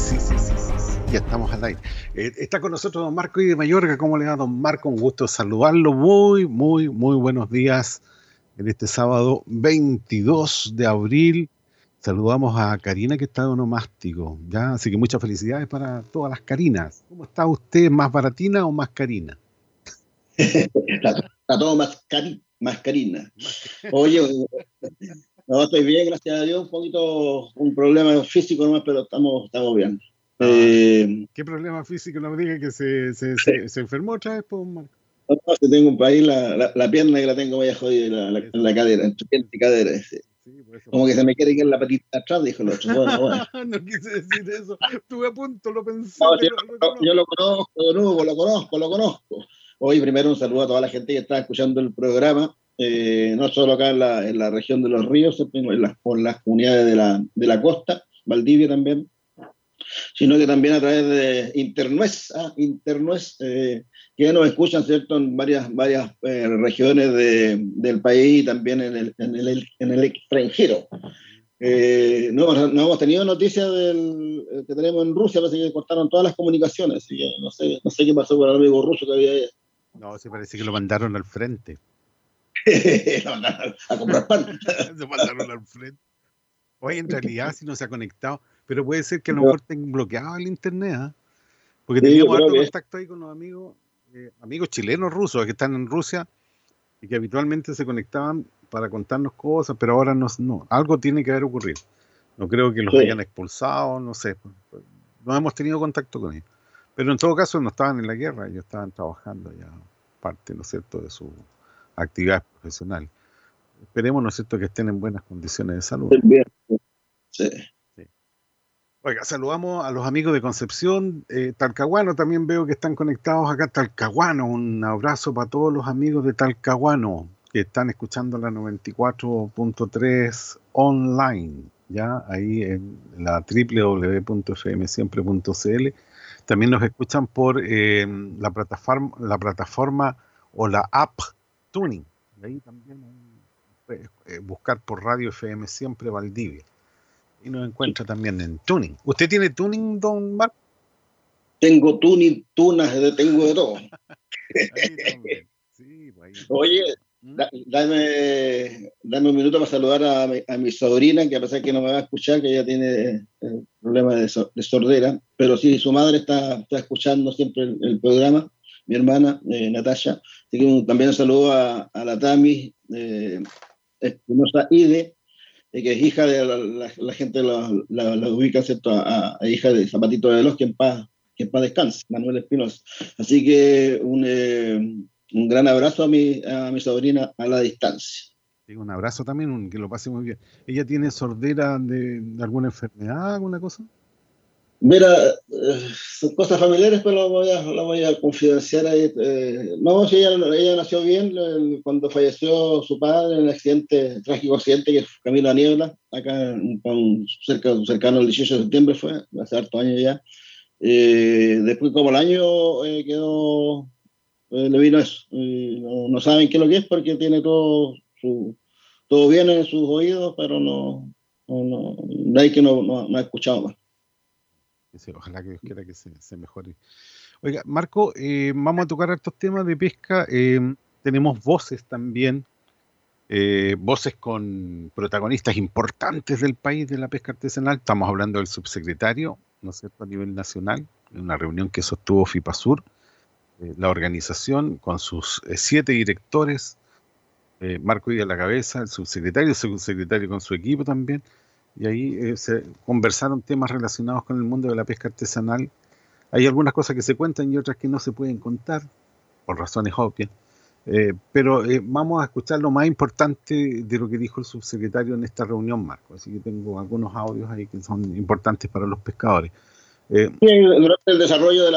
Sí, sí, sí, sí, ya estamos al aire. Eh, está con nosotros don Marco y de Mayorga. ¿Cómo le va, don Marco? Un gusto saludarlo. Muy, muy, muy buenos días en este sábado 22 de abril. Saludamos a Karina que está de onomástico, ¿ya? Así que muchas felicidades para todas las Karinas. ¿Cómo está usted? ¿Más baratina o más Karina? está, todo más, más Karina. Oye, no, estoy bien, gracias a Dios. Un poquito, un problema físico nomás, pero estamos, estamos bien. Ah, eh, ¿Qué problema físico? No me diga que se, se, se, enfermó otra vez, pues, Marco. No, no, tengo un país, la, la, pierna que la tengo media jodida, la, la, la cadera, entre pierna y cadera. Sí. Como que se me quiere ir la patita atrás, dijo el otro. Bueno, bueno. no quise decir eso. Estuve a punto, lo pensé. Yo, yo, lo conozco, don Hugo, lo conozco, lo conozco. Hoy primero un saludo a toda la gente que está escuchando el programa eh, no solo acá en la, región de los ríos, en las, por las comunidades de la, de la costa, Valdivia también, sino que también a través de Internuez, ah, Internuez eh, que nos escuchan, ¿cierto?, en varias, varias eh, regiones de, del país y también en el, en el, en el extranjero. Eh, no, no, hemos tenido noticias del que tenemos en Rusia, parece que cortaron todas las comunicaciones, así que no sé, no sé qué pasó con el amigo ruso que había. No, se parece que lo mandaron al frente. a comprar pan. se mandaron al frente. Oye, en realidad si no se ha conectado, pero puede ser que a lo mejor tengan bloqueado el internet, ¿eh? porque teníamos alto contacto ahí con los amigos, eh, amigos chilenos rusos que están en Rusia y que habitualmente se conectaban para contarnos cosas, pero ahora no, no algo tiene que haber ocurrido. No creo que los hayan expulsado, no sé. No hemos tenido contacto con ellos. Pero en todo caso no estaban en la guerra, ellos estaban trabajando ya parte, ¿no es cierto?, de su actividad profesional. Esperemos, ¿no es cierto?, que estén en buenas condiciones de salud. Sí. Oiga, saludamos a los amigos de Concepción, eh, Talcahuano, también veo que están conectados acá, Talcahuano, un abrazo para todos los amigos de Talcahuano que están escuchando la 94.3 online, ya ahí en la www.fmsiempre.cl. También nos escuchan por eh, la plataforma, la plataforma o la app Tuning. De ahí también eh, buscar por Radio FM siempre Valdivia. Y nos encuentra también en Tuning. ¿Usted tiene Tuning, don Marco? Tengo Tuning, Tunas, tengo de todo. Pues Oye, ¿Mm? dame, dame un minuto para saludar a mi, sobrina, que a pesar que no me va a escuchar, que ella tiene eh, problemas de, sordera, pero sí, su madre está, está escuchando siempre el programa mi hermana eh, Natasha. Así que también un saludo a, la Tami eh, Espinosa Ide, eh, que es hija de la, gente la, la, ubica, ¿cierto? A, hija de Zapatito de los, que en paz, que en paz descanse, Manuel Espinosa. Así que un, un gran abrazo a mi, a mi sobrina a la distancia. un abrazo también, que lo pase muy bien. ¿Ella tiene sordera de, de alguna enfermedad, alguna cosa? Mira, eh, son cosas familiares, pero a, lo voy a confidenciar ahí. Eh, no, ella, ella, nació bien cuando falleció su padre en el accidente, trágico accidente que fue Camilo a Niebla, acá cerca, cercano al 18 de septiembre fue, hace harto años ya. Eh, después, como el año quedó, le vino eso. No, saben qué es lo que es porque tiene todo, su, todo bien en sus oídos, pero no, no, no, hay que no, no ha escuchado más ojalá que Dios quiera que se, mejore. Oiga, Marco, eh, vamos a tocar estos temas de pesca. Eh, tenemos voces también, eh, voces con protagonistas importantes del país de la pesca artesanal. Estamos hablando del subsecretario, ¿no es cierto?, a nivel nacional, en una reunión que sostuvo FIPASUR, la organización con sus siete directores, Marco y a la cabeza, el subsecretario, el subsecretario con su equipo también y ahí eh, se conversaron temas relacionados con el mundo de la pesca artesanal. Hay algunas cosas que se cuentan y otras que no se pueden contar, por razones obvias. Eh, pero eh, vamos a escuchar lo más importante de lo que dijo el subsecretario en esta reunión, Marco. Así que tengo algunos audios ahí que son importantes para los pescadores. Eh, durante el desarrollo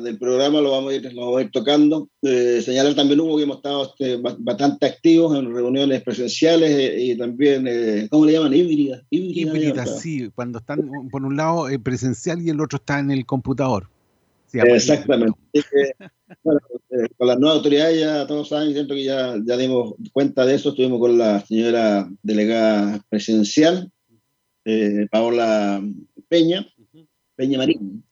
del programa lo vamos a ir, a ir tocando. señalar también, Hugo, que hemos estado este, bastante activos en reuniones presenciales y también, ¿cómo le llaman? Híbridas. Híbridas, sí, cuando están por un lado presencial y el otro está en el computador. Exactamente. bueno, eh, con las nuevas autoridades ya todos saben, siento que ya, ya dimos cuenta de eso, estuvimos con la señora delegada presidencial, eh, Paola Peña, Peña Marín.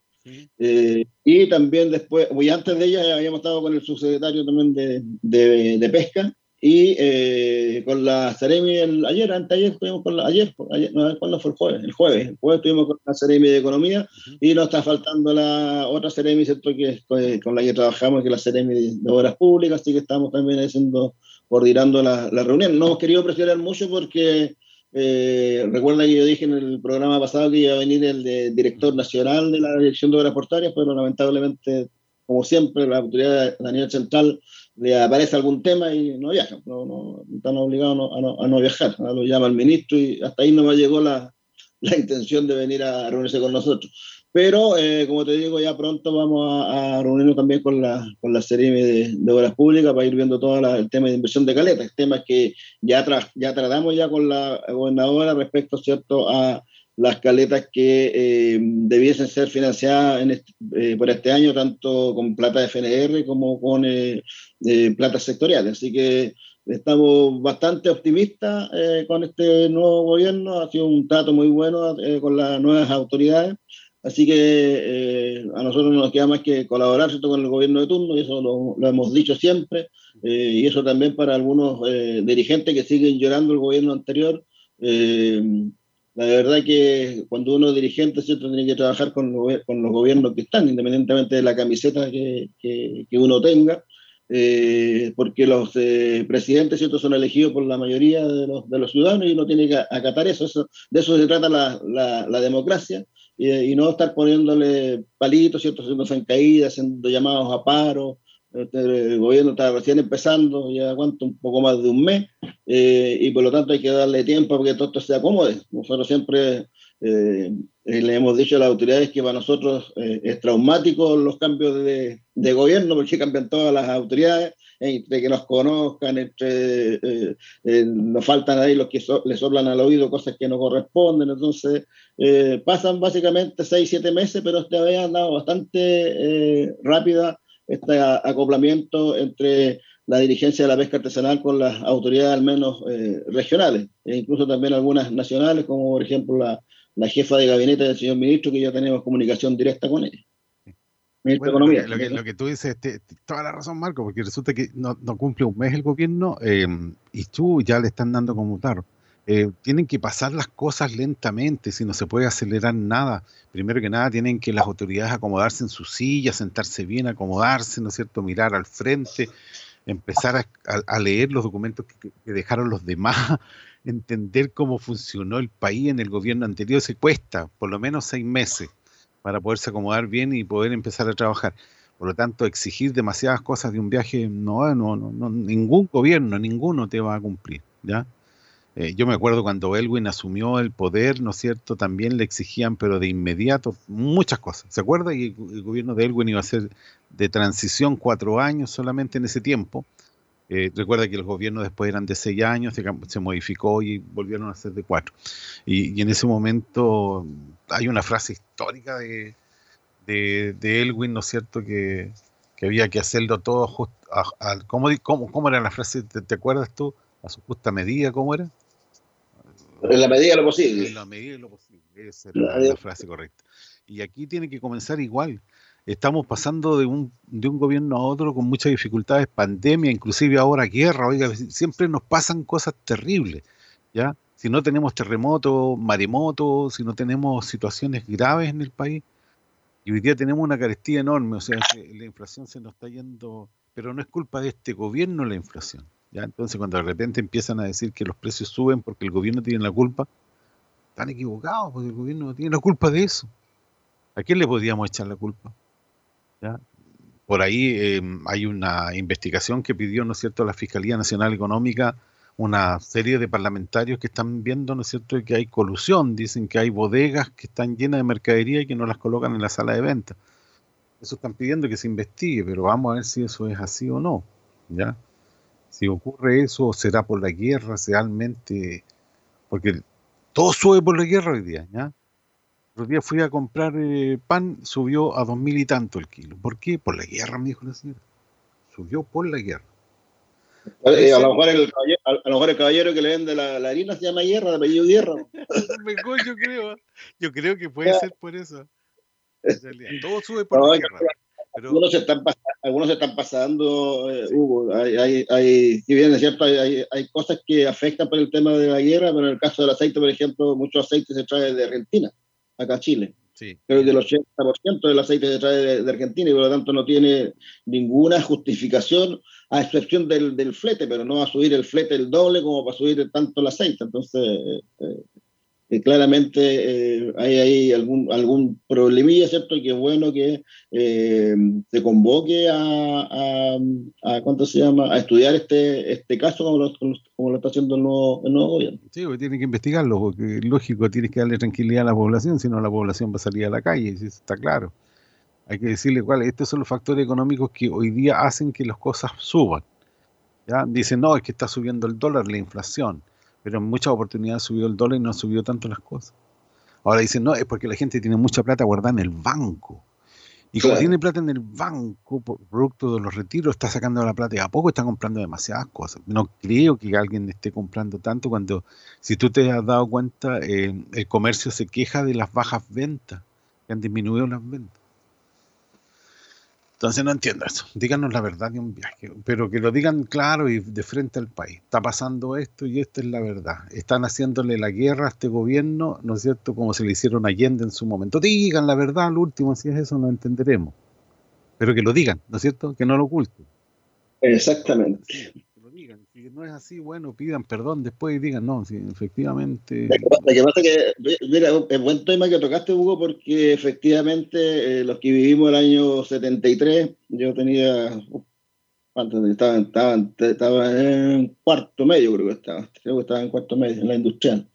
Eh, y también después, y antes de ella habíamos estado con el subsecretario también de, de, de Pesca, y eh, con la Ceremi el, ayer, antes ayer estuvimos con la, ayer, ayer no, ¿cuándo fue el jueves? El jueves, el jueves estuvimos con la Ceremi de Economía y nos está faltando la otra Ceremi, ¿cierto? Que es con la que trabajamos, que es la Ceremi de, Obras Públicas, así que estamos también haciendo, coordinando la, la reunión. No hemos querido presionar mucho porque eh, recuerda que yo dije en el programa pasado que iba a venir el director nacional de la Dirección de Obras Portuarias, pero lamentablemente, como siempre, la autoridad de nivel central le aparece algún tema y no viaja, no, no están obligados a no, a no, viajar. Lo llama el ministro y hasta ahí no me llegó la, la intención de venir a reunirse con nosotros. Pero, eh, como te digo, ya pronto vamos a, reunirnos también con la, con la serie de, de Obras Públicas para ir viendo todo el tema de inversión de caletas, temas que ya, ya tratamos ya con la gobernadora respecto, ¿cierto?, a las caletas que eh, debiesen ser financiadas en eh, por este año, tanto con plata de FNR como con eh, plata sectorial. Así que estamos bastante optimistas con este nuevo gobierno. Ha sido un trato muy bueno con las nuevas autoridades. Así que a nosotros no nos queda más que colaborar con el gobierno de turno, y eso lo, lo hemos dicho siempre. y eso también para algunos dirigentes que siguen llorando el gobierno anterior. La verdad que cuando uno es dirigente, ¿cierto? tiene que trabajar con, con los gobiernos que están, independientemente de la camiseta que, que, uno tenga, eh, porque los eh, presidentes ¿cierto? son elegidos por la mayoría de los, de los, ciudadanos y uno tiene que acatar eso. eso de eso se trata la, la, la democracia y, y, no estar poniéndole palitos, ¿cierto? haciendo caídas, haciendo llamados a paro, este, el gobierno está recién empezando, ya cuánto, un poco más de un mes, eh, y por lo tanto hay que darle tiempo para que todo esto se acomode. Nosotros siempre eh, le hemos dicho a las autoridades que para nosotros eh, es traumático los cambios de, de, gobierno, porque cambian todas las autoridades, entre que nos conozcan, entre nos faltan ahí los que les soplan al oído cosas que no corresponden, entonces pasan básicamente seis, siete meses, pero esta vez han dado bastante rápida este acoplamiento entre la dirigencia de la pesca artesanal con las autoridades al menos eh, regionales, e incluso también algunas nacionales, como por ejemplo la, la, jefa de gabinete del señor ministro, que ya tenemos comunicación directa con ella. Bueno, lo, que, lo, que, tú dices, te, toda la razón, Marco, porque resulta que no, no cumple un mes el gobierno eh, y tú ya le están dando como tarro. Eh, tienen que pasar las cosas lentamente, si no se puede acelerar nada. Primero que nada, tienen que las autoridades acomodarse en su silla, sentarse bien, acomodarse, ¿no es cierto? Mirar al frente, empezar a, leer los documentos que, dejaron los demás, entender cómo funcionó el país en el gobierno anterior. Se cuesta por lo menos seis meses para poderse acomodar bien y poder empezar a trabajar. Por lo tanto, exigir demasiadas cosas de un viaje, no, no, no, ningún gobierno, ninguno te va a cumplir, ¿ya? Eh, yo me acuerdo cuando Elwin asumió el poder, ¿no es cierto? También le exigían, pero de inmediato, muchas cosas. ¿Se acuerda? Y el gobierno de Elwin iba a ser de transición cuatro años solamente en ese tiempo. Eh, recuerda que los gobiernos después eran de seis años, se, modificó y volvieron a ser de cuatro. Y, en ese momento hay una frase histórica de, de, Elwin, ¿no es cierto? Que, había que hacerlo todo justo. ¿cómo, cómo, era la frase? ¿Te acuerdas tú? A su justa medida, ¿cómo era? En la medida de lo posible. En la medida de lo posible, esa es la, frase correcta. Y aquí tiene que comenzar igual. Estamos pasando de un, de un gobierno a otro con muchas dificultades, pandemia, inclusive ahora guerra, oiga, siempre nos pasan cosas terribles, ¿ya? Si no tenemos terremotos, maremotos, si no tenemos situaciones graves en el país, y hoy día tenemos una carestía enorme, o sea, la inflación se nos está yendo, pero no es culpa de este gobierno la inflación, entonces, cuando de repente empiezan a decir que los precios suben porque el gobierno tiene la culpa, están equivocados, porque el gobierno no tiene la culpa de eso. ¿A quién le podríamos echar la culpa? por ahí eh, hay una investigación que pidió, ¿no es cierto?, la Fiscalía Nacional Económica, una serie de parlamentarios que están viendo, ¿no es cierto?, que hay colusión, dicen que hay bodegas que están llenas de mercadería y que no las colocan en la sala de venta. Eso están pidiendo que se investigue, pero vamos a ver si eso es así o no, ¿ya? Si ocurre eso, será por la guerra realmente, porque todo sube por la guerra hoy día, ¿ya? Otro día fui a comprar eh, pan, subió a dos mil y tanto el kilo. ¿Por qué? Por la guerra, me dijo la señora. Subió por la guerra. Eh, a, lo mejor el caballero, a, lo mejor el caballero que le vende la, harina se llama Guerra, de apellido Guerra. yo creo. Yo creo que puede ser por eso. Todo sube por la guerra. Algunos, se están, algunos se están pasando, eh, Hugo. Hay, hay, hay, si bien es cierto, hay, hay, cosas que afectan por el tema de la guerra, pero en el caso del aceite, por ejemplo, mucho aceite se trae de Argentina acá a Chile. Sí. Creo que el 80% del aceite se trae de, Argentina y por lo tanto no tiene ninguna justificación, a excepción del, del, flete, pero no va a subir el flete el doble como para subir tanto el aceite. Entonces, eh, claramente eh, hay ahí algún, algún problemilla, ¿cierto? Y que es bueno que eh, se convoque a, a, ¿cuánto se llama? A estudiar este, este caso como lo, como lo está haciendo el nuevo, el gobierno. Sí, porque tiene que investigarlo, porque lógico, tienes que darle tranquilidad a la población, si no la población va a salir a la calle, eso está claro. Hay que decirle cuáles, estos son los factores económicos que hoy día hacen que las cosas suban. ¿ya? Dicen, no, es que está subiendo el dólar, la inflación pero en muchas oportunidades subió el dólar y no subió tanto las cosas. Ahora dicen, no, es porque la gente tiene mucha plata guardada en el banco. Y como tiene plata en el banco, producto de los retiros, está sacando la plata y a poco está comprando demasiadas cosas. No creo que alguien esté comprando tanto cuando, si tú te has dado cuenta, eh, el comercio se queja de las bajas ventas, que han disminuido las ventas. Entonces no entiendo eso. Díganos la verdad de un viaje, pero que lo digan claro y de frente al país. Está pasando esto y esta es la verdad. Están haciéndole la guerra a este gobierno, ¿no es cierto? Como se le hicieron a Allende en su momento. Digan la verdad, lo último, si es eso, no entenderemos. Pero que lo digan, ¿no es cierto? Que no lo oculten. Exactamente no es así, bueno, pidan perdón después y digan, no, si efectivamente... Lo que pasa que, mira, es buen tema que tocaste, Hugo, porque efectivamente eh, los que vivimos el año 73, yo tenía... ¿Cuánto? Estaba, estaba, estaba, en cuarto medio, creo que estaba. Creo que estaba en cuarto medio, en la industrial.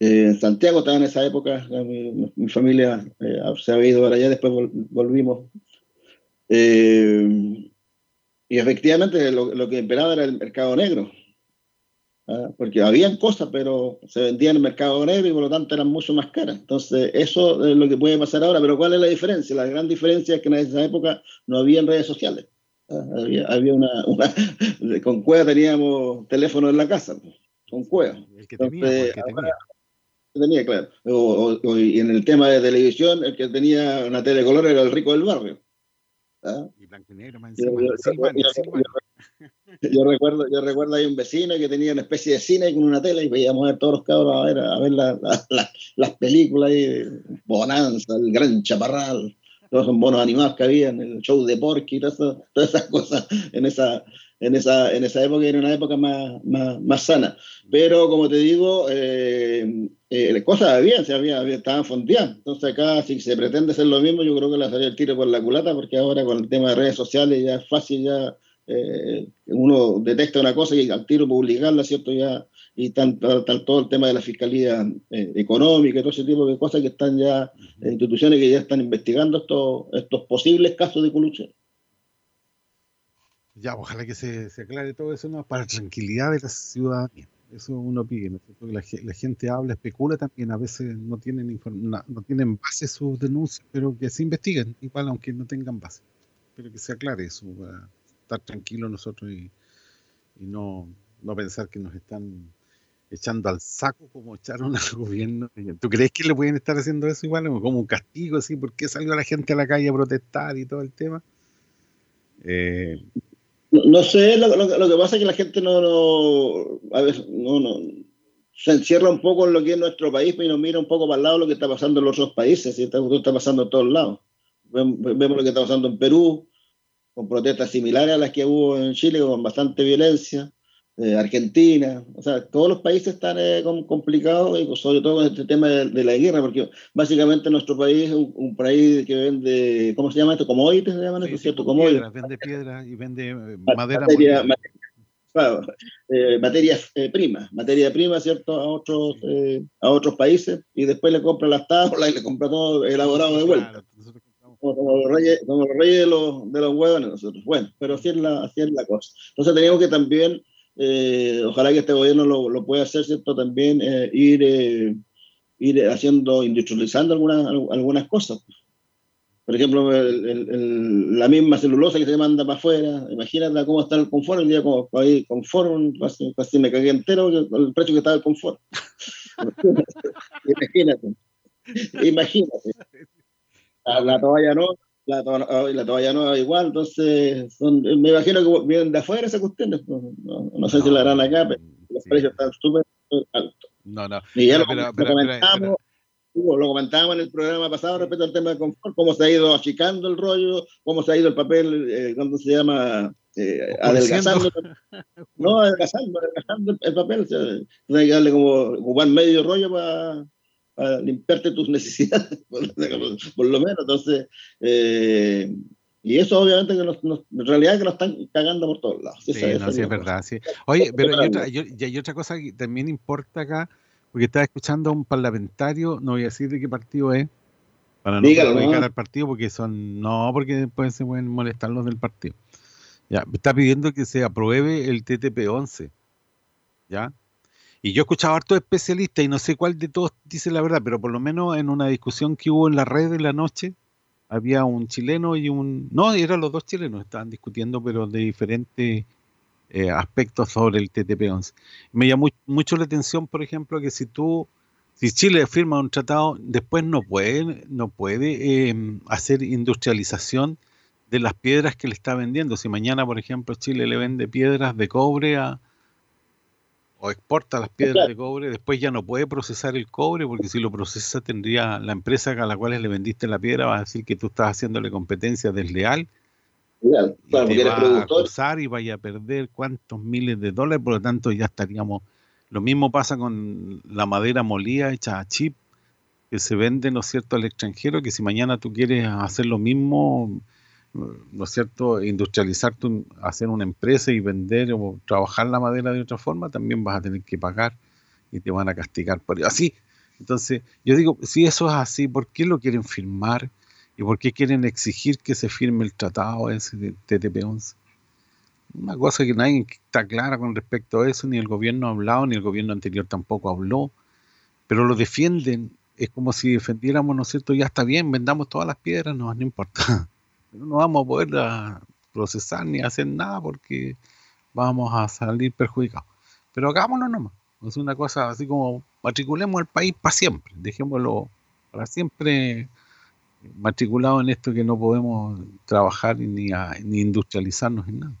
Eh, en Santiago estaba en esa época, mi, familia eh, se había ido para allá, después volvimos. Eh, y efectivamente lo, que esperaba era el mercado negro. ¿ah? Porque habían cosas, pero se vendían en el mercado negro y por lo tanto eran mucho más caras. Entonces, eso es lo que puede pasar ahora. Pero ¿cuál es la diferencia? La gran diferencia es que en esa época no había redes sociales. ¿ah? Había, una, Con Cueva teníamos teléfono en la casa. Pues, con Cueva. El que tenía, tenía. claro. y en el tema de televisión, el que tenía una telecolor era el rico del barrio. ¿Ah? Y blanco y negro, yo, recuerdo, yo recuerdo hay un vecino que tenía una especie de cine con una tele y veíamos a todos los cabros a ver, a ver las películas, ahí, Bonanza, el Gran Chaparral, todos esos bonos animados que había en el show de Porky, todas, todas esas cosas en esa, en esa, en esa época era una época más, más, más sana. Pero como te digo, eh, eh, cosas habían, se había, estaban fondeadas. Entonces acá, si se pretende hacer lo mismo, yo creo que le salía el tiro por la culata, porque ahora con el tema de redes sociales ya es fácil, ya eh, uno detecta una cosa y al tiro publicarla, ¿cierto? Ya, y tan, todo el tema de la fiscalía eh, económica y todo ese tipo de cosas que están ya, instituciones que ya están investigando estos, estos posibles casos de corrupción. Ya, ojalá que se, se aclare todo eso ¿no? para tranquilidad de la ciudadanía. Eso uno pide, ¿no? La, la, gente habla, especula también, a veces no tienen no tienen base sus denuncias, pero que se investiguen, igual aunque no tengan base. Pero que se aclare eso, para estar tranquilos nosotros y, y no, no pensar que nos están echando al saco como echaron al gobierno. ¿Tú crees que le pueden estar haciendo eso igual? Como un castigo, así, ¿por qué salió la gente a la calle a protestar y todo el tema? Eh, no, sé, lo, que pasa es que la gente no, a veces, no, se encierra un poco en lo que es nuestro país y nos mira un poco para el lado lo que está pasando en los otros países, y está, está pasando en todos lados. Vemos lo que está pasando en Perú, con protestas similares a las que hubo en Chile, con bastante violencia. Eh, Argentina, o sea, todos los países están eh, complicados, y sobre todo con este tema de, la guerra, porque básicamente nuestro país es un, país que vende, ¿cómo se llama esto? Commodities se llaman, sí, ¿cierto? Piedra, vende piedra y vende eh, madera. Materia, materia prima, materia prima, ¿cierto? A otros, a otros países y después le compra las tablas y le compra todo elaborado de vuelta. como, los reyes, como los reyes de los, de los huevos nosotros. Bueno, pero así es, la, así es la cosa. Entonces teníamos que también eh, ojalá que este gobierno lo, lo pueda hacer, ¿cierto? También eh, ir, eh, ir haciendo, industrializando algunas, algunas cosas. Por ejemplo, la misma celulosa que se manda para afuera, imagínate cómo está el confort, el día como ahí confort, casi, me cagué entero el precio que estaba el confort. imagínate, imagínate. La, toalla no, la, la toalla nueva igual, entonces me imagino que vienen de afuera esas cuestiones, pues, no, sé si la harán acá, pero los precios están súper altos. No, no. Y ya lo, comentamos, lo comentábamos en el programa pasado respecto al tema de confort, cómo se ha ido achicando el rollo, cómo se ha ido el papel, eh, ¿cómo se llama? Eh, adelgazando, no, adelgazando, adelgazando el, papel, o sea, hay que darle como ocupar medio rollo para para limpiarte tus necesidades, por, lo menos. Entonces, eh, y eso obviamente que nos, en realidad que nos están cagando por todos lados. Sí, no, sí es verdad, sí. Oye, pero hay otra, hay otra cosa que también importa acá, porque estaba escuchando a un parlamentario, no voy a decir de qué partido es, para no dedicar al partido, porque son, no, porque después se pueden molestar los del partido. Ya, está pidiendo que se apruebe el TTP-11, ¿ya? Y yo he escuchado a hartos especialistas y no sé cuál de todos dice la verdad, pero por lo menos en una discusión que hubo en la red de la noche, había un chileno y un... No, eran los dos chilenos, estaban discutiendo, pero de diferentes eh, aspectos sobre el TTP-11. Me llamó mucho la atención, por ejemplo, que si tú, si Chile firma un tratado, después no puede, no puede em, hacer industrialización de las piedras que le está vendiendo. Si mañana, por ejemplo, Chile le vende piedras de cobre a, o exporta las piedras de cobre, después ya no puede procesar el cobre, porque si lo procesa tendría la empresa a la cual le vendiste la piedra va a decir que tú estás haciéndole competencia desleal. y te va a acusar y vaya a perder cuántos miles de dólares, por lo tanto ya estaríamos... Lo mismo pasa con la madera molida hecha a chip, que se vende, ¿no es cierto?, al extranjero, que si mañana tú quieres hacer lo mismo, ¿no es cierto?, industrializar, tu, hacer una empresa y vender o trabajar la madera de otra forma, también vas a tener que pagar y te van a castigar por Así, entonces, yo digo, si eso es así, ¿por qué lo quieren firmar? ¿Y por qué quieren exigir que se firme el tratado ese de TTP-11? Una cosa que nadie está clara con respecto a eso, ni el gobierno ha hablado, ni el gobierno anterior tampoco habló, pero lo defienden, es como si defendiéramos, ¿no es cierto? Ya está bien, vendamos todas las piedras, no, no importa no vamos a poder ah, procesar ni hacer nada porque vamos a salir perjudicados. Pero hagámoslo nomás. Es una cosa así como matriculemos el país para siempre, dejémoslo para siempre matriculado en esto que no podemos trabajar ni industrializarnos en nada.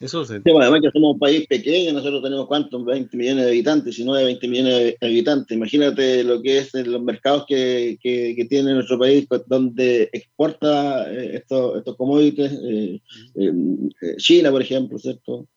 Eso es. además que somos un país pequeño, nosotros tenemos cuántos, 20 millones de habitantes, si no de 20 millones de habitantes. Imagínate lo que es los mercados que, que, tiene nuestro país, donde exporta eh, estos, estos commodities. Eh, eh, China, por ejemplo, ¿cierto?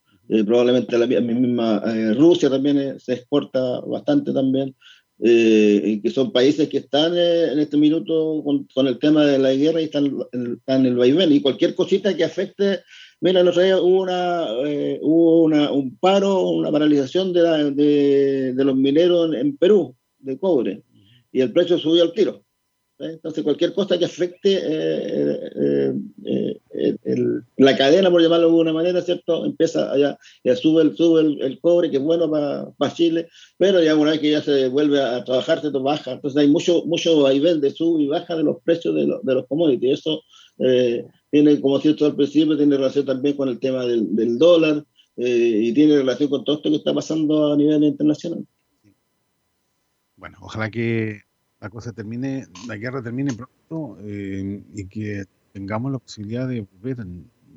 probablemente la, misma Rusia también se exporta bastante también. y que son países que están en este minuto con, el tema de la guerra y están, están en el vaivén. Y cualquier cosita que afecte Mira, el otro día hubo, una, eh, hubo una, un paro, una paralización de, la, de, de, los mineros en, Perú de cobre y el precio subió al tiro. Entonces, cualquier cosa que afecte eh, eh, la cadena, por llamarlo de alguna manera, ¿cierto? Empieza allá, ya sube el, sube el, cobre, que es bueno para Chile, pero ya una vez que ya se vuelve a trabajar, se baja. Entonces, hay mucho, mucho vaivén de sub y baja de los precios de, de los commodities. Eso tiene, como cierto al principio, tiene relación también con el tema del, dólar eh, y tiene relación con todo esto que está pasando a nivel internacional. Bueno, ojalá que la cosa termine, la guerra termine pronto eh, y que tengamos la posibilidad de volver.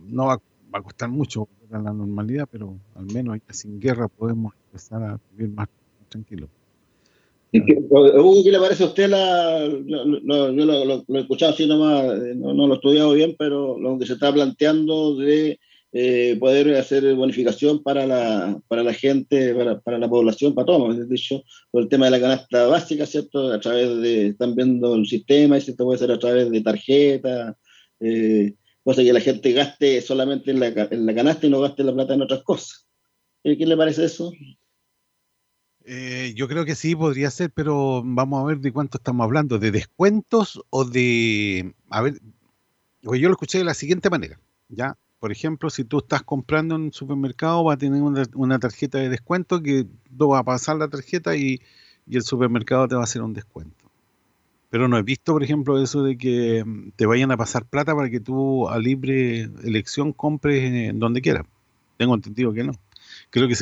No va, a costar mucho volver a la normalidad, pero al menos sin guerra podemos empezar a vivir más tranquilos. Hugo, ¿qué le parece a usted? La, yo lo, he escuchado así nomás, eh, no, lo he estudiado bien, pero lo que se está planteando de eh, poder hacer bonificación para la, para la gente, para, la población, para todos, dicho, por el tema de la canasta básica, ¿cierto? A través de, están viendo el sistema, y esto puede ser a través de tarjeta, eh, cosa que la gente gaste solamente en la, en la canasta y no gaste la plata en otras cosas. ¿Qué le parece eso? Eh, yo creo que sí, podría ser, pero vamos a ver de cuánto estamos hablando, de descuentos o de... A ver, yo lo escuché de la siguiente manera, ¿ya? Por ejemplo, si tú estás comprando en un supermercado, va a tener una, tarjeta de descuento que tú vas a pasar la tarjeta y, el supermercado te va a hacer un descuento. Pero no he visto, por ejemplo, eso de que mm, te vayan a pasar plata para que tú a libre elección compres donde quieras. Tengo entendido que no. Creo que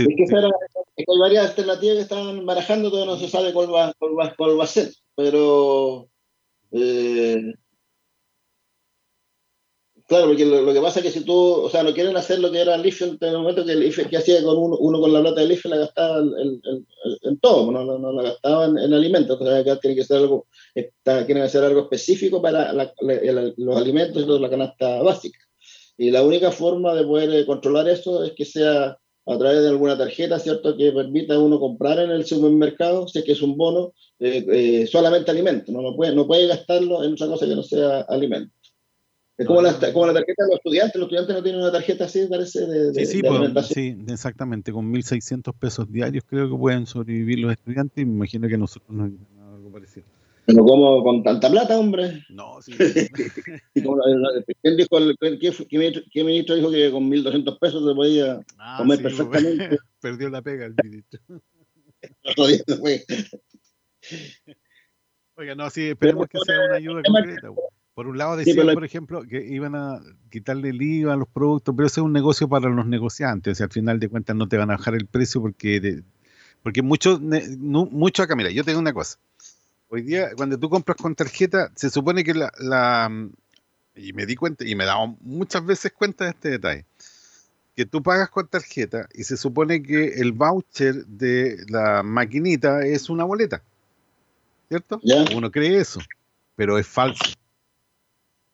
sí. hay varias alternativas que están barajando, todavía no se sabe cuál va, cuál va, a ser. Pero eh, Claro, porque lo, que pasa es que si tú, o sea, no quieren hacer lo que era el IFE en el momento que el IFE que hacía con uno, uno con la plata del IFE la gastaba en, todo, no, no, la gastaban en, alimentos, o sea, acá tiene que ser algo, está, quieren hacer algo específico para los alimentos y la canasta básica. Y la única forma de poder eh, controlar eso es que sea a través de alguna tarjeta, ¿cierto?, que permita a uno comprar en el supermercado, si es que es un bono, eh, eh, solamente alimento, ¿no? No, puede, no puede gastarlo en otra cosa que no sea alimento. Es como, la, como la tarjeta de los estudiantes, los estudiantes no tienen una tarjeta así, parece, de, sí, sí, pues, sí, exactamente, con 1.600 pesos diarios creo que pueden sobrevivir los estudiantes imagino que nosotros no parecido. Pero como con tanta plata, hombre. No, sí. ¿Quién dijo, qué, ministro dijo que con 1.200 pesos se podía ah, comer perfectamente? Perdió la pega el ministro. Oiga, no, sí, esperemos que sea una ayuda concreta. Por un lado decían, por ejemplo, que iban a quitarle el IVA a los productos, pero eso es un negocio para los negociantes. O sea, al final de cuentas no te van a bajar el precio porque porque mucho, mucho acá, mira, yo tengo una cosa. Hoy día, cuando tú compras con tarjeta, se supone que la, la y me di cuenta, y me he dado muchas veces cuenta de este detalle, que tú pagas con tarjeta y se supone que el voucher de la maquinita es una boleta, ¿cierto? Uno cree eso, pero es falso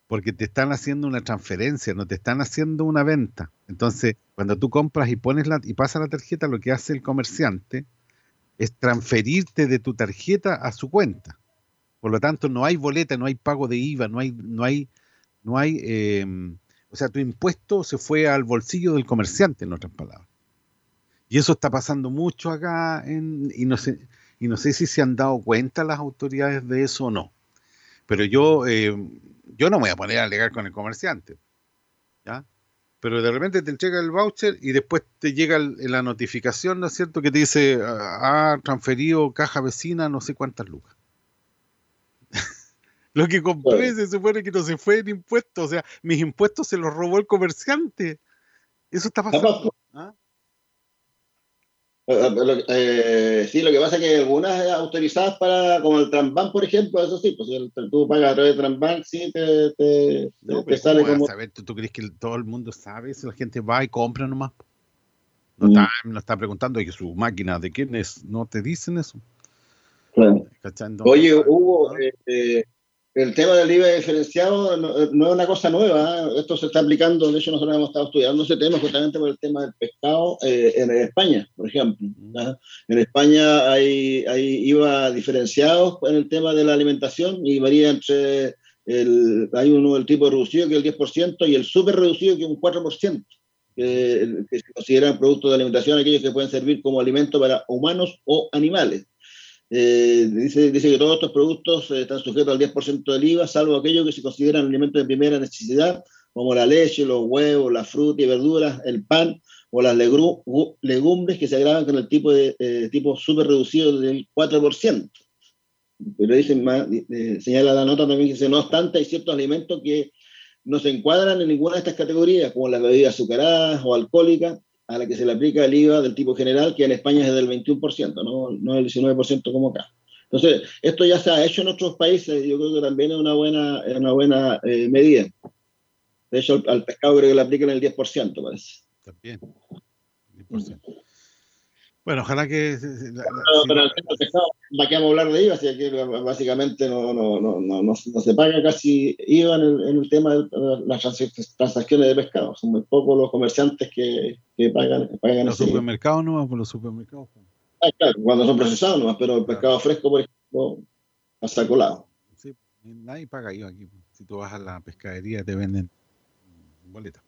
porque te están haciendo una transferencia, no te están haciendo una venta. Entonces, cuando tú compras y pones la y pasas la tarjeta, lo que hace el comerciante es transferirte de tu tarjeta a su cuenta. Por lo tanto, no hay boleta, no hay pago de IVA, no hay, no hay, no hay, em, o sea, tu impuesto se fue al bolsillo del comerciante, en otras palabras. Y eso está pasando mucho acá en, y no sé, y no sé si se han dado cuenta las autoridades de eso o no. Pero yo em, yo no me voy a poner a alegar con el comerciante. Pero de repente te entrega el voucher y después te llega la notificación, ¿no es cierto?, que te dice, ha transferido caja vecina no sé cuántas lucas. Lo que compré se supone que no se fue en impuestos, o sea, mis impuestos se los robó el comerciante. Eso está pasando. ¿Ah? Eh, sí, lo que pasa es que algunas autorizadas para, como el Transbank, por ejemplo, eso sí, pues tú pagas a través de Transbank, sí, te, te, te sale como... Saber, ¿tú, crees que todo el mundo sabe si la gente va y compra nomás? No, está, no está preguntando que su máquina de quién es, no te dicen eso. Oye, Hugo, eh, el tema del IVA diferenciado no, es una cosa nueva, ¿eh? esto se está aplicando, de hecho nosotros hemos estado estudiando ese tema justamente por el tema del pescado eh, en España, por ejemplo. En España hay, hay IVA diferenciados en el tema de la alimentación y varía entre, el, hay uno del tipo reducido que es el 10% y el súper reducido que es un 4%. Que, que se consideran productos de alimentación aquellos que pueden servir como alimento para humanos o animales. Eh, dice, dice que todos estos productos eh, están sujetos al 10% del IVA, salvo aquellos que se consideran alimentos de primera necesidad, como la leche, los huevos, la fruta y verduras, el pan o las legumbres que se agravan con el tipo de eh, tipo súper reducido del 4%. Pero dice, señala la nota también que dice, no obstante, hay ciertos alimentos que no se encuadran en ninguna de estas categorías, como las bebidas azucaradas o alcohólicas, a la que se le aplica el IVA del tipo general, que en España es del 21%, no, no el 19% como acá. Entonces, esto ya se ha hecho en otros países, yo creo que también es una buena, es una buena eh, medida. De hecho, al, pescado creo que le aplican el 10%, parece. También, 10%. Bueno, ojalá que. pero, el pescado, ¿para qué vamos a hablar de IVA? Si que básicamente no, no, no, no, no, se paga casi IVA en el, tema de las transacciones de pescado. Son muy pocos los comerciantes que, que pagan, pagan Los supermercados no, por los supermercados. Ah, claro, cuando son procesados nomás, pero el pescado fresco, por ejemplo, pasa colado. Sí, nadie paga IVA aquí. Si tú vas a la pescadería, te venden boletas.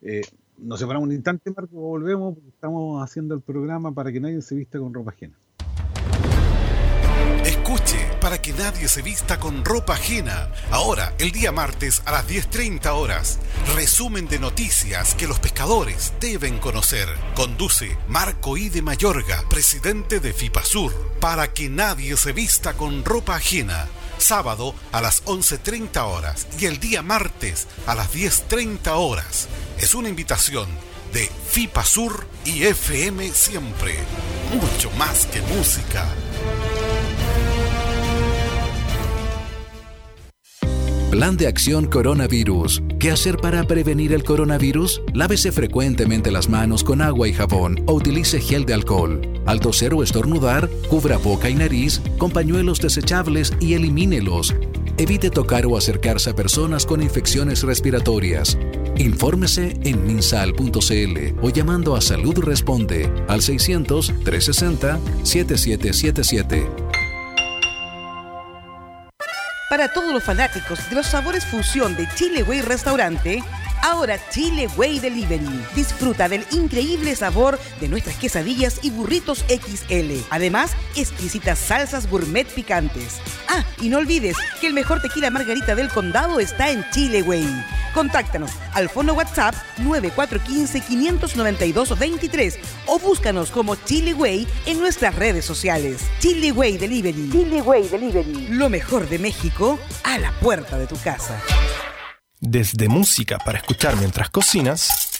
Eh, nos separamos un instante, Marco, volvemos porque estamos haciendo el programa para que nadie se vista con ropa ajena. Escuche, para que nadie se vista con ropa ajena. Ahora, el día martes a las 10.30 horas. Resumen de noticias que los pescadores deben conocer. Conduce Marco I. de Mayorga, presidente de FIPASUR. Para que nadie se vista con ropa ajena sábado a las 11.30 horas y el día martes a las 10.30 horas. Es una invitación de FIPA Sur y FM Siempre. Mucho más que música. Plan de acción coronavirus. ¿Qué hacer para prevenir el coronavirus? Lávese frecuentemente las manos con agua y jabón o utilice gel de alcohol. Al toser o estornudar, cubra boca y nariz con pañuelos desechables y elimínelos. Evite tocar o acercarse a personas con infecciones respiratorias. Infórmese en minsal.cl o llamando a Salud Responde al 600 360 7777. Todos los fanáticos de los sabores fusión de Chile Way Restaurante, Ahora Chile Way Delivery. Disfruta del increíble sabor de nuestras quesadillas y burritos XL. Además, exquisitas salsas gourmet picantes. Ah, y no olvides que el mejor tequila margarita del condado está en Chile Way. Contáctanos al fono WhatsApp 9415-592-23 o búscanos como Chile Way en nuestras redes sociales. Chile Way Delivery. Chile Way Delivery. Lo mejor de México a la puerta de tu casa. Desde música para escuchar mientras cocinas,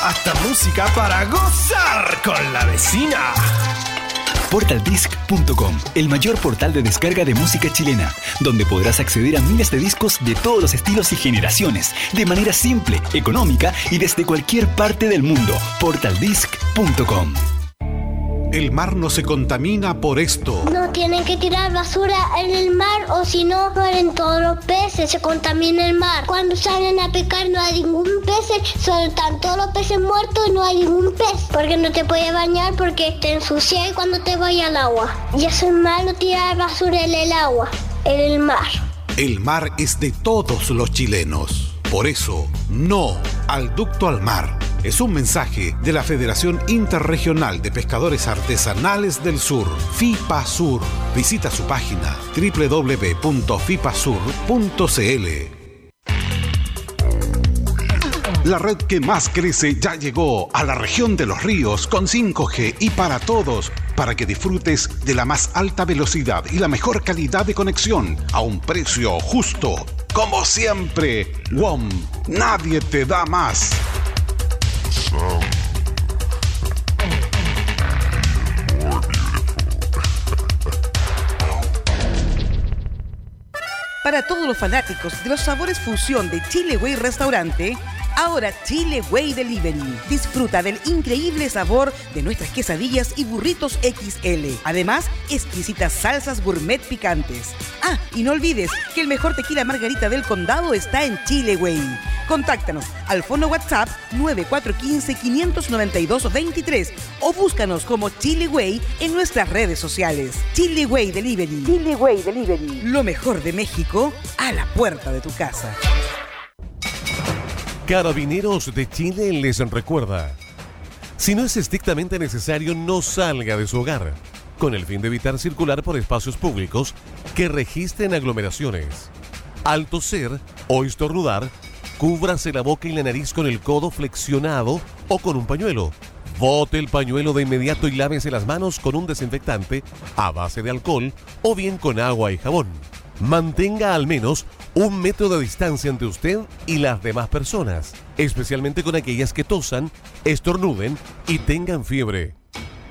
hasta música para gozar con la vecina. Portaldisc.com, el mayor portal de descarga de música chilena, donde podrás acceder a miles de discos de todos los estilos y generaciones, de manera simple, económica y desde cualquier parte del mundo. Portaldisc.com. El mar no se contamina por esto. No tienen que tirar basura en el mar o si no mueren todos los peces, se contamina el mar. Cuando salen a pescar no hay ningún pez, sueltan todos los peces muertos y no hay ningún pez. Porque no te puedes bañar porque te ensucias cuando te vayas al agua. Y eso es malo tirar basura en el agua, en el mar. El mar es de todos los chilenos. Por eso, no al ducto al mar es un mensaje de la Federación Interregional de Pescadores Artesanales del Sur, FIPASUR. Visita su página www.fipasur.cl. La red que más crece ya llegó a la región de los ríos con 5G y para todos, para que disfrutes de la más alta velocidad y la mejor calidad de conexión a un precio justo. Como siempre, WOM, nadie te da más. Para todos los fanáticos de los sabores fusión de Chile Way Restaurante, Ahora Chile Way Delivery. Disfruta del increíble sabor de nuestras quesadillas y burritos XL. Además, exquisitas salsas gourmet picantes. Ah, y no olvides que el mejor tequila margarita del condado está en Chile Way. Contáctanos al fono WhatsApp 9415-592-23 o búscanos como Chile Way en nuestras redes sociales. Chile Way Delivery. Chile Way Delivery. Lo mejor de México a la puerta de tu casa. Carabineros de Chile les recuerda, si no es estrictamente necesario, no salga de su hogar, con el fin de evitar circular por espacios públicos que registren aglomeraciones. Al toser o estornudar, cúbrase la boca y la nariz con el codo flexionado o con un pañuelo. Bote el pañuelo de inmediato y lávese las manos con un desinfectante a base de alcohol o bien con agua y jabón. Mantenga al menos un metro de distancia entre usted y las demás personas, especialmente con aquellas que tosan, estornuden y tengan fiebre.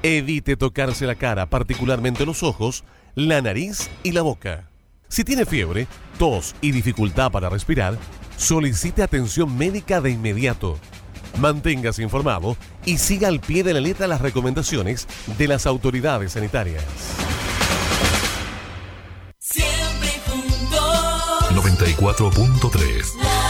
Evite tocarse la cara, particularmente los ojos, la nariz y la boca. Si tiene fiebre, tos y dificultad para respirar, solicite atención médica de inmediato. Manténgase informado y siga al pie de la letra las recomendaciones de las autoridades sanitarias. 94.3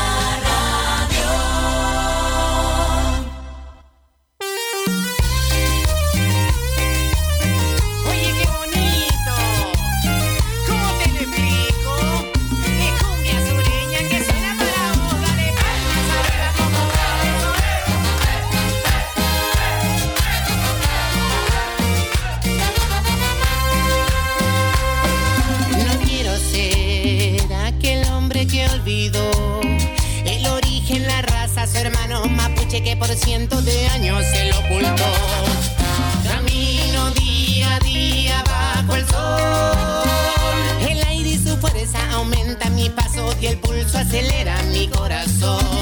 por cientos de años se lo ocultó. Camino día a día bajo el sol. El aire y su fuerza aumenta mi paso y el pulso acelera mi corazón.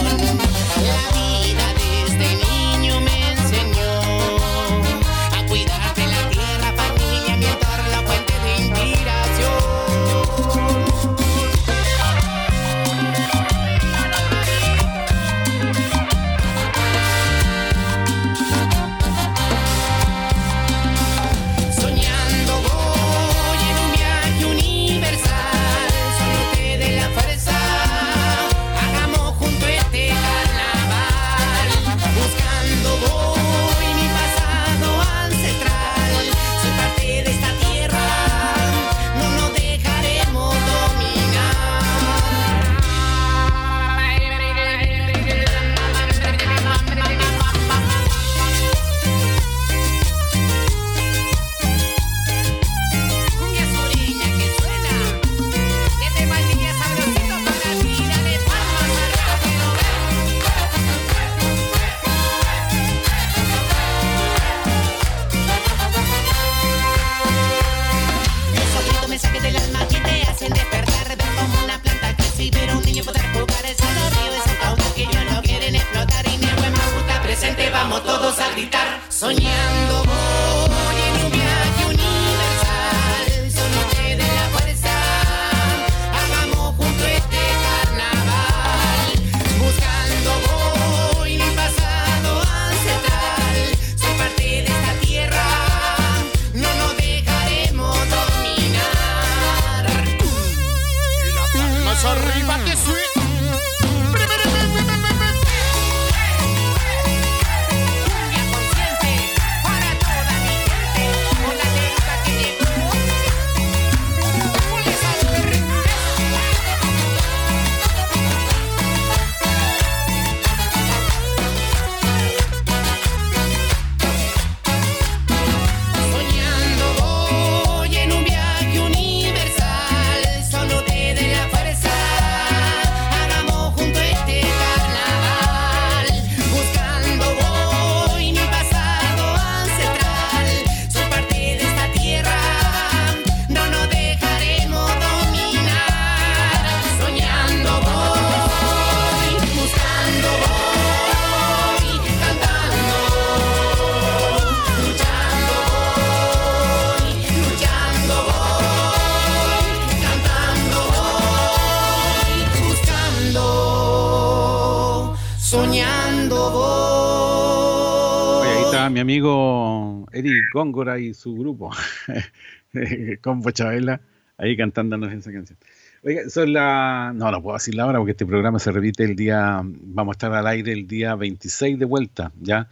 Góngora y su grupo, con Chabela, ahí cantándonos esa canción. Oiga, son la... No, no puedo decirla ahora porque este programa se repite el día... Vamos a estar al aire el día 26 de vuelta, ¿ya?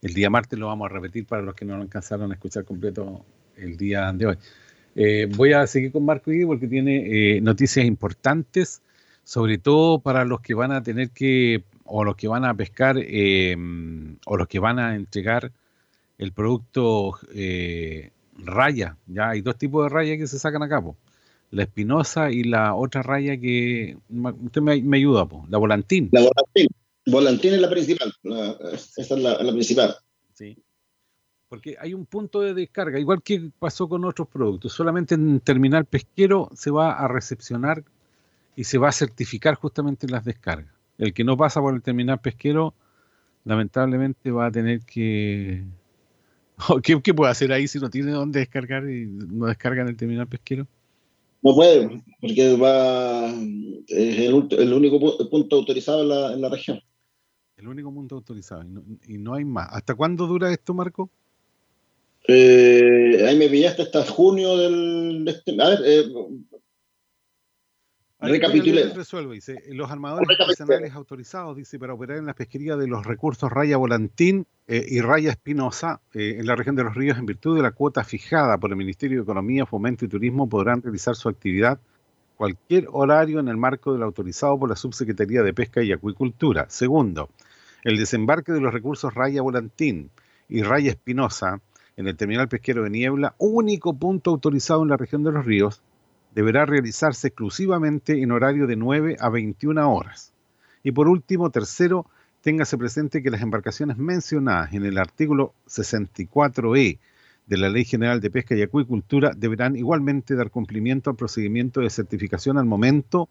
El día martes lo vamos a repetir para los que no lo alcanzaron a escuchar completo el día de hoy. Eh, voy a seguir con Marco Igui porque tiene eh, noticias importantes, sobre todo para los que van a tener que, o los que van a pescar, eh, o los que van a entregar el producto eh, raya. Ya hay dos tipos de raya que se sacan acá, po. la espinosa y la otra raya que usted me, me ayuda, po, la volantín. La volantín. Volantín es la principal. la- esa es la, la principal. Sí. Porque hay un punto de descarga, igual que pasó con otros productos. Solamente en terminal pesquero se va a recepcionar y se va a certificar justamente las descargas. El que no pasa por el terminal pesquero, lamentablemente va a tener que... ¿Qué, qué puede hacer ahí si no tiene dónde descargar y no descarga en el terminal pesquero? No puede, porque va, es el, único pu- punto autorizado en la, en la región. El único punto autorizado y no, hay más. ¿Hasta cuándo dura esto, Marco? Eh, ahí me pillaste hasta junio del... Este, a ver, eh, Recapitulemos. Resuelve, dice, los armadores artesanales autorizados, dice, para operar en la pesquería de los recursos Raya Volantín eh, y Raya Espinosa eh, en la región de los ríos, en virtud de la cuota fijada por el Ministerio de Economía, Fomento y Turismo, podrán realizar su actividad cualquier horario en el marco del autorizado por la Subsecretaría de Pesca y Acuicultura. Segundo, el desembarque de los recursos Raya Volantín y Raya Espinosa en el terminal pesquero de Niebla, único punto autorizado en la región de los ríos, deberá realizarse exclusivamente en horario de 9 a 21 horas. Y por último, tercero, téngase presente que las embarcaciones mencionadas en el artículo 64E de la Ley General de Pesca y Acuicultura deberán igualmente dar cumplimiento al procedimiento de certificación al momento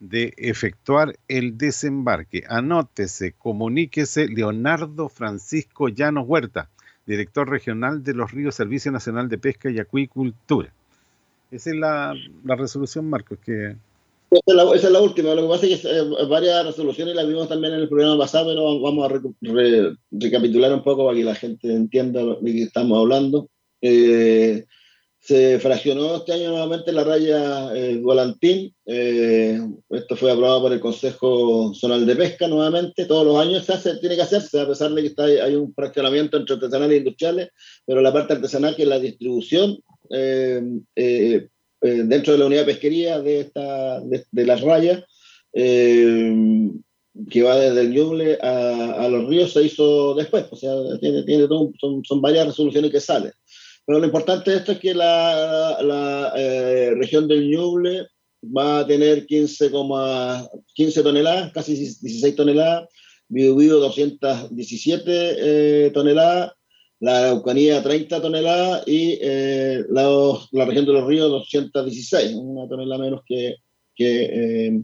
de efectuar el desembarque. Anótese, comuníquese Leonardo Francisco Llanos Huerta, director regional de los Ríos Servicio Nacional de Pesca y Acuicultura. Esa es la, resolución, Marcos, que... Esa es, la, última. Lo que pasa es que eh, varias resoluciones las vimos también en el programa pasado, pero vamos a recapitular un poco para que la gente entienda de qué estamos hablando. Eh, se fraccionó este año nuevamente la raya eh, Volantín. esto fue aprobado por el Consejo Zonal de Pesca nuevamente. Todos los años se hace, tiene que hacerse, a pesar de que está, hay un fraccionamiento entre artesanales e industriales, pero la parte artesanal, que es la distribución, eh, eh, eh, dentro de la unidad de pesquería de, esta, de, las rayas, que va desde el Ñuble a, los ríos, se hizo después. O sea, tiene, tiene son, son, varias resoluciones que salen. Pero lo importante de esto es que la, la región del Ñuble va a tener 15, 15 toneladas, casi 16 toneladas, Biobío 217 toneladas, la Araucanía 30 toneladas y eh, la, la, región de los ríos 216, una tonelada menos que, que eh,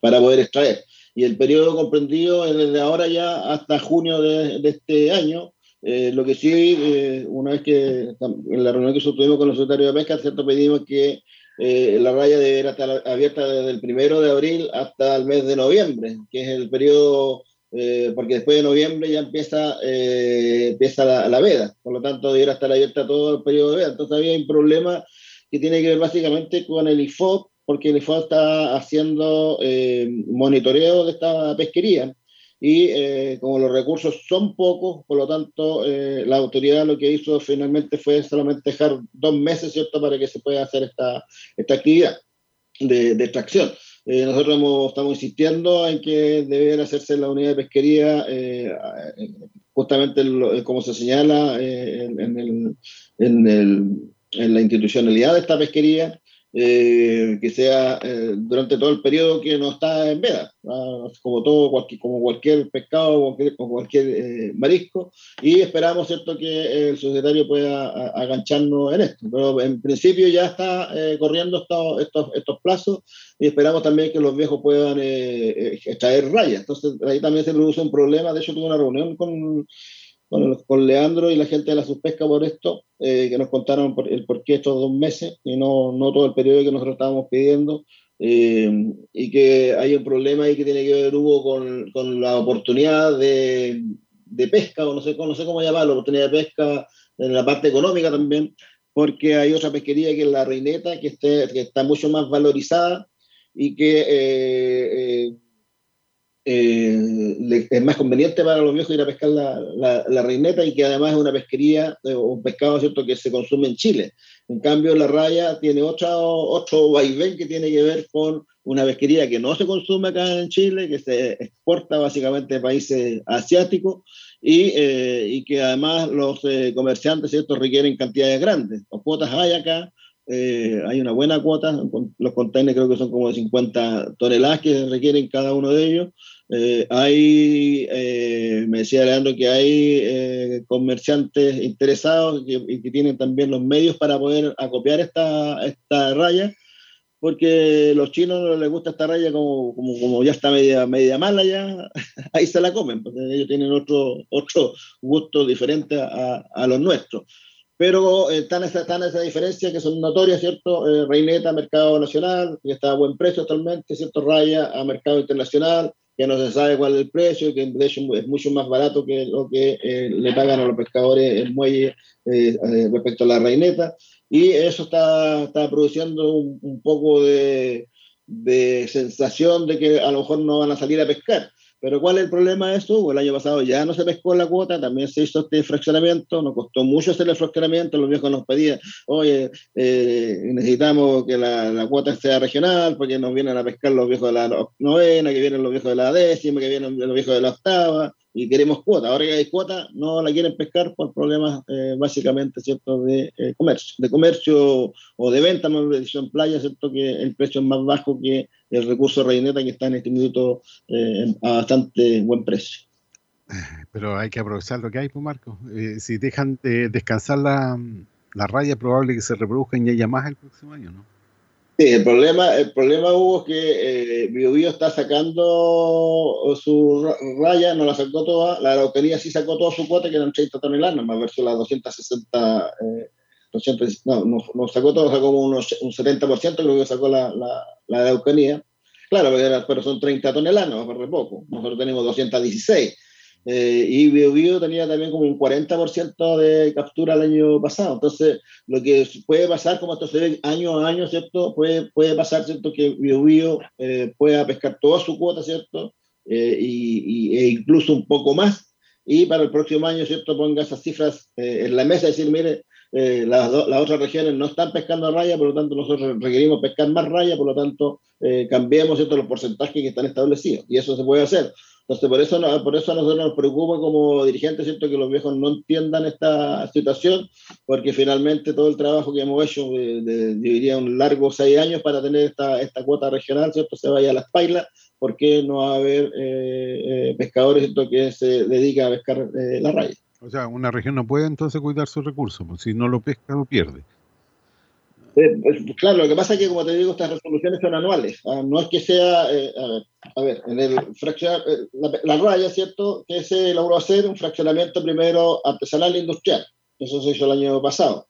para poder extraer. Y el periodo comprendido es desde ahora ya hasta junio de, de este año. Eh, lo que sí, una vez que en la reunión que tuvimos con el secretario de Pesca, ¿cierto? pedimos que la raya deberá estar abierta desde el primero de abril hasta el mes de noviembre, que es el periodo eh, porque después de noviembre ya empieza, eh, empieza la, veda, por lo tanto debiera estar abierta todo el periodo de veda. Entonces había un problema que tiene que ver básicamente con el IFOP, porque el IFOP está haciendo eh, monitoreo de esta pesquería y como los recursos son pocos, por lo tanto la autoridad lo que hizo finalmente fue solamente dejar dos meses, ¿cierto?, para que se pueda hacer esta, esta actividad de, de extracción. Eh, nosotros estamos insistiendo en que debe hacerse la unidad de pesquería, eh, justamente como se señala eh, en, el, en, el, en, la institucionalidad de esta pesquería, eh, que sea eh, durante todo el periodo que no está en veda, como todo, cualquier, como cualquier pescado cualquier, cualquier eh, marisco, y esperamos cierto que el societario pueda agancharnos en esto. Pero en principio ya está corriendo estos, estos, estos, plazos y esperamos también que los viejos puedan extraer rayas. Entonces ahí también se produce un problema. De hecho, tuve una reunión con con, Leandro y la gente de la Suspesca por esto, eh, que nos contaron por, el por qué estos dos meses y no, no todo el periodo que nosotros estábamos pidiendo, eh, y que hay un problema ahí que tiene que ver, Hugo, con, con la oportunidad de, de, pesca, o no sé, no sé cómo llamarlo, oportunidad de pesca en la parte económica también, porque hay otra pesquería que es la reineta, que, esté, que está mucho más valorizada y que eh, eh, es más conveniente para los viejos ir a pescar la, la, reineta y que además es una pesquería eh, un pescado cierto que se consume en Chile. En cambio, la raya tiene otro, otro vaivén que tiene que ver con una pesquería que no se consume acá en Chile, que se exporta básicamente a países asiáticos y, eh, y que además los comerciantes cierto requieren cantidades grandes. Los cuotas hay acá, hay una buena cuota, los containers creo que son como de 50 toneladas que requieren cada uno de ellos, eh, hay, eh, me decía Leandro que hay eh, comerciantes interesados y que, tienen también los medios para poder acopiar esta, esta raya, porque los chinos no les gusta esta raya como, como, como, ya está media, media mala, ya ahí se la comen, porque ellos tienen otro, otro gusto diferente a, a los nuestros. Pero están esa, están esa diferencia que son notorias, ¿cierto? Reineta, mercado nacional, que está a buen precio actualmente, ¿cierto? Raya a mercado internacional, que no se sabe cuál es el precio, que de hecho es mucho más barato que lo que eh, le pagan a los pescadores el muelle eh, eh, respecto a la reineta, y eso está, está produciendo un, un poco de, de sensación de que a lo mejor no van a salir a pescar. Pero ¿cuál es el problema de esto? El año pasado ya no se pescó la cuota, también se hizo este fraccionamiento, nos costó mucho hacer el fraccionamiento, los viejos nos pedían, oye, eh, necesitamos que la, la, cuota sea regional, porque nos vienen a pescar los viejos de la novena, que vienen los viejos de la décima, que vienen los viejos de la octava, y queremos cuota. Ahora que hay cuota, no la quieren pescar por problemas eh, básicamente, ¿cierto?, de eh, comercio, de comercio o de venta, más en playa, ¿cierto?, que el precio es más bajo que el recurso reineta que está en este minuto eh, a bastante buen precio. Pero hay que aprovechar lo que hay, pues Marco. Eh, si dejan de descansar la, la raya, es probable que se reproduzcan y haya más el próximo año, ¿no? Sí, el problema, el problema Hugo, es que eh, Bio, Bio está sacando su raya, no la sacó toda, la Araucanía sí sacó toda su cuota, que eran 30 toneladas, más versus las 260, eh, 200, no, no, no, sacó todo, sacó como unos, un 70%, creo que sacó la, la, la Araucanía. Claro, pero son 30 toneladas, no, re poco. Nosotros tenemos 216. Eh, y Bio, Bio tenía también como un 40% de captura el año pasado. Entonces, lo que puede pasar, como esto se ve año a año, ¿cierto? Puede, puede pasar, ¿cierto? Que Bio, Bio eh, pueda pescar toda su cuota, ¿cierto? Eh, y, y, e incluso un poco más. Y para el próximo año, ¿cierto? Ponga esas cifras eh, en la mesa y decir, mire, eh, las, las, otras regiones no están pescando a raya, por lo tanto nosotros requerimos pescar más raya, por lo tanto eh, cambiemos ¿cierto? los porcentajes que están establecidos. Y eso se puede hacer. Entonces, por eso, por eso a nosotros nos preocupa como dirigentes, ¿cierto? Que los viejos no entiendan esta situación, porque finalmente todo el trabajo que hemos hecho, de, de, diría un largo seis años para tener esta, esta cuota regional, ¿cierto? Se vaya a las pailas, porque no va a haber eh, eh, pescadores, ¿cierto? Que se dedican a pescar eh, la raya. O sea, una región no puede entonces cuidar sus recursos, pues si no lo pesca, lo pierde. Eh, claro, lo que pasa es que, como te digo, estas resoluciones son anuales. ¿ah? No es que sea, eh, a, ver, a ver, en el fraccionar, eh, la, la, raya, ¿cierto? Que se logró hacer un fraccionamiento primero artesanal e industrial. Eso se hizo el año pasado.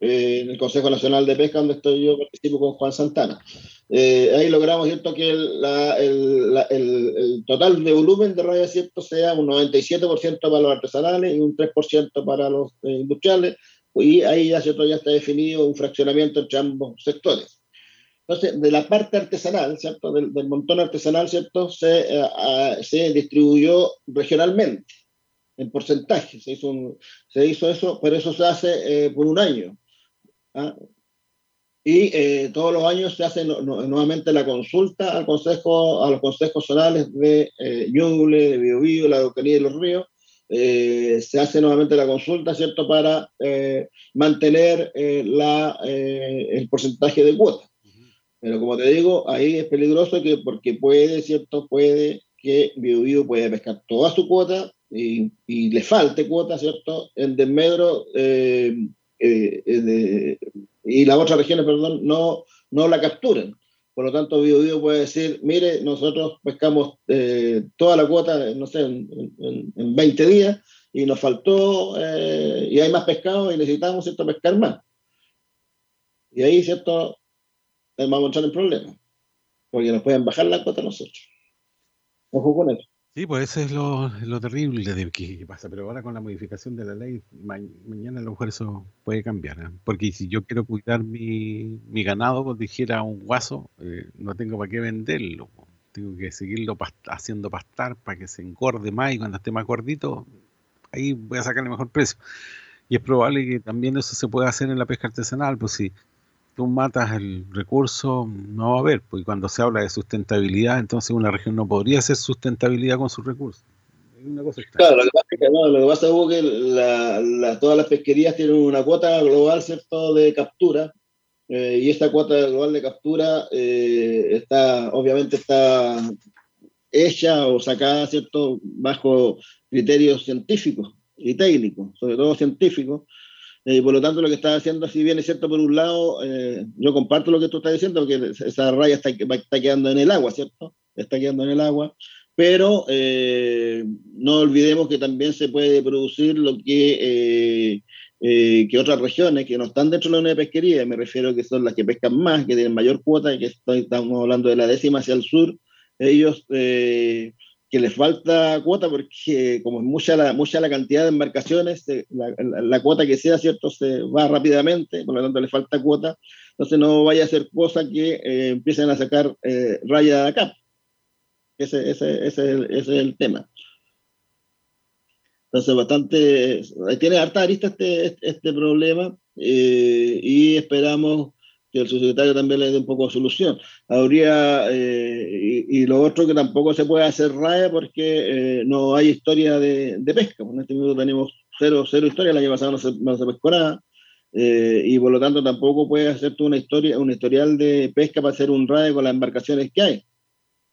Eh, en el Consejo Nacional de Pesca, donde estoy yo, participo con Juan Santana. Eh, ahí logramos ¿cierto? que el, la, el, la, el, el, total de volumen de raya ¿cierto? sea un 97% para los artesanales y un 3% para los eh, industriales, y ahí ya, ¿cierto? ya está definido un fraccionamiento entre ambos sectores. Entonces, de la parte artesanal, ¿cierto? Del, del montón artesanal, ¿cierto? Se, uh, se distribuyó regionalmente, en porcentaje. Se hizo, un, se hizo eso, pero eso se hace eh, por un año. ¿Ah? Y eh, todos los años se hace no, no, nuevamente la consulta al consejo, a los consejos zonales de eh, Ñuble, de Biobío, la Araucanía y los Ríos. Eh, se hace nuevamente la consulta, ¿cierto?, para eh, mantener eh, la, el porcentaje de cuota. Pero como te digo, ahí es peligroso que, porque puede, ¿cierto?, puede que Biobío puede pescar toda su cuota y, y le falte cuota, ¿cierto?, en desmedro de, y las otras regiones, perdón, no, no la capturan. Por lo tanto, Bio, Bio puede decir, mire, nosotros pescamos eh, toda la cuota, no sé, en, en, en 20 días y nos faltó, eh, y hay más pescado y necesitamos, ¿cierto?, pescar más. Y ahí, ¿cierto?, vamos a entrar en problemas, porque nos pueden bajar la cuota nosotros. Ojo con eso. Sí, pues eso es lo, lo terrible de que pasa, pero ahora con la modificación de la ley, ma mañana a lo mejor eso puede cambiar, ¿eh? porque si yo quiero cuidar mi, mi ganado, como dijera un guaso, eh, no tengo para qué venderlo, tengo que seguirlo past haciendo pastar para que se engorde más y cuando esté más gordito, ahí voy a sacarle mejor precio. Y es probable que también eso se pueda hacer en la pesca artesanal, pues si tú matas el recurso, no va a haber, porque cuando se habla de sustentabilidad, entonces una región no podría hacer sustentabilidad con sus recursos. Claro, lo que pasa es que, no, lo que, pasa es que la, la, todas las pesquerías tienen una cuota global, ¿cierto?, de captura, eh, y esta cuota global de captura eh, está, obviamente está hecha o sacada, ¿cierto?, bajo criterios científicos y técnicos, sobre todo científicos, eh, por lo tanto lo que está haciendo, si bien es cierto por un lado, eh, yo comparto lo que tú estás diciendo, porque esa raya está, está, quedando en el agua, ¿cierto? Está quedando en el agua, pero eh, no olvidemos que también se puede producir lo que, eh, que otras regiones que no están dentro de la Unión de Pesquería, me refiero a que son las que pescan más, que tienen mayor cuota, que estamos hablando de la décima hacia el sur, ellos que les falta cuota porque como es mucha la, mucha la cantidad de embarcaciones, la, la, cuota que sea, ¿cierto? Se va rápidamente, por lo tanto le falta cuota, entonces no vaya a ser cosa que empiecen a sacar raya de acá. Ese, ese, ese, es el, tema. Entonces, bastante, tiene harta arista este, este problema eh, y esperamos que el subsecretario también le dé un poco de solución. Habría, eh, y, lo otro que tampoco se puede hacer raya porque eh, no hay historia de, de, pesca. En este momento tenemos cero, cero historia, el año pasado no se, no se pescó nada. y por lo tanto tampoco puede hacerte una historia, un historial de pesca para hacer un RAE con las embarcaciones que hay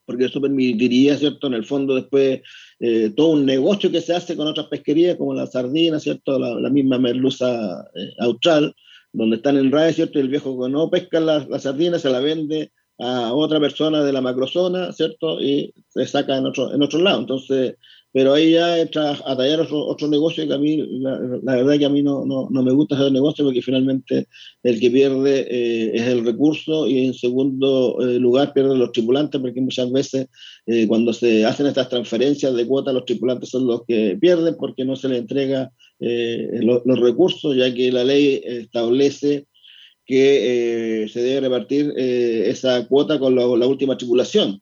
porque eso permitiría, ¿cierto?, en el fondo después eh, todo un negocio que se hace con otras pesquerías como la sardina, ¿cierto?, la, misma merluza eh, austral, donde están en RAE, ¿cierto?, y el viejo no pesca la, la, sardina se la vende a otra persona de la macrozona, ¿cierto?, y se saca en otro, en otro lado. Entonces, pero ahí ya entra a tallar otro, otro negocio que a mí, la, verdad que a mí no, no, no, me gusta hacer negocio porque finalmente el que pierde eh, es el recurso y en segundo eh, lugar pierden los tripulantes porque muchas veces eh, cuando se hacen estas transferencias de cuota los tripulantes son los que pierden porque no se les entrega lo, los recursos ya que la ley establece que se debe repartir esa cuota con la, la última tripulación.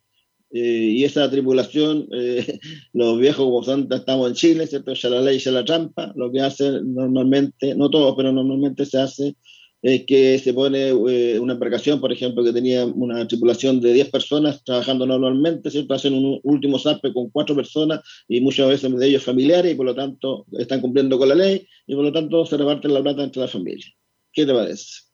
Eh, y esa tripulación, eh, los viejos como estamos en Chile, ¿cierto? Ya la ley, ya la trampa, lo que hace normalmente, no todo, pero normalmente se hace es que se pone eh, una embarcación, por ejemplo, que tenía una tripulación de 10 personas trabajando normalmente, ¿cierto? Hacen un último zarpe con cuatro personas y muchas veces de ellos familiares y por lo tanto están cumpliendo con la ley y por lo tanto se reparten la plata entre la familia. ¿Qué te parece?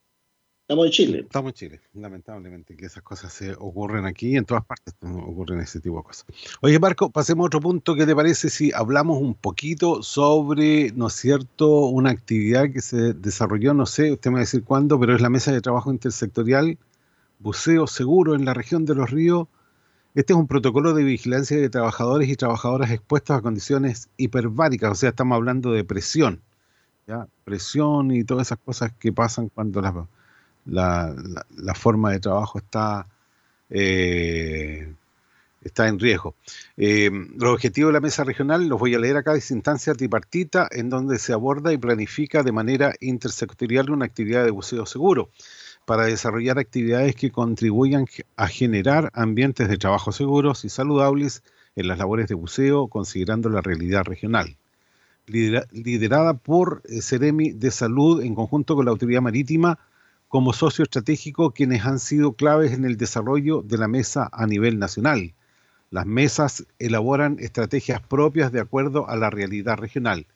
Estamos en Chile. Estamos en Chile, lamentablemente, que esas cosas se ocurren aquí y en todas partes ocurren ese tipo de cosas. Oye, Marco, pasemos a otro punto. ¿Qué te parece si hablamos un poquito sobre, ¿no es cierto?, una actividad que se desarrolló, no sé, usted me va a decir cuándo, pero es la mesa de trabajo intersectorial, buceo seguro en la región de los ríos. Este es un protocolo de vigilancia de trabajadores y trabajadoras expuestos a condiciones hiperbáricas, o sea, estamos hablando de presión, ¿ya? Presión y todas esas cosas que pasan cuando las la, forma de trabajo está, eh, está en riesgo. Eh, los objetivos de la mesa regional los voy a leer acá, es instancia tripartita en donde se aborda y planifica de manera intersectorial una actividad de buceo seguro para desarrollar actividades que contribuyan a generar ambientes de trabajo seguros y saludables en las labores de buceo, considerando la realidad regional. Liderada por Ceremi de Salud en conjunto con la Autoridad Marítima, como socio estratégico quienes han sido claves en el desarrollo de la mesa a nivel nacional. Las mesas elaboran estrategias propias de acuerdo a la realidad regional.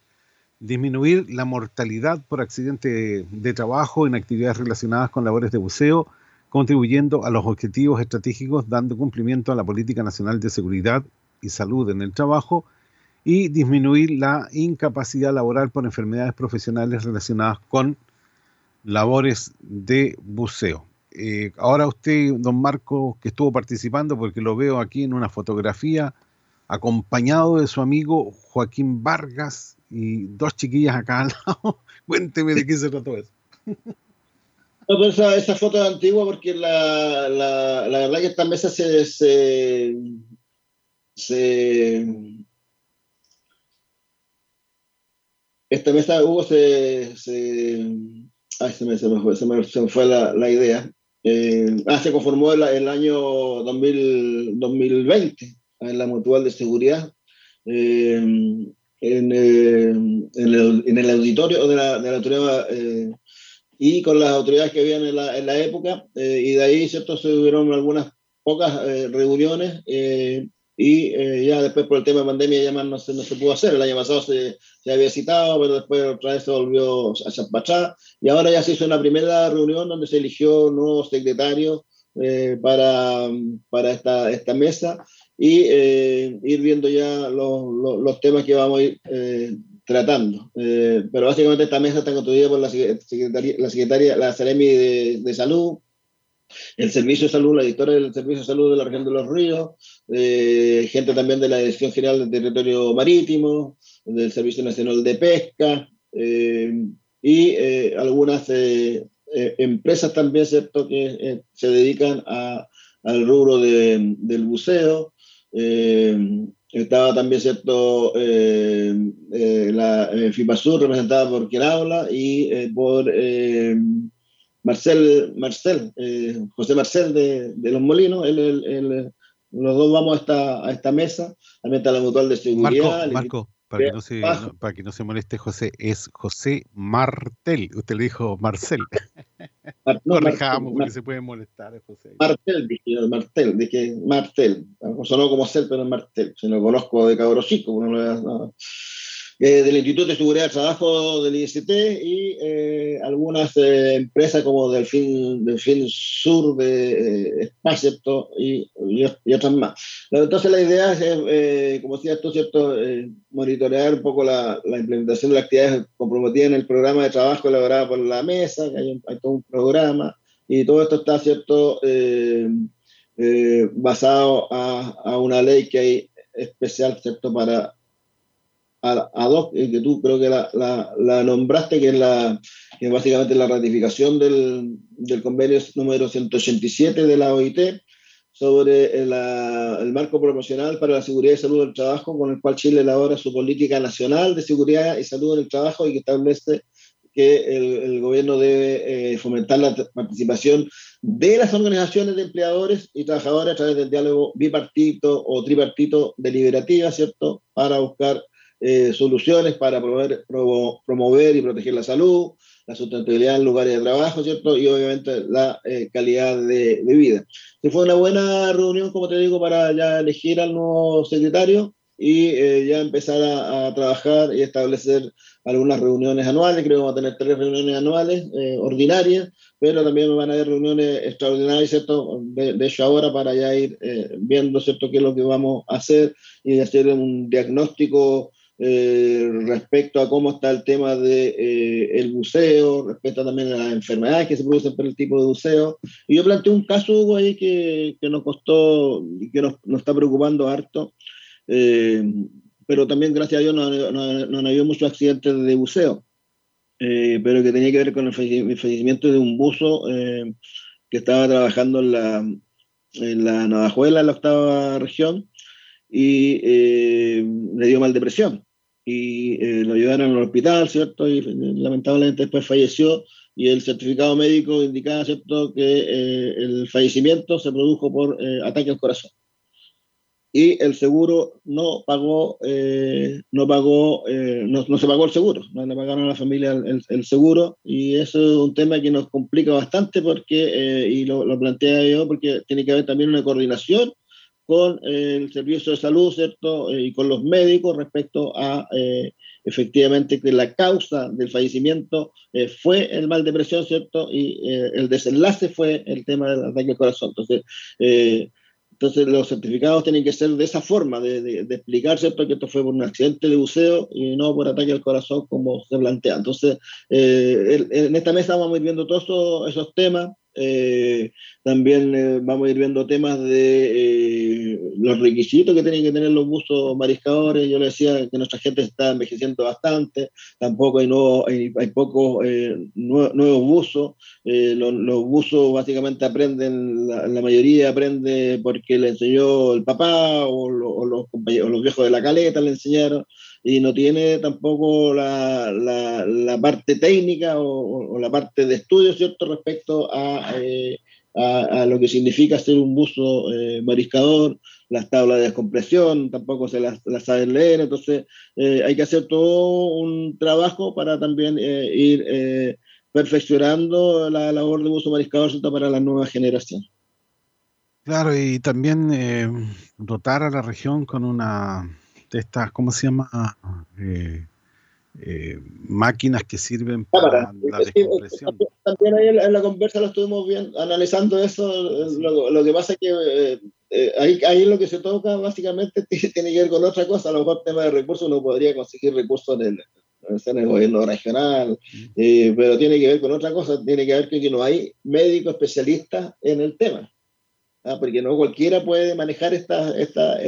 Disminuir la mortalidad por accidente de trabajo en actividades relacionadas con labores de buceo, contribuyendo a los objetivos estratégicos dando cumplimiento a la Política Nacional de Seguridad y Salud en el Trabajo y disminuir la incapacidad laboral por enfermedades profesionales relacionadas con labores de buceo. Eh, ahora usted, don Marco, que estuvo participando, porque lo veo aquí en una fotografía, acompañado de su amigo Joaquín Vargas y dos chiquillas acá al lado. Cuénteme de qué se trató eso. No, esa, esa, foto es antigua porque la, la, la, verdad que esta mesa se, se, se esta mesa Hugo se, se Ay, se me, se me fue, se me, se me fue la, la, idea. Eh, ah, se conformó el, el año 2000, 2020 en la Mutual de Seguridad. Eh, en, eh, en, el, en, el, auditorio de la, de la autoridad eh, y con las autoridades que habían en la, en la época, eh, y de ahí, ¿cierto? Se tuvieron algunas pocas eh, reuniones y eh, ya después por el tema de pandemia ya más no se, no se pudo hacer. El año pasado se, se, había citado, pero después otra vez se volvió a Chapachá y ahora ya se hizo una primera reunión donde se eligió nuevo secretario eh, para, para esta, esta mesa y eh, ir viendo ya los, los, los, temas que vamos a ir eh, tratando. Eh, pero básicamente esta mesa está constituida por la secretaria, la, secretaria, la Ceremi de, de Salud, el Servicio de Salud, la editora del Servicio de Salud de la región de los ríos, eh, gente también de la Dirección General del Territorio Marítimo, del Servicio Nacional de Pesca eh, y eh, algunas eh, eh, empresas también, ¿cierto?, que se dedican a, al rubro de, del buceo. Eh, estaba también, ¿cierto?, eh, eh, la FIPASUR representada por quien habla y por Marcel, Marcel José Marcel de, de Los Molinos. los dos vamos a esta, a esta mesa. También está la Mutual de Seguridad. Marco, para que, no se, para que no se moleste José, es José Martel. Usted le dijo Marcel. Mar, no, Corrijamos porque se puede molestar José. Martel, dije, Martel, dije Martel. Sonó como Cel, pero es Martel. Si no conozco de Cabrosico, no lo no. Eh, del Instituto de Seguridad del Trabajo del IST y eh, algunas eh, empresas como Delfín, Delfín Sur de Espacio y, y, otras más. Entonces la idea es, como decía esto, ¿cierto? monitorear un poco la, la, implementación de las actividades comprometidas en el programa de trabajo elaborado por la mesa, que hay, hay todo un programa y todo esto está, ¿cierto? basado a, a una ley que hay especial, ¿cierto? Para a, dos, eh, que tú creo que la, nombraste, que es, la, que básicamente la ratificación del, del, convenio número 187 de la OIT sobre el, el, marco promocional para la seguridad y salud del trabajo, con el cual Chile elabora su política nacional de seguridad y salud en el trabajo y que establece que el, gobierno debe eh, fomentar la participación de las organizaciones de empleadores y trabajadores a través del diálogo bipartito o tripartito deliberativa, ¿cierto? Para buscar eh, soluciones para promover, promover y proteger la salud, la sustentabilidad en lugares de trabajo, ¿cierto? Y obviamente la eh, calidad de, vida. Se fue una buena reunión, como te digo, para ya elegir al nuevo secretario y eh, ya empezar a, trabajar y establecer algunas reuniones anuales. Creo que vamos a tener tres reuniones anuales ordinarias, pero también van a haber reuniones extraordinarias, ¿cierto? De, de hecho, ahora para ya ir viendo, ¿cierto?, qué es lo que vamos a hacer y hacer un diagnóstico eh, respecto a cómo está el tema del de, eh, el buceo, respecto también a las enfermedades que se producen por el tipo de buceo. Y yo planteé un caso, Hugo, ahí que, que nos costó y que nos, nos está preocupando harto, eh, pero también, gracias a Dios, no, no, no han habido muchos accidentes de buceo, pero que tenía que ver con el fallecimiento de un buzo que estaba trabajando en la, en la Navajuela, en la octava región, y le dio mal depresión y eh, lo llevaron al hospital, ¿cierto? Y lamentablemente después falleció y el certificado médico indicaba, ¿cierto?, que eh, el fallecimiento se produjo por eh, ataque al corazón. Y el seguro no pagó, no pagó, no, no, se pagó el seguro, no le pagaron a la familia el, el, seguro y eso es un tema que nos complica bastante porque, y lo, lo plantea yo, porque tiene que haber también una coordinación con el servicio de salud, ¿cierto? Eh, y con los médicos respecto a eh, efectivamente que la causa del fallecimiento eh, fue el mal de presión, ¿cierto? Y el desenlace fue el tema del ataque al corazón. Entonces, entonces los certificados tienen que ser de esa forma, de, de, explicar, ¿cierto? Que esto fue por un accidente de buceo y no por ataque al corazón como se plantea. Entonces, en esta mesa vamos a ir viendo todos esos temas. Eh, también eh, vamos a ir viendo temas de eh, los requisitos que tienen que tener los buzos mariscadores. Yo le decía que nuestra gente está envejeciendo bastante, tampoco hay, hay, pocos nuevos buzos. Los, buzos básicamente aprenden, la, mayoría aprende porque le enseñó el papá o, o los, o los viejos de la caleta le enseñaron y no tiene tampoco la, la, parte técnica o, la parte de estudio, ¿cierto?, respecto eh, a, a, lo que significa ser un buzo eh, mariscador, las tablas de descompresión, tampoco se las, las saben leer, entonces eh, hay que hacer todo un trabajo para también ir perfeccionando la labor de buzo mariscador para la nueva generación. Claro, y también dotar a la región con una estas, ¿cómo se llama? Eh, eh, máquinas que sirven para la descompresión. También ahí en la, conversa lo estuvimos viendo, analizando eso. Lo, que pasa es que eh, ahí, ahí lo que se toca básicamente tiene que ver con otra cosa. A lo mejor tema de recursos uno podría conseguir recursos en el, en el gobierno regional, pero tiene que ver con otra cosa. Tiene que ver con que no hay médicos especialistas en el tema. ¿Ah? porque no cualquiera puede manejar estas estas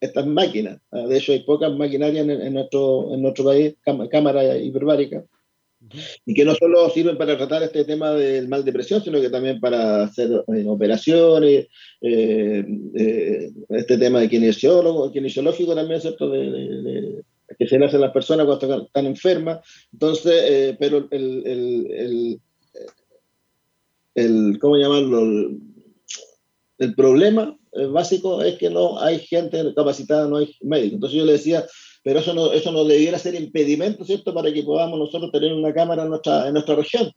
estas máquinas. ¿ah? De hecho, hay pocas maquinarias en, nuestro, en nuestro país, cámaras hiperbáricas, y que no solo sirven para tratar este tema del mal de presión, sino que también para hacer eh, operaciones, eh, eh, este tema de kinesiólogo, kinesiológico también, ¿cierto? De, que se le hacen las personas cuando están, enfermas. Entonces, pero el, el, el, ¿cómo llamarlo? El, problema básico es que no hay gente capacitada, no hay médicos. Entonces yo le decía, pero eso no, eso no debiera ser impedimento, ¿cierto?, para que podamos nosotros tener una cámara en nuestra, en nuestra región.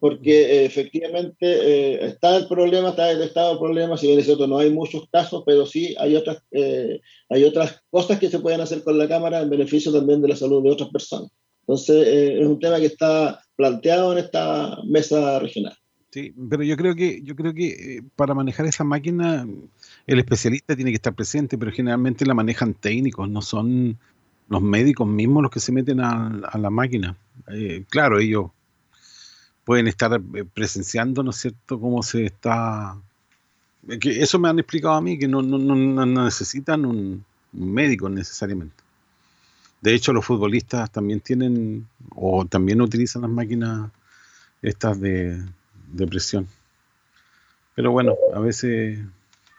Porque eh, efectivamente eh, está el problema, está el estado el problema, si bien es cierto, no hay muchos casos, pero sí hay otras, eh, hay otras cosas que se pueden hacer con la cámara en beneficio también de la salud de otras personas. Entonces, es un tema que está planteado en esta mesa regional. Sí, pero yo creo que, yo creo que para manejar esa máquina el especialista tiene que estar presente, pero generalmente la manejan técnicos, no son los médicos mismos los que se meten a, la máquina. Eh, claro, ellos pueden estar eh, presenciando, ¿no es cierto?, cómo se está... Que eso me han explicado a mí, que no, no, no necesitan un, médico necesariamente. De hecho, los futbolistas también tienen o también utilizan las máquinas estas de, de presión. Pero bueno, a veces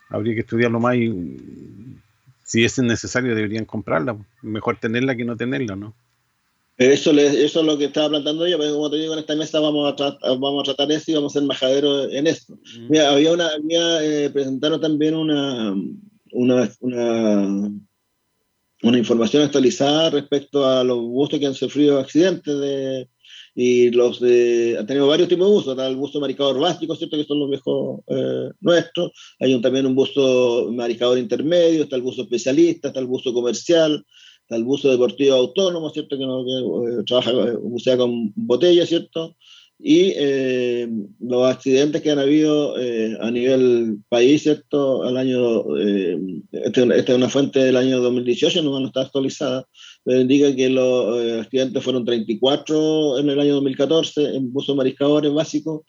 habría que estudiarlo más y si es necesario deberían comprarla. Mejor tenerla que no tenerla, ¿no? Eso, eso es lo que estaba planteando ella, pero como te digo, en esta mesa vamos a, vamos a tratar eso y vamos a ser embajaderos en esto. Mm. Mira, había una, había, eh, presentaron también una, una, una, una, información actualizada respecto a los bustos que han sufrido accidentes de, y los de, han tenido varios tipos de buzos, está el busto maricador básico, ¿cierto? Que son los viejos eh, nuestros, hay un, también un busto maricador intermedio, está el busto especialista, está el busto comercial, está el busto deportivo autónomo, ¿cierto? Que, no, que eh, trabaja, eh, bucea con botella, ¿cierto? Y los accidentes que han habido a nivel país, ¿cierto? Al año, este, esta es una fuente del año 2018, no, no está actualizada, me indica que los eh, accidentes fueron 34 en el año 2014 en buzos mariscadores básicos,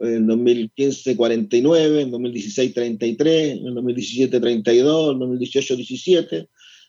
en 2015 49, en 2016 33, en 2017 32, en 2018 17,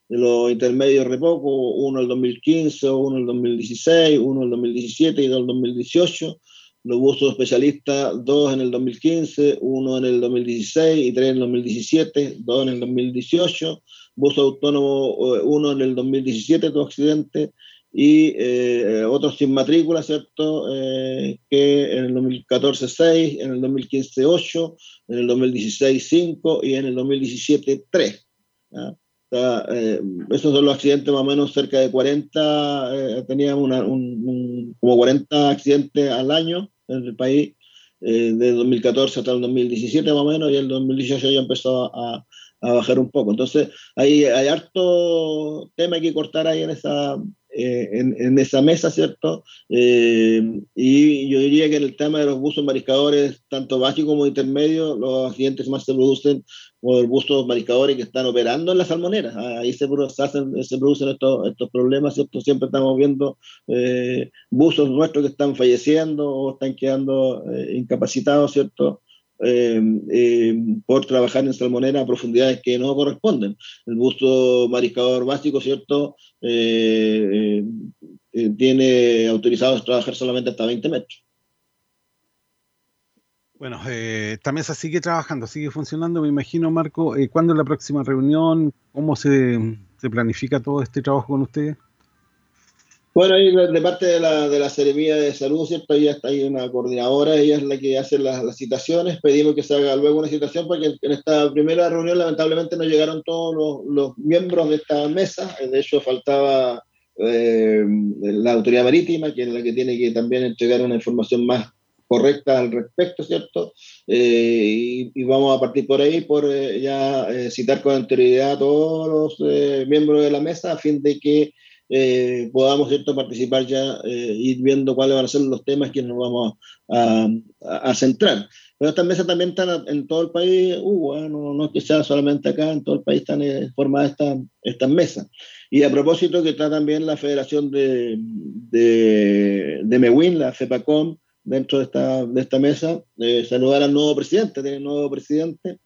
de los intermedios re poco, uno el 2015, uno el 2016, uno el 2017 y dos el 2018. Los buzos especialistas, dos en el 2015, uno en el 2016 y tres en el 2017, dos en el 2018 bus autónomo, uno en el 2017, dos accidentes, y eh, otros sin matrícula, ¿cierto? Eh, que en el 2014 6, en el 2015 8, en el 2016 5 y en el 2017 3. Eh, esos son los accidentes más o menos cerca de 40, teníamos una, un, como 40 accidentes al año en el país, de 2014 hasta el 2017 más o menos, y el 2018 ya empezó a, a bajar un poco. Entonces, hay, hay harto tema que cortar ahí en esa, eh, en, esa mesa, ¿cierto? Eh, y yo diría que en el tema de los buzos mariscadores, tanto básicos como intermedios, los accidentes más se producen con los buzos mariscadores que están operando en las salmoneras. Ahí se, hacen, se producen estos, estos problemas, ¿cierto? Siempre estamos viendo eh, buzos nuestros que están falleciendo o están quedando incapacitados, ¿cierto? Eh, eh, por trabajar en salmonera a profundidades que no corresponden. El busto mariscador básico, ¿cierto? Eh, tiene autorizados trabajar solamente hasta 20 metros. Bueno, esta mesa sigue trabajando, sigue funcionando. Me imagino, Marco, ¿cuándo es la próxima reunión? ¿Cómo se, se planifica todo este trabajo con ustedes? Bueno, ahí de parte de la, de la Seremía de Salud, ¿cierto? Ahí está ahí una coordinadora, ella es la que hace las, citaciones. Pedimos que se haga luego una citación porque en esta primera reunión lamentablemente no llegaron todos los, miembros de esta mesa. De hecho, faltaba eh, la autoridad marítima, que es la que tiene que también entregar una información más correcta al respecto, ¿cierto? Eh, y, vamos a partir por ahí, por eh, ya citar con anterioridad a todos los miembros de la mesa a fin de que eh, podamos ¿cierto? participar ya, eh, ir viendo cuáles van a ser los temas que nos vamos a, a, centrar. Pero estas mesas también están en todo el país, uh, no, no, es que sea solamente acá, en todo el país están eh, formadas estas estas mesas. Y a propósito que está también la Federación de, de, de MEWIN, la FEPACOM, dentro de esta, de esta mesa, saludar al nuevo presidente, tiene nuevo presidente,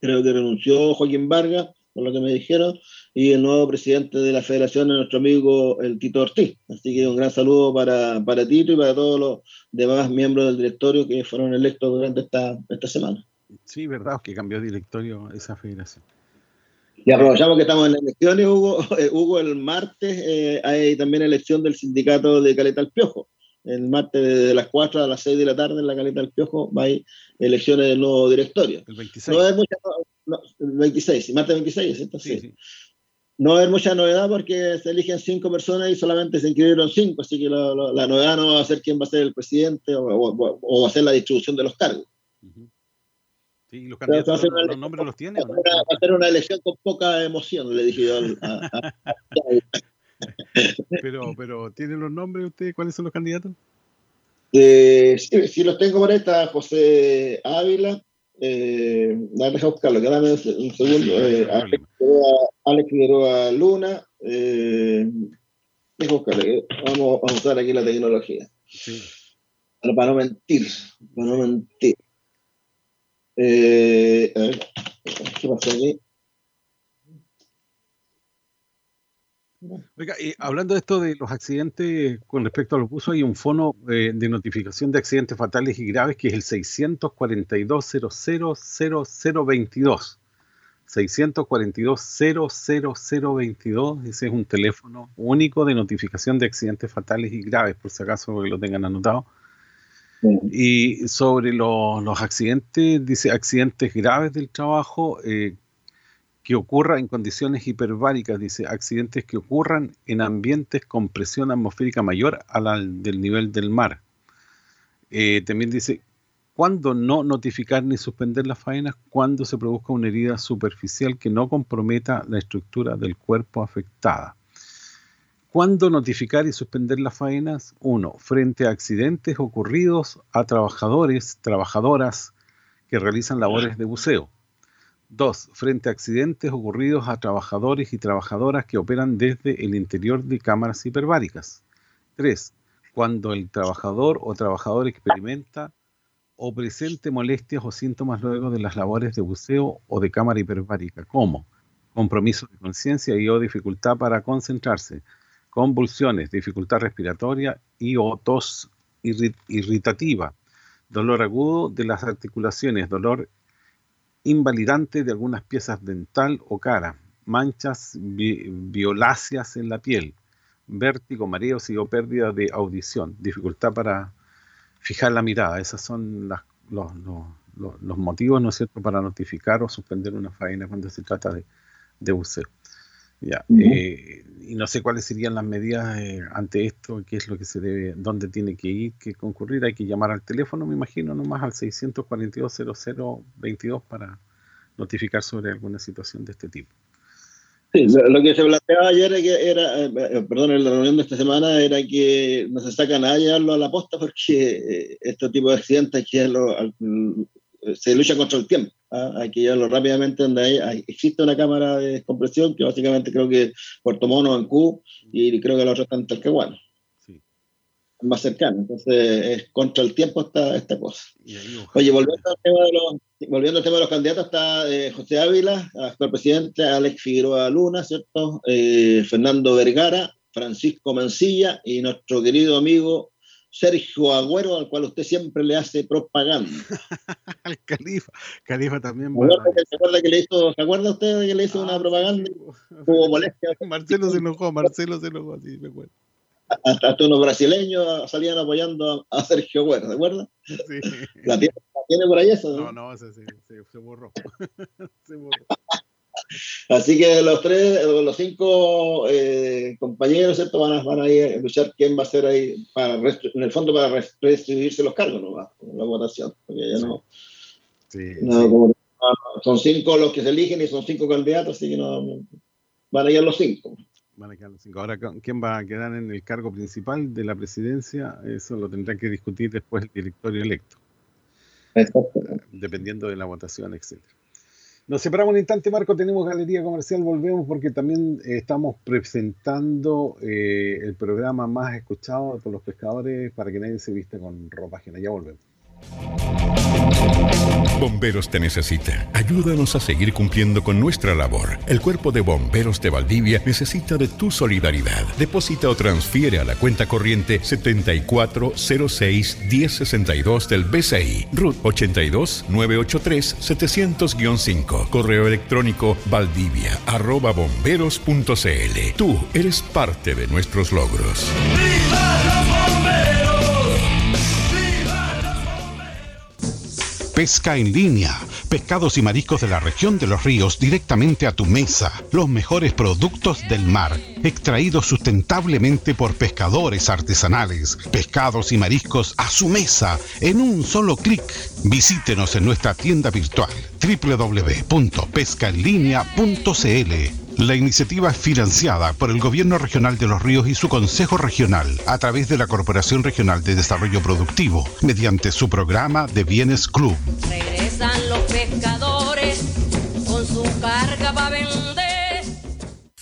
creo que renunció Joaquín Vargas, por lo que me dijeron, y el nuevo presidente de la federación es nuestro amigo el Tito Ortiz. Así que un gran saludo para, para Tito y para todos los demás miembros del directorio que fueron electos durante esta, esta semana. Sí, verdad, que cambió directorio esa federación. Y aprovechamos que estamos en las elecciones, Hugo, eh, Hugo el martes eh, hay también elección del sindicato de Caleta al Piojo. El martes de las 4 a las 6 de la tarde en la Caleta del Piojo va a ir elecciones del nuevo directorio. El 26. No hay mucha, no, el 26, martes 26, ¿cierto? Sí, sí. No va a haber mucha novedad porque se eligen cinco personas y solamente se inscribieron cinco, así que la, la, la novedad no va a ser quién va a ser el presidente o, o, o va a ser la distribución de los cargos. Uh -huh. Sí, los candidatos, ¿los, los nombres los tienen? Va a ser una elección con poca emoción, le dije yo a, a, a pero, pero, ¿tienen los nombres ustedes? ¿Cuáles son los candidatos? Eh, sí, sí, los tengo por ahí. Está José Ávila. Eh, deja buscarlo, que dame un segundo. Eh, Alex Figueroa Luna. Eh, buscarlo. Eh, vamos, vamos a usar aquí la tecnología. Sí. Para, para no mentir. Para no mentir. Eh, a ver, ¿qué pasó aquí? Oiga, y hablando de esto de los accidentes con respecto a los buses, hay un fono eh, de notificación de accidentes fatales y graves que es el 642-000022. 642-000022. Ese es un teléfono único de notificación de accidentes fatales y graves, por si acaso que lo tengan anotado. Y sobre lo, los accidentes, dice accidentes graves del trabajo, eh, que ocurra en condiciones hiperbáricas, dice, accidentes que ocurran en ambientes con presión atmosférica mayor a la del nivel del mar. Eh, también dice, ¿cuándo no notificar ni suspender las faenas? Cuando se produzca una herida superficial que no comprometa la estructura del cuerpo afectada. ¿Cuándo notificar y suspender las faenas? Uno, frente a accidentes ocurridos a trabajadores, trabajadoras que realizan labores de buceo. Dos, frente a accidentes ocurridos a trabajadores y trabajadoras que operan desde el interior de cámaras hiperbáricas. Tres, cuando el trabajador o trabajador experimenta o presente molestias o síntomas luego de las labores de buceo o de cámara hiperbárica, como compromiso de conciencia y o dificultad para concentrarse, convulsiones, dificultad respiratoria y o tos irrit irritativa, dolor agudo de las articulaciones, dolor invalidante de algunas piezas dental o cara, manchas vi violáceas en la piel, vértigo, mareos y o pérdida de audición, dificultad para fijar la mirada. Esos son los, motivos, ¿no es cierto?, para notificar o suspender una faena cuando se trata de, de buceo. Ya. Uh -huh. eh, y no sé cuáles serían las medidas eh, ante esto, qué es lo que se debe, dónde tiene que ir, qué concurrir. Hay que llamar al teléfono, me imagino, nomás al 642-0022 para notificar sobre alguna situación de este tipo. Sí, lo, que se planteaba ayer era, era eh, perdón, en la reunión de esta semana era que no se saca nada llevarlo a la posta porque eh, este tipo de accidentes hay que llevarlo al, se lucha contra el tiempo. ¿ah? Hay que llevarlo rápidamente donde hay, hay, existe una cámara de descompresión que básicamente creo que Puerto Mono Q y creo que la otra está en Talcahuano. Sí. Más cercano. Entonces, es contra el tiempo esta, esta cosa. Oye, volviendo al, tema de los, volviendo al tema de los candidatos, está eh, José Ávila, actual presidente, Alex Figueroa Luna, ¿cierto? Eh, Fernando Vergara, Francisco Mancilla y nuestro querido amigo Sergio Agüero, al cual usted siempre le hace propaganda. Al Califa. Califa también. ¿Se acuerda, que, ¿Se acuerda que le hizo, ¿se acuerda usted de que le hizo ah, una propaganda? Hubo molestia. Marcelo se enojó, Marcelo se enojó, sí, me acuerdo. Hasta, hasta, unos brasileños salían apoyando a, a Sergio Agüero, ¿de acuerdo? Sí. ¿La tiene, ¿La tiene, por ahí eso? No, no, se, se, se borró. se borró. Así que los tres, los cinco eh, compañeros, ¿cierto? Van a, van a ir a luchar quién va a ser ahí, para en el fondo, para redistribuirse los cargos, ¿no? La votación. Porque ya no. Sí, no sí. Como, son cinco los que se eligen y son cinco candidatos, así que no. Van a ir los cinco. Van a quedar los cinco. Ahora, ¿quién va a quedar en el cargo principal de la presidencia? Eso lo tendrá que discutir después el directorio electo. Dependiendo de la votación, etcétera. Nos separamos un instante, Marco, tenemos galería comercial, volvemos porque también eh, estamos presentando eh, el programa más escuchado por los pescadores para que nadie se vista con ropa ajena. Ya volvemos. Bomberos te necesita. Ayúdanos a seguir cumpliendo con nuestra labor. El Cuerpo de Bomberos de Valdivia necesita de tu solidaridad. Deposita o transfiere a la cuenta corriente 7406 1062 del BCI. RUT 82 983 700-5. Correo electrónico valdivia arroba bomberos.cl. Tú eres parte de nuestros logros. Pesca en línea. Pescados y mariscos de la región de los ríos directamente a tu mesa. Los mejores productos del mar. Extraídos sustentablemente por pescadores artesanales. Pescados y mariscos a su mesa en un solo clic. Visítenos en nuestra tienda virtual www.pescaenlinea.cl. La iniciativa es financiada por el Gobierno Regional de los Ríos y su Consejo Regional a través de la Corporación Regional de Desarrollo Productivo mediante su programa de Bienes Club. Regresan los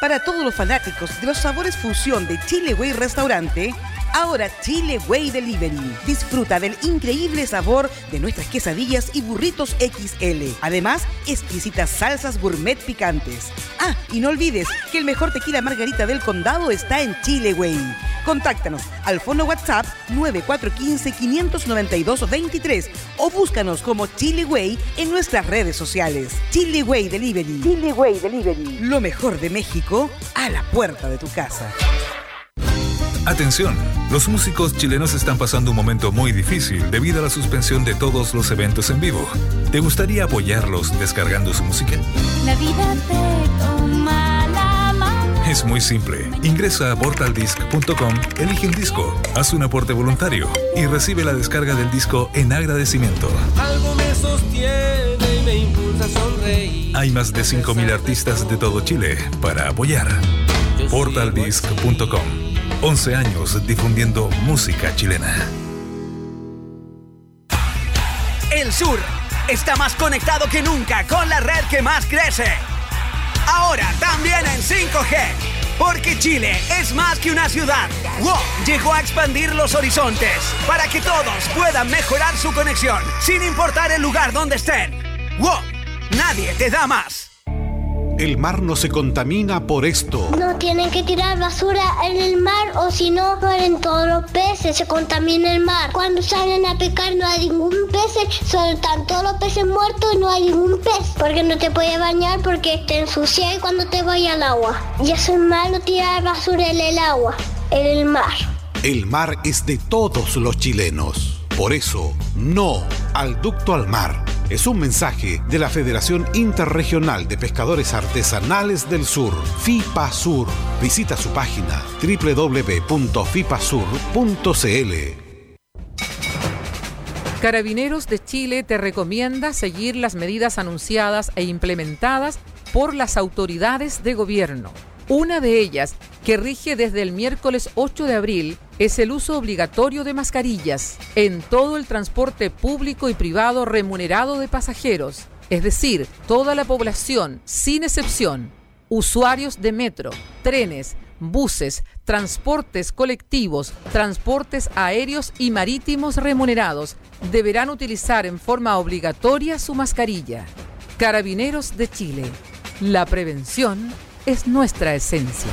Para todos los fanáticos de los sabores fusión de Chile Way Restaurante, ahora Chile Way Delivery. Disfruta del increíble sabor de nuestras quesadillas y burritos XL. Además, exquisitas salsas gourmet picantes. Ah, y no olvides que el mejor tequila margarita del condado está en Chile Way. Contáctanos al fono WhatsApp 9415-592-23 o búscanos como Chile Way en nuestras redes sociales. Chile Way Delivery. Chile Way Delivery. Lo mejor de México a la puerta de tu casa. Atención, los músicos chilenos están pasando un momento muy difícil debido a la suspensión de todos los eventos en vivo. ¿Te gustaría apoyarlos descargando su música? La vida te toma la mano. Es muy simple. Ingresa a portaldisc.com, elige un disco, haz un aporte voluntario y recibe la descarga del disco en agradecimiento. Algo me sostiene y me impulsa a sonreír. Hay más de 5.000 artistas de todo Chile para apoyar. Portaldisc.com 11 años difundiendo música chilena. El sur está más conectado que nunca con la red que más crece. Ahora también en 5G. Porque Chile es más que una ciudad. WOM llegó a expandir los horizontes para que todos puedan mejorar su conexión sin importar el lugar donde estén. WOM, nadie te da más. El mar no se contamina por esto. No tienen que tirar basura en el mar o si no mueren todos los peces, se contamina el mar. Cuando salen a pescar no hay ningún pez, solo están todos los peces muertos y no hay ningún pez. Porque no te puedes bañar porque te ensucias cuando te vayas al agua. Y eso es malo tirar basura en el agua, en el mar. El mar es de todos los chilenos. Por eso, no al ducto al mar. Es un mensaje de la Federación Interregional de Pescadores Artesanales del Sur, FIPA Sur. Visita su página www.fipasur.cl. Carabineros de Chile te recomienda seguir las medidas anunciadas e implementadas por las autoridades de gobierno. Una de ellas, que rige desde el miércoles 8 de abril, es el uso obligatorio de mascarillas en todo el transporte público y privado remunerado de pasajeros, es decir, toda la población, sin excepción, usuarios de metro, trenes, buses, transportes colectivos, transportes aéreos y marítimos remunerados deberán utilizar en forma obligatoria su mascarilla. Carabineros de Chile. La prevención es nuestra esencia.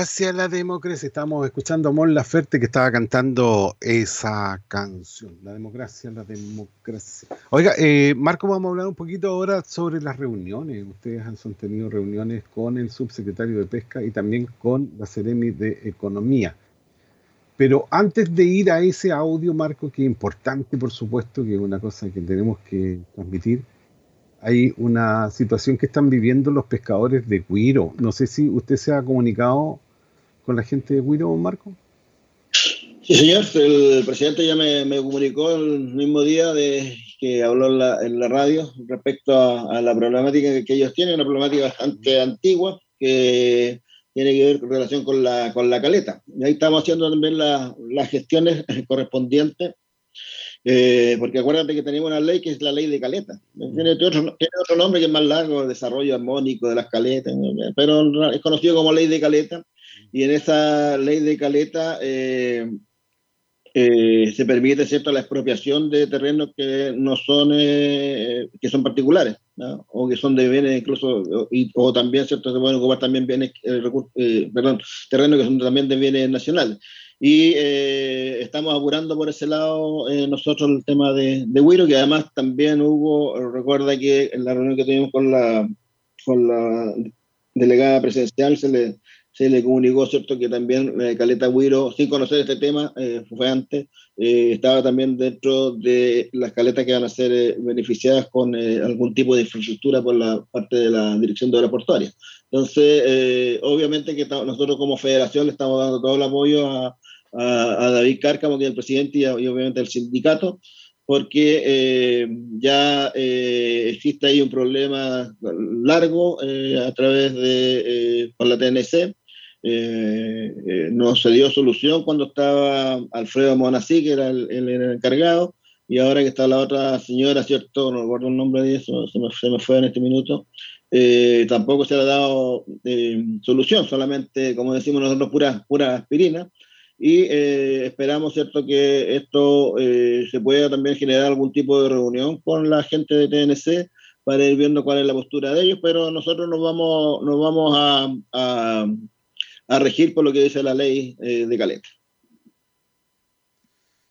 Democracia, la democracia. Estamos escuchando a Mon Laferte que estaba cantando esa canción. La democracia, la democracia. Oiga, eh, Marco, vamos a hablar un poquito ahora sobre las reuniones. Ustedes han sostenido reuniones con el subsecretario de Pesca y también con la Ceremi de Economía. Pero antes de ir a ese audio, Marco, que es importante, por supuesto, que es una cosa que tenemos que transmitir, hay una situación que están viviendo los pescadores de Cuiro. No sé si usted se ha comunicado con la gente de Cuiro, Marco. Sí, señor. El presidente ya me, comunicó el mismo día de que habló en la, radio respecto a, a la problemática que, ellos tienen, una problemática bastante antigua que tiene que ver con relación con la, con la caleta. Y ahí estamos haciendo también la- las gestiones correspondientes, eh, porque acuérdate que tenemos una ley que es la ley de caleta. Tiene otro, tiene otro nombre que es más largo, desarrollo armónico de las caletas, pero es conocido como ley de caleta. Y en esa ley de caleta eh, eh, se permite cierto la expropiación de terrenos que no son eh, que son particulares ¿no? o que son de bienes incluso o, y- o también cierto se pueden ocupar también bienes eh, eh, perdón terrenos que son también de bienes nacionales. Y eh, estamos apurando por ese lado nosotros el tema de, de Wiro que además también hubo recuerda que en la reunión que tuvimos con la con la delegada presidencial se le se le comunicó, ¿cierto?, que también eh, Caleta Huiro, sin conocer este tema, eh, fue antes, eh, estaba también dentro de las caletas que van a ser eh, beneficiadas con eh, algún tipo de infraestructura por la parte de la Dirección de Obras Portuarias. Entonces, eh, obviamente que nosotros como federación le estamos dando todo el apoyo a, a- a David Cárcamo, que es el presidente, y, a- y obviamente al sindicato, porque eh, ya eh, existe ahí un problema largo eh, a través de con la TNC. Eh, eh, no se dio solución cuando estaba Alfredo Monasí, que era el, encargado, y ahora que está la otra señora, ¿cierto? No recuerdo el nombre de eso, se me, se me fue en este minuto. eh, tampoco se le ha dado solución, solamente, como decimos nosotros, pura, pura aspirina y esperamos cierto que esto se pueda también generar algún tipo de reunión con la gente de TNC para ir viendo cuál es la postura de ellos, pero nosotros nos vamos, nos vamos a, a regir por lo que dice la ley eh, de Caleta.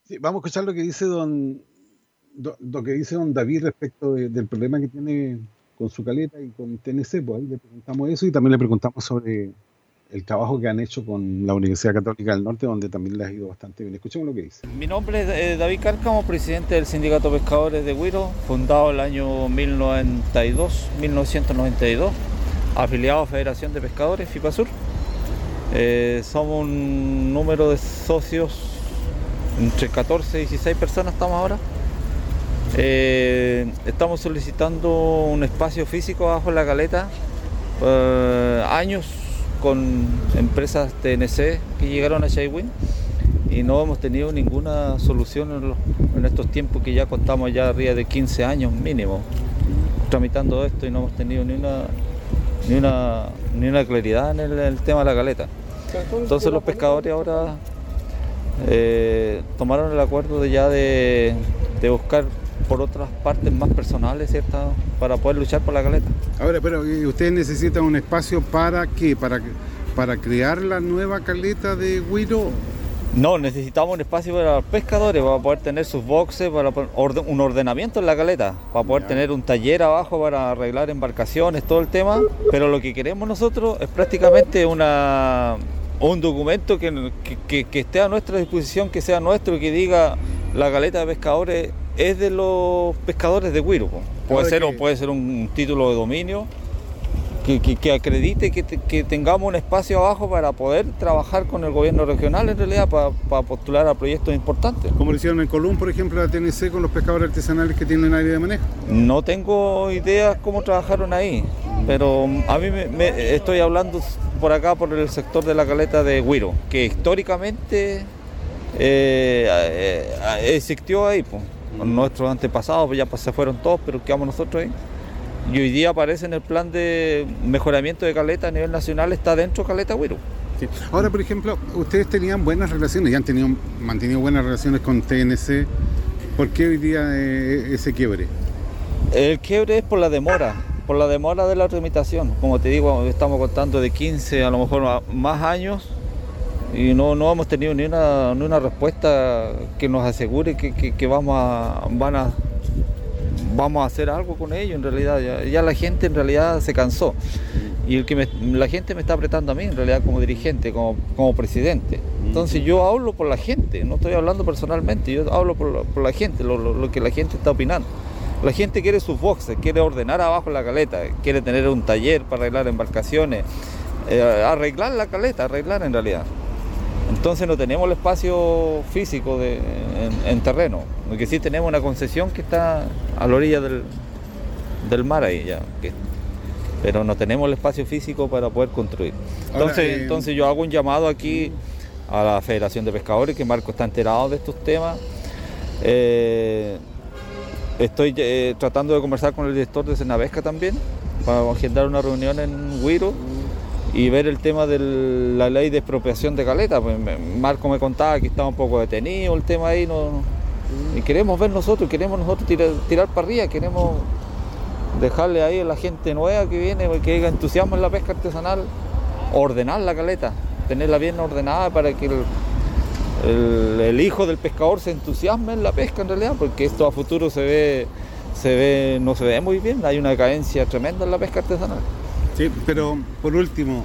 Sí, vamos a escuchar lo que dice don, do- lo que dice don David respecto de- del problema que tiene con su caleta y con TNC, pues ahí le preguntamos eso y también le preguntamos sobre el trabajo que han hecho con la Universidad Católica del Norte, donde también les ha ido bastante bien. Escuchemos lo que dice. Mi nombre es eh, David Cárcamo, presidente del Sindicato de Pescadores de Huiro, fundado el año 1092, 1992, afiliado a Federación de Pescadores, FIPASUR. Eh, somos un número de socios, entre 14 y 16 personas estamos ahora. Eh, estamos solicitando un espacio físico bajo la caleta, eh, años con empresas TNC que llegaron a Shaywin y no hemos tenido ninguna solución en, estos tiempos que ya contamos ya arriba de 15 años mínimo tramitando esto y no hemos tenido ni una ni una, ni una claridad en el, tema de la caleta. Entonces los pescadores ahora eh, tomaron el acuerdo de ya de, de buscar por otras partes más personales, ¿cierto? Para poder luchar por la caleta. Ahora, pero ¿y ustedes necesitan un espacio para qué? ¿Para, para crear la nueva caleta de Guiro? No, necesitamos un espacio para los pescadores, para poder tener sus boxes, para orden- un ordenamiento en la caleta, para poder tener un taller abajo para arreglar embarcaciones, todo el tema. Pero lo que queremos nosotros es prácticamente una, un documento que, que- esté a nuestra disposición, que sea nuestro, que diga la caleta de pescadores es de los pescadores de Guiro. Puede ser, que- o puede ser un título de dominio que, que- que acredite que, te- que tengamos un espacio abajo para poder trabajar con el gobierno regional en realidad para, para postular a proyectos importantes. Como lo hicieron en Colón, por ejemplo, la TNC con los pescadores artesanales que tienen área de manejo. No tengo idea cómo trabajaron ahí, pero a mí me, me- estoy hablando por acá por el sector de la caleta de Guiro, que históricamente eh, eh, existió ahí. pues. Nuestros antepasados pues, ya se fueron todos, pero quedamos nosotros ahí. Y hoy día aparece en el plan de mejoramiento de caleta a nivel nacional, está dentro Caleta. Sí. Ahora, por ejemplo, ustedes tenían buenas relaciones, ya han tenido, mantenido buenas relaciones con TNC. ¿Por qué hoy día eh, ese quiebre? El quiebre es por la demora, por la demora de la tramitación. Como te digo, estamos contando de 15, a lo mejor más años y no, no hemos tenido ni una, ni una respuesta que nos asegure que, que- que vamos, a, van a, vamos a hacer algo con ello en realidad. Ya, la gente en realidad se cansó. Y el que la gente me está apretando a mí en realidad como dirigente, como, como presidente. Entonces yo hablo por la gente, no estoy hablando personalmente, yo hablo por, la- gente, lo, lo- lo que la gente está opinando. La gente quiere sus boxes, quiere ordenar abajo la caleta, quiere tener un taller para arreglar embarcaciones, eh, arreglar la caleta, arreglar en realidad. Entonces no tenemos el espacio físico de- en, en terreno, lo que sí tenemos una concesión que está a la orilla del, del mar ahí ya, que- pero no tenemos el espacio físico para poder construir. Ahora, Entonces, eh, entonces yo hago un llamado aquí a la Federación de Pescadores, que Marco está enterado de estos temas. Eh, estoy eh, tratando de conversar con el director de Senavesca también, para agendar una reunión en Huiro y ver el tema de la ley de expropiación de caleta. Pues, Marco me contaba que estaba un poco detenido el tema ahí, no, y queremos ver nosotros, queremos nosotros tirar, tirar para arriba, queremos dejarle ahí a la gente nueva que viene, que haya entusiasmo en la pesca artesanal, ordenar la caleta, tenerla bien ordenada para que el, el- el hijo del pescador se entusiasme en la pesca en realidad, porque esto a futuro se ve, se ve, no se ve muy bien, hay una cadencia tremenda en la pesca artesanal. Sí, pero por último,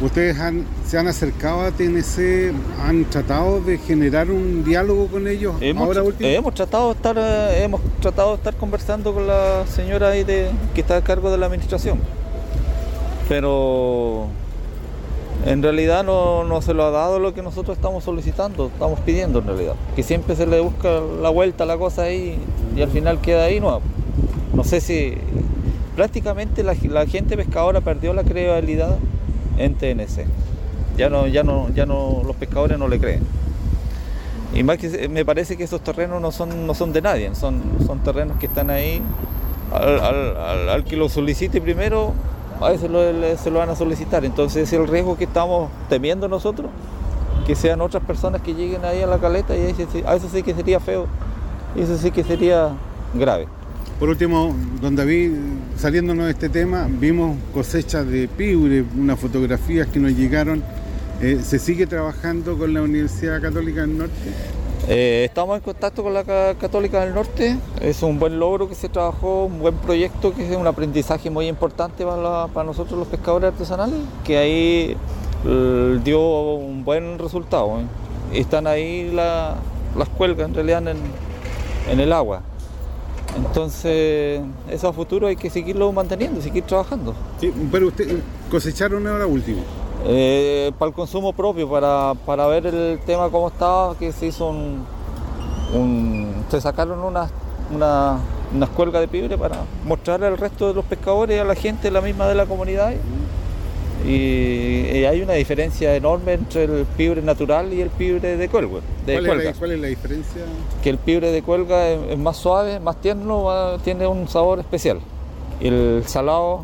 ¿ustedes han- se han acercado a TNC, han tratado de generar un diálogo con ellos? Hemos, Ahora último. hemos tratado de estar, eh, hemos tratado de estar conversando con la señora ahí de, que está a cargo de la administración. Pero en realidad no, no se lo ha dado lo que nosotros estamos solicitando, estamos pidiendo en realidad. Que siempre se le busca la vuelta a la cosa ahí y al final queda ahí. No, no sé si prácticamente la, gente pescadora perdió la credibilidad en TNC. Ya no, ya no, ya no, los pescadores no le creen. Y más que me parece que esos terrenos no son, no son de nadie, son, son terrenos que están ahí. Al, que lo solicite primero, a veces lo, se lo van a solicitar. Entonces es el riesgo que estamos temiendo nosotros, que sean otras personas que lleguen ahí a la caleta y a eso sí que sería feo, eso sí que sería grave. Por último, don David, saliéndonos de este tema, vimos cosechas de piure, unas fotografías que nos llegaron. Eh, ¿Se sigue trabajando con la Universidad Católica del Norte? Eh, estamos en contacto con la Ca- Católica del Norte, es un buen logro que se trabajó, un buen proyecto que es un aprendizaje muy importante para, nosotros los pescadores artesanales, que ahí eh, dio un buen resultado. Están ahí la- las cuelgas en realidad en el agua. Entonces, eso a futuro hay que seguirlo manteniendo, seguir trabajando. Sí, pero usted cosecharon ahora último. Eh, para el consumo propio, para, para ver el tema cómo estaba, que se hizo un, un- se sacaron unas una, unas cuelgas de pibre para mostrarle al resto de los pescadores y a la gente la misma de la comunidad. Y, y hay una diferencia enorme entre el pibre natural y el pibre de cuelga. De ¿Cuál, es la, cuál es la diferencia? Que el pibre de cuelga es, es más suave, más tierno, tiene un sabor especial. Y el salado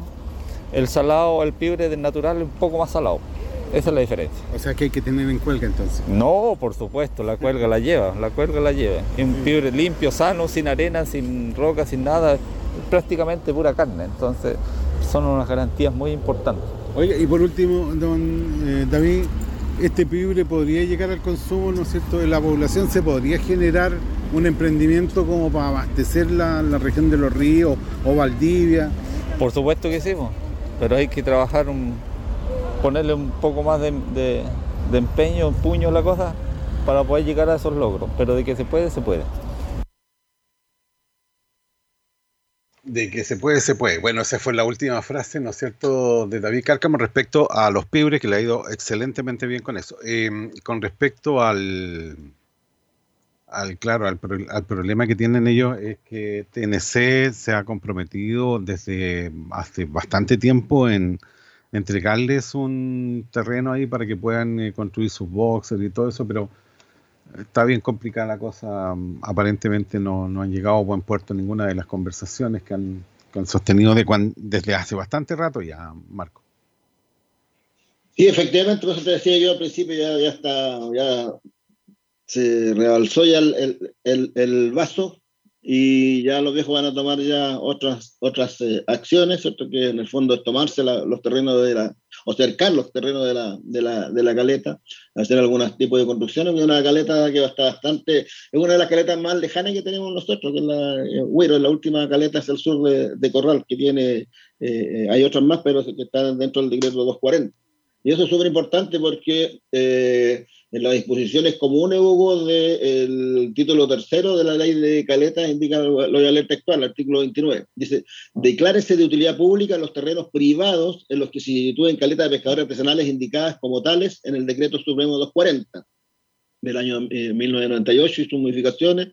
el salado, el pibre del natural es un poco más salado. Esa es la diferencia. O sea que hay que tener en cuelga entonces. No, por supuesto, la cuelga la lleva, la cuelga la lleva. Es un pibre limpio, sano, sin arena, sin roca, sin nada, prácticamente pura carne. Entonces, son unas garantías muy importantes. Oiga, y por último, don eh, David, este pibre podría llegar al consumo, ¿no es cierto?, de la población, ¿se podría generar un emprendimiento como para abastecer la, la región de los ríos o Valdivia? Por supuesto que sí, pero hay que trabajar, un, ponerle un poco más de, de, de empeño, puño a la cosa para poder llegar a esos logros. Pero de que se puede, se puede. De que se puede, se puede. Bueno, esa fue la última frase, ¿no es cierto?, de David Cárcamo respecto a los pibres, que le ha ido excelentemente bien con eso. Eh, con respecto al, al claro, al, al problema que tienen ellos es que TNC se ha comprometido desde hace bastante tiempo en entregarles un terreno ahí para que puedan eh, construir sus boxes y todo eso, pero está bien complicada la cosa. Aparentemente no, no han llegado a buen puerto ninguna de las conversaciones que han, que han sostenido de cuan- desde hace bastante rato ya, Marco. Sí, efectivamente, por eso te decía yo al principio, ya, ya está, ya se rebalsó ya el, el- el- el vaso y ya los viejos van a tomar ya otras, otras eh, acciones, ¿cierto? Que en el fondo es tomarse la- los terrenos de la, o cercar los terrenos de la, de la, de la caleta, hacer algún tipo de construcciones, una caleta que está bastante, es una de las caletas más lejanas que tenemos nosotros, que es la eh, Huiro, la última caleta es el sur de, de Corral, que tiene, eh, eh, hay otras más, pero que están dentro del decreto 240. Y eso es súper importante porque eh, en las disposiciones comunes, Hugo, del título tercero de la ley de Caleta, indica lo lo voy a leer textual, artículo 29. Dice, declárese de utilidad pública los terrenos privados en los que se sitúen caletas de pescadores artesanales indicadas como tales en el decreto supremo 240 del año eh, 1998 y sus modificaciones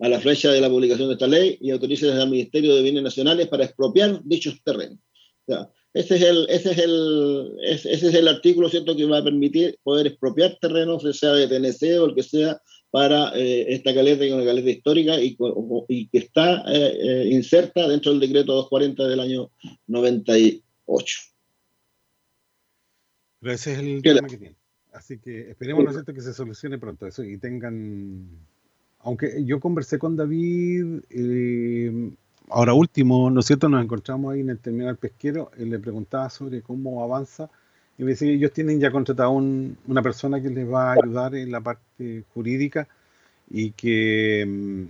a la fecha de la publicación de esta ley y autorice al Ministerio de Bienes Nacionales para expropiar dichos terrenos. O sea, ese es el, ese es el, ese es el artículo cierto que va a permitir poder expropiar terrenos, sea de TNC o el que sea, para eh, esta caleta, que es una caleta histórica y, que está eh, eh, inserta dentro del decreto 240 del año 98. Pero ese es el ¿Qué tema que tiene. Así que esperemos, ¿no es cierto?, que se solucione pronto eso y tengan... Aunque yo conversé con David, ahora último, ¿no es cierto?, nos encontramos ahí en el terminal pesquero, y le preguntaba sobre cómo avanza y me decía que ellos tienen ya contratado un- una persona que les va a ayudar en la parte jurídica y que mm,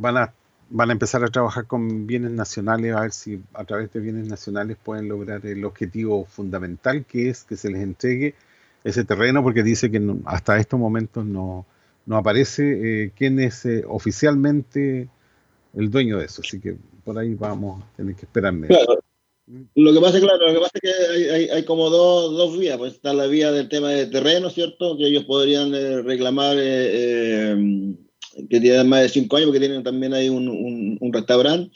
van a van a empezar a trabajar con bienes nacionales a ver si a través de bienes nacionales pueden lograr el objetivo fundamental que es que se les entregue ese terreno porque dice que no- hasta estos momentos no, no aparece eh, quién es eh, oficialmente el dueño de eso así que por ahí vamos a tener que esperar. Claro. Lo que pasa, claro, lo que pasa es que hay, hay- hay como dos, dos vías. Pues está la vía del tema de terreno, ¿cierto? Que ellos podrían eh, reclamar eh, eh, que tienen más de cinco años, porque tienen también ahí un, un- un restaurante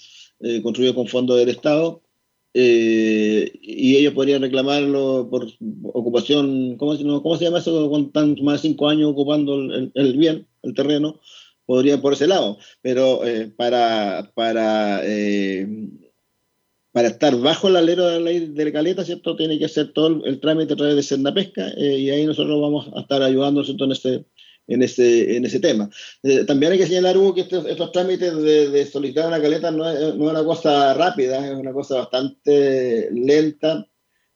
construido con fondos del Estado. y ellos podrían reclamarlo por ocupación, ¿cómo, se- no, cómo se llama eso? Cuando están más de cinco años ocupando el bien, el terreno, podrían por ese lado. Pero eh, para, para eh, para estar bajo el alero de la ley de Caleta, ¿cierto? Tiene que hacer todo el, trámite a través de Senda Pesca eh, y ahí nosotros vamos a estar ayudando, ¿cierto? En ese, en ese, en ese tema. También hay que señalar, Hugo, que estos, estos trámites de, de solicitar una caleta no es, no es una cosa rápida, es una cosa bastante lenta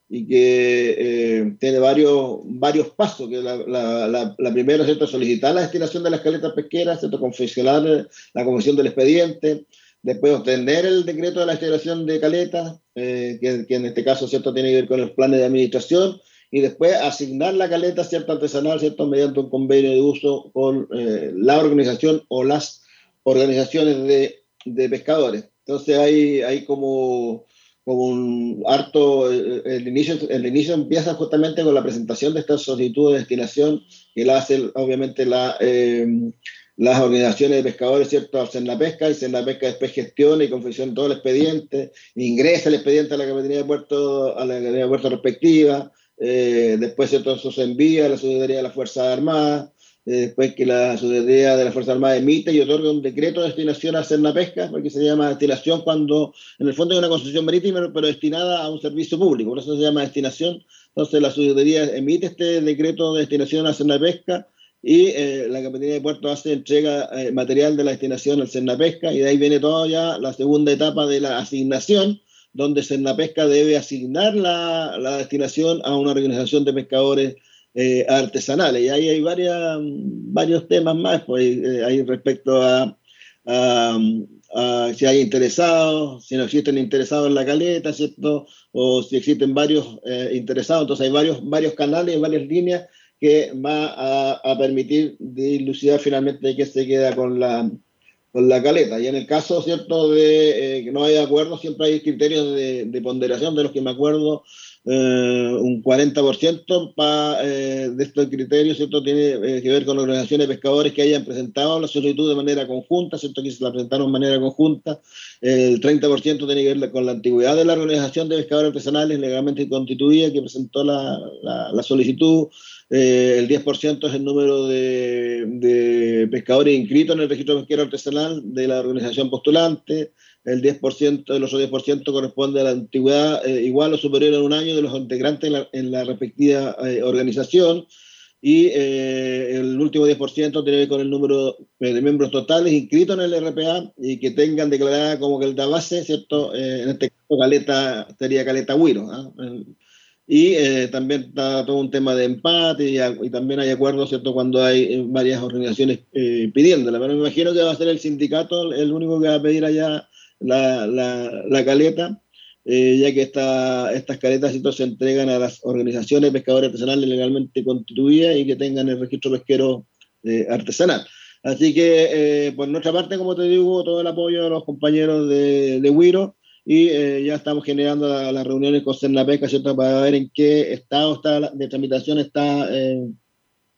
y que eh, tiene varios, varios pasos. Que la, la, la, la primera es solicitar la destinación de las caletas pesqueras, ¿cierto? confeccionar eh, la comisión del expediente, después obtener el decreto de la integración de caletas, eh, que, que, en este caso cierto tiene que ver con los planes de administración, y después asignar la caleta cierto artesanal cierto mediante un convenio de uso con eh, la organización o las organizaciones de, de pescadores. Entonces hay, hay como, como un harto, eh, el inicio, el inicio empieza justamente con la presentación de esta solicitud de destinación que la hace obviamente la... Eh, las organizaciones de pescadores, ¿cierto?, hacen la pesca y la pesca después gestiona y confecciona todo el expediente, ingresa el expediente a la Capitanía de Puerto, a la Capitanía de Puerto respectiva, eh, después, ¿cierto?, eso se envía a la Secretaría de las Fuerzas Armadas, después que la Secretaría de la Fuerza Armada emite y otorga un decreto de destinación a hacer la pesca, porque se llama destinación cuando en el fondo hay una concesión marítima, pero destinada a un servicio público, por eso se llama destinación. Entonces la Secretaría emite este decreto de destinación a hacer la pesca y eh, la Capitanía de Puerto hace entrega eh, material de la destinación al Pesca y de ahí viene toda ya la segunda etapa de la asignación, donde Pesca debe asignar la, la destinación a una organización de pescadores eh, artesanales. Y ahí hay varias, varios temas más, pues eh, hay respecto a, si hay interesados, si no existen interesados en la caleta, ¿cierto? O si existen varios eh, interesados, entonces hay varios, varios canales, varias líneas que va a, permitir dilucidar finalmente que se queda con la, con la caleta. Y en el caso, ¿cierto?, de que no hay acuerdo, siempre hay criterios de, de, ponderación, de los que me acuerdo, eh, un 40% pa, eh, de estos criterios ¿cierto? tiene eh, que ver con organizaciones de pescadores que hayan presentado la solicitud de manera conjunta, ¿cierto? que se la presentaron de manera conjunta. El 30% tiene que ver con la antigüedad de la organización de pescadores artesanales legalmente constituida que presentó la, la, solicitud. el 10% es el número de, de, pescadores inscritos en el registro pesquero artesanal de la organización postulante el 10%, el otro 10% corresponde a la antigüedad eh, igual o superior a un año de los integrantes en la, respectiva eh, organización y eh, el último 10% tiene que ver con el número de miembros totales inscritos en el RPA y que tengan declarada como caleta base, ¿cierto? en este caso, caleta, sería caleta Huiro. ¿ah? Y también está todo un tema de empate y, también hay acuerdos, ¿cierto? Cuando hay varias organizaciones pidiéndola. Pero me imagino que va a ser el sindicato el único que va a pedir allá la, la, caleta, eh, ya que esta, estas caletas se entregan a las organizaciones pescadores artesanales legalmente constituidas y que tengan el registro pesquero eh, artesanal. Así que, eh, por nuestra parte, como te digo, todo el apoyo a los compañeros de, de Wiro y ya estamos generando las reuniones con Cernapesca, ¿cierto? Para ver en qué estado está de tramitación está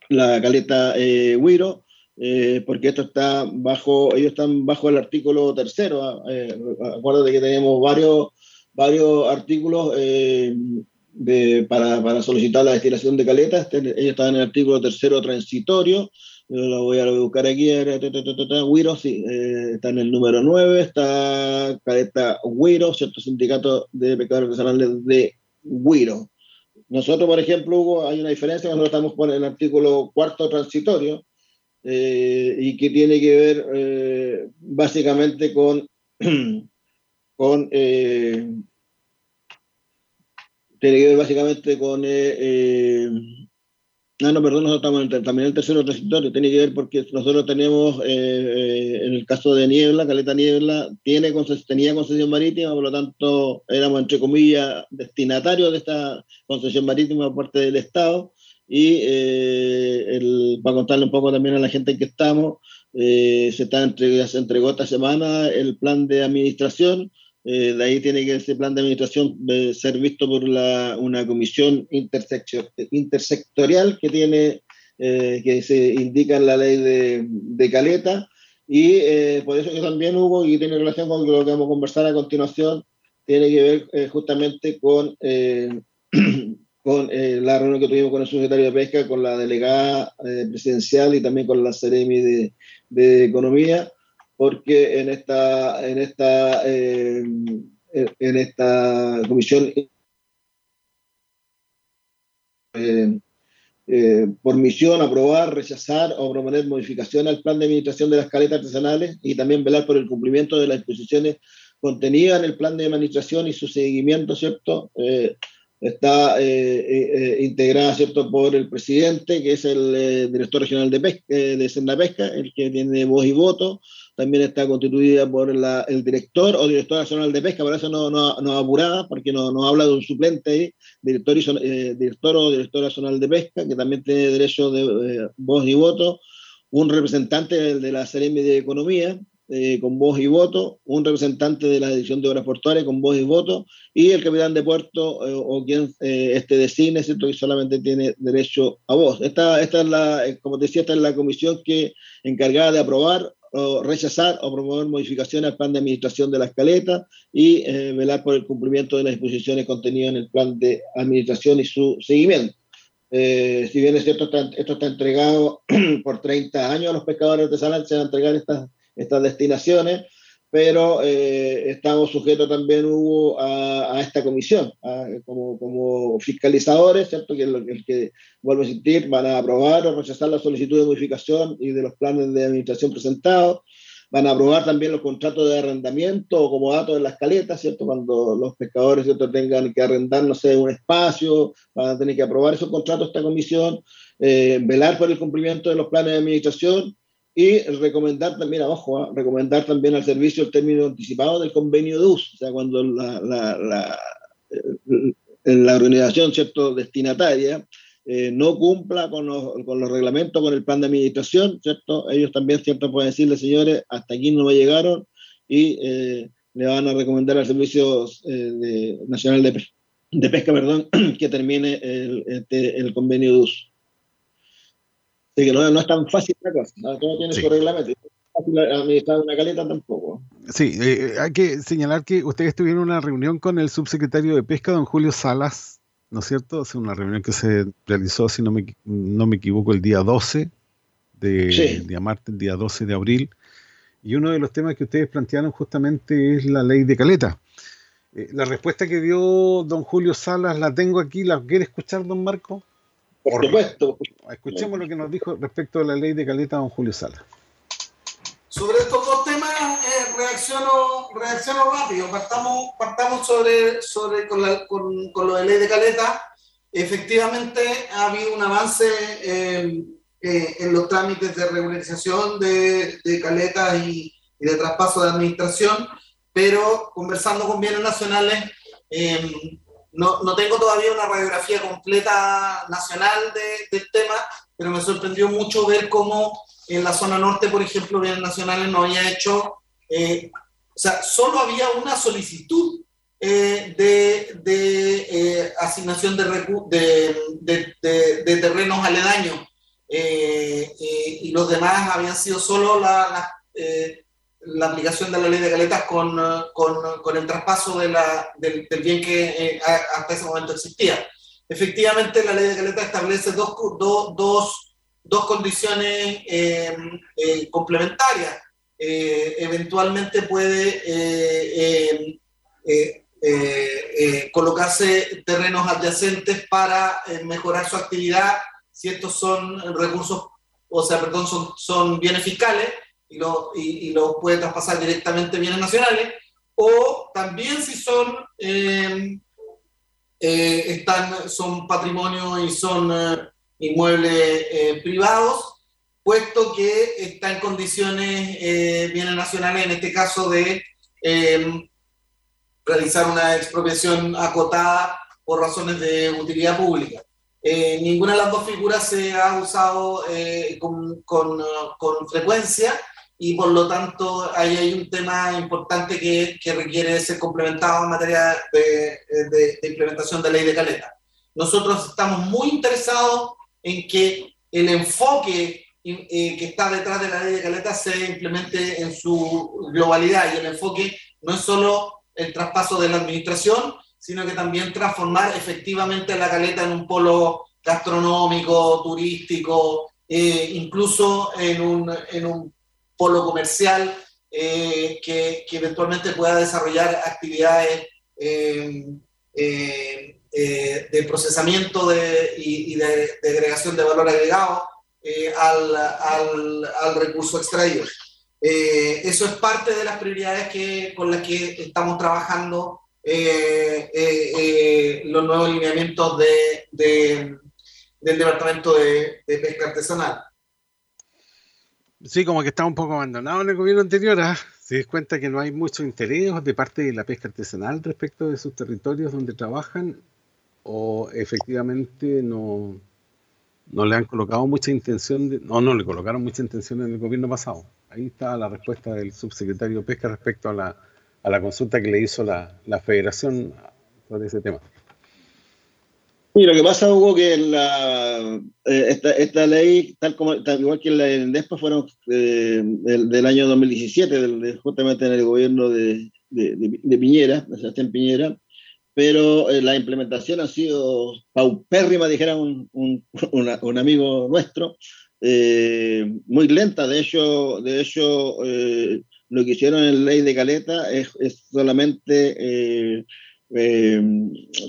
la caleta Wiro eh, porque esto está bajo, ellos están bajo el artículo tercero. ¿ah? Eh, acuérdate que tenemos varios, varios artículos eh, de, para, para, solicitar la destilación de caletas. Este, ellos están en el artículo tercero transitorio. Yo lo voy a buscar aquí. Wiro, sí, eh, está en el número 9. Está caleta Wiro, cierto sindicato de pescadores artesanales de Wiro. Nosotros, por ejemplo, Hugo, hay una diferencia. Nosotros estamos con el artículo cuarto transitorio eh, y que tiene que ver eh, básicamente con, eh, tiene que ver básicamente con no, no, perdón, nosotros estamos también en el tercero transitorio, tiene que ver porque nosotros tenemos, en el caso de Niebla, Caleta Niebla, tiene tenía concesión marítima, por lo tanto éramos, entre comillas, destinatarios de esta concesión marítima por parte del Estado, y eh, el, para contarle un poco también a la gente en que estamos, eh, se, está entre, se entregó esta semana el plan de administración. Eh, de ahí tiene que ese plan de administración ser visto por la, una comisión intersectorial que tiene, que se indica en la ley de, de Caleta. Y por eso que también hubo, y tiene relación con lo que vamos a conversar a continuación, tiene que ver justamente con con eh, la reunión que tuvimos con el secretario de Pesca, con la delegada eh, presidencial y también con la Ceremi de, de, Economía, porque en esta, en esta, eh, en esta comisión por misión aprobar, rechazar o proponer modificaciones al plan de administración de las caletas artesanales y también velar por el cumplimiento de las disposiciones contenidas en el plan de administración y su seguimiento, ¿cierto? Está eh, eh, eh, integrada ¿cierto? por el presidente, que es el director regional de, pesca, de Senda Pesca, el que tiene voz y voto. También está constituida por el director o directora nacional de pesca, por eso no, no, no apurada, porque no, no habla de un suplente ahí, director, y, director o directora nacional de pesca, que también tiene derecho de voz y voto. Un representante de la Seremi de Economía, eh, con voz y voto, un representante de la Dirección de Obras Portuarias con voz y voto, y el capitán de puerto eh, o quien eh, este designe, ¿cierto? que solamente tiene derecho a voz. Esta, esta es la, como te decía, esta es la comisión que encargada de aprobar o rechazar o promover modificaciones al plan de administración de la escaleta y velar por el cumplimiento de las disposiciones contenidas en el plan de administración y su seguimiento. Eh, si bien es cierto, esto está entregado por 30 años a los pescadores artesanales, se van a entregar estas, estas destinaciones, pero eh, estamos sujetos también hubo a, esta comisión, como, como, fiscalizadores, ¿cierto? Que, el, que, vuelvo a insistir, van a aprobar o rechazar la solicitud de modificación y de los planes de administración presentados van a aprobar también los contratos de arrendamiento o como datos de las caletas, ¿cierto? Cuando los pescadores ¿cierto? tengan que arrendar, no sé, un espacio, van a tener que aprobar esos contratos esta comisión, eh, velar por el cumplimiento de los planes de administración y recomendar también, ojo, ¿ah? recomendar también al servicio el término anticipado del convenio de uso, o sea, cuando la, la, la, eh, la organización, ¿cierto?, destinataria eh, no cumpla con los, con los, reglamentos, con el plan de administración, ¿cierto? Ellos también, ¿cierto? Pueden decirle, señores, hasta aquí no me llegaron y eh, le van a recomendar al Servicio eh, Nacional de, de, Pesca perdón, que termine el, este, el, convenio de uso. Así que no, no, es tan fácil la cosa, todo tiene su reglamento. fácil administrar una caleta tampoco. Sí, hay que señalar que ustedes tuvieron una reunión con el subsecretario de Pesca, don Julio Salas, ¿no es cierto? Es una reunión que se realizó, si no me, no me equivoco, el día 12 de día martes, el día 12 de abril. Y uno de los temas que ustedes plantearon justamente es la ley de caleta. Eh, la respuesta que dio don Julio Salas la tengo aquí, ¿la quiere escuchar, don Marco? Por supuesto. Escuchemos lo que nos dijo respecto a la ley de caleta don Julio Salas. Sobre estos dos temas eh, reacciono, reacciono rápido. Partamos, partamos sobre, sobre con, la, con, con, lo de ley de caleta. Efectivamente ha habido un avance eh, eh, en los trámites de regularización de, de caletas y, y, de traspaso de administración, pero conversando con bienes nacionales, no, no, tengo todavía una radiografía completa nacional de, del tema, pero me sorprendió mucho ver cómo en la zona norte, por ejemplo, Bienes Nacionales no había hecho, eh, o sea, solo había una solicitud eh, de, de eh, asignación de, de, de, terrenos aledaños. Y los demás habían sido solo la, aplicación de la ley de caletas con, con, con el traspaso de la, del, del, bien que hasta ese momento existía. Efectivamente, la ley de caletas establece dos, dos, dos dos condiciones eh, eh, complementarias. Eh, eventualmente puede colocarse terrenos adyacentes para mejorar su actividad si estos son recursos, o sea, perdón, son, son bienes fiscales y lo, y, lo puede traspasar directamente bienes nacionales, o también si son, están, son patrimonio y son inmuebles eh, privados, puesto que está en condiciones eh, bienes nacionales, en este caso de em, realizar una expropiación acotada por razones de utilidad pública. Eh, ninguna de las dos figuras se ha usado eh, con, con, con, frecuencia y por lo tanto ahí hay un tema importante que, que requiere ser complementado en materia de, de, de implementación de ley de caleta. Nosotros estamos muy interesados en que el enfoque eh, que está detrás de la ley de caleta se implemente en su globalidad y el enfoque no es solo el traspaso de la administración, sino que también transformar efectivamente la caleta en un polo gastronómico, turístico, eh, incluso en un, en un, polo comercial eh, que, que, eventualmente pueda desarrollar actividades eh, de procesamiento de, y, de, agregación de valor agregado eh, al, al, al, recurso extraído. Eh, eso es parte de las prioridades que, con las que estamos trabajando los nuevos lineamientos de, de, del Departamento de, Pesca Artesanal. Sí, como que está un poco abandonado en el gobierno anterior. ¿ah? Se das cuenta que no hay mucho interés de parte de la pesca artesanal respecto de sus territorios donde trabajan o efectivamente no, no le han colocado mucha intención, de, no, no le colocaron mucha intención en el gobierno pasado. Ahí está la respuesta del subsecretario de Pesca respecto a la, a la consulta que le hizo la, la federación sobre ese tema. Y lo que pasa, Hugo, que la, eh, esta, esta, ley, tal como igual que la del DESPA, fueron eh, del, año 2017, del, justamente en el gobierno de, de, de Piñera, de Sebastián Piñera, pero la implementación ha sido paupérrima, dijera un, un, un amigo nuestro, muy lenta. De hecho, de hecho lo que hicieron en la ley de Caleta es, es solamente eh,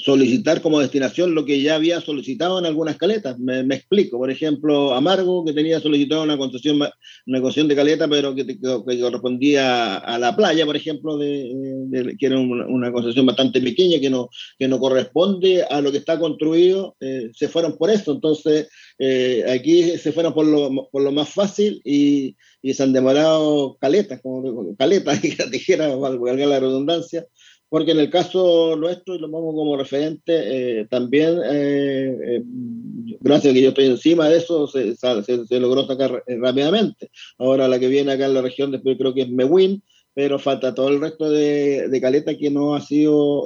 solicitar como destinación lo que ya había solicitado en algunas caletas. Me, explico, por ejemplo, Amargo, que tenía solicitado una concesión, una concesión de caleta, pero que, correspondía a la playa, por ejemplo, de, que era una, concesión bastante pequeña, que no, que no corresponde a lo que está construido, eh, se fueron por eso. Entonces, eh, aquí se fueron por lo, por lo más fácil y, y se han demorado caletas, como caletas, dijera, valga la redundancia, porque en el caso nuestro, y lo pongo como referente, eh, también, eh, eh, gracias a que yo estoy encima de eso, se, se, logró sacar rápidamente. Ahora la que viene acá en la región, después creo que es Mewin, pero falta todo el resto de, de caleta que no ha sido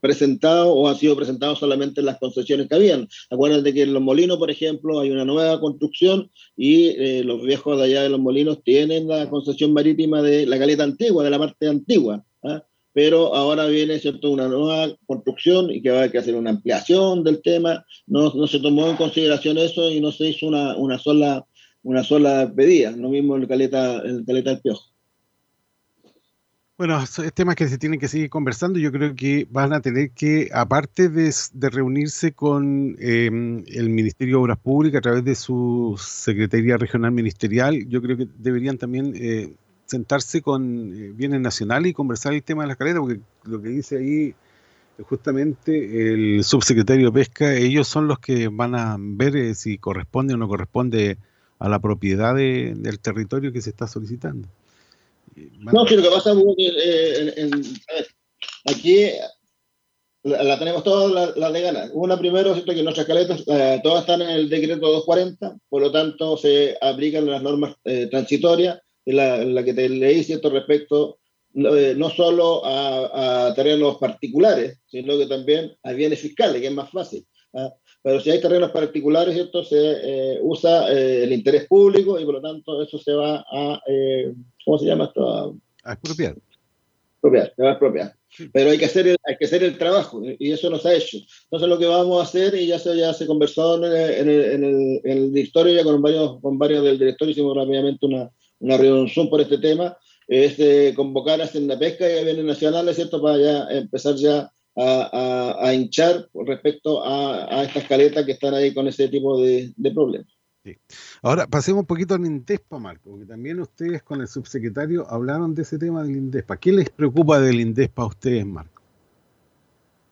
presentado o ha sido presentado solamente en las concesiones que habían. Acuérdense que en Los Molinos, por ejemplo, hay una nueva construcción y los viejos de allá de Los Molinos tienen la concesión marítima de la caleta antigua, de la parte antigua. ¿ah? Pero ahora viene cierto una nueva construcción y que va a haber que hacer una ampliación del tema. No, se tomó en consideración eso y no se hizo una, sola una sola pedida, lo mismo el caleta, el caleta del piojo. Bueno, es temas que se tienen que seguir conversando. Yo creo que van a tener que, aparte de, reunirse con eh, el Ministerio de Obras Públicas a través de su Secretaría Regional Ministerial, yo creo que deberían también eh, sentarse con eh, bienes nacionales y conversar el tema de las caletas, porque lo que dice ahí justamente el subsecretario de Pesca, ellos son los que van a ver eh, si corresponde o no corresponde a la propiedad del territorio que se está solicitando. No, que lo que pasa es que aquí la, tenemos todas las de ganas. Una primero, ¿cierto? que nuestras caletas eh, todas están en el decreto 240, por lo tanto se aplican las normas transitorias la, la que te leí, ¿cierto? Respecto eh, no solo a, terrenos particulares, sino que también a bienes fiscales, que es más fácil. ¿ah? Pero si hay terrenos particulares, ¿cierto? Se eh, usa eh, el interés público y por lo tanto eso se va a, ¿cómo se llama esto? A, expropiar. se va a expropiar. Pero hay que, hacer el, hay que hacer el trabajo y eso no se ha hecho. Entonces lo que vamos a hacer, y ya se, ya se conversó en el, en el, en el, directorio, ya con varios, con varios del directorio hicimos rápidamente una, una reunión por este tema, es de convocar a Hacienda Pesca y a bienes nacionales, ¿cierto? Para ya empezar ya a, a, hinchar respecto a, a, estas caletas que están ahí con ese tipo de, de problemas. Ahora pasemos un poquito al INDESPA, Marco, porque también ustedes con el subsecretario hablaron de ese tema del INDESPA. ¿Qué les preocupa del INDESPA a ustedes, Marco?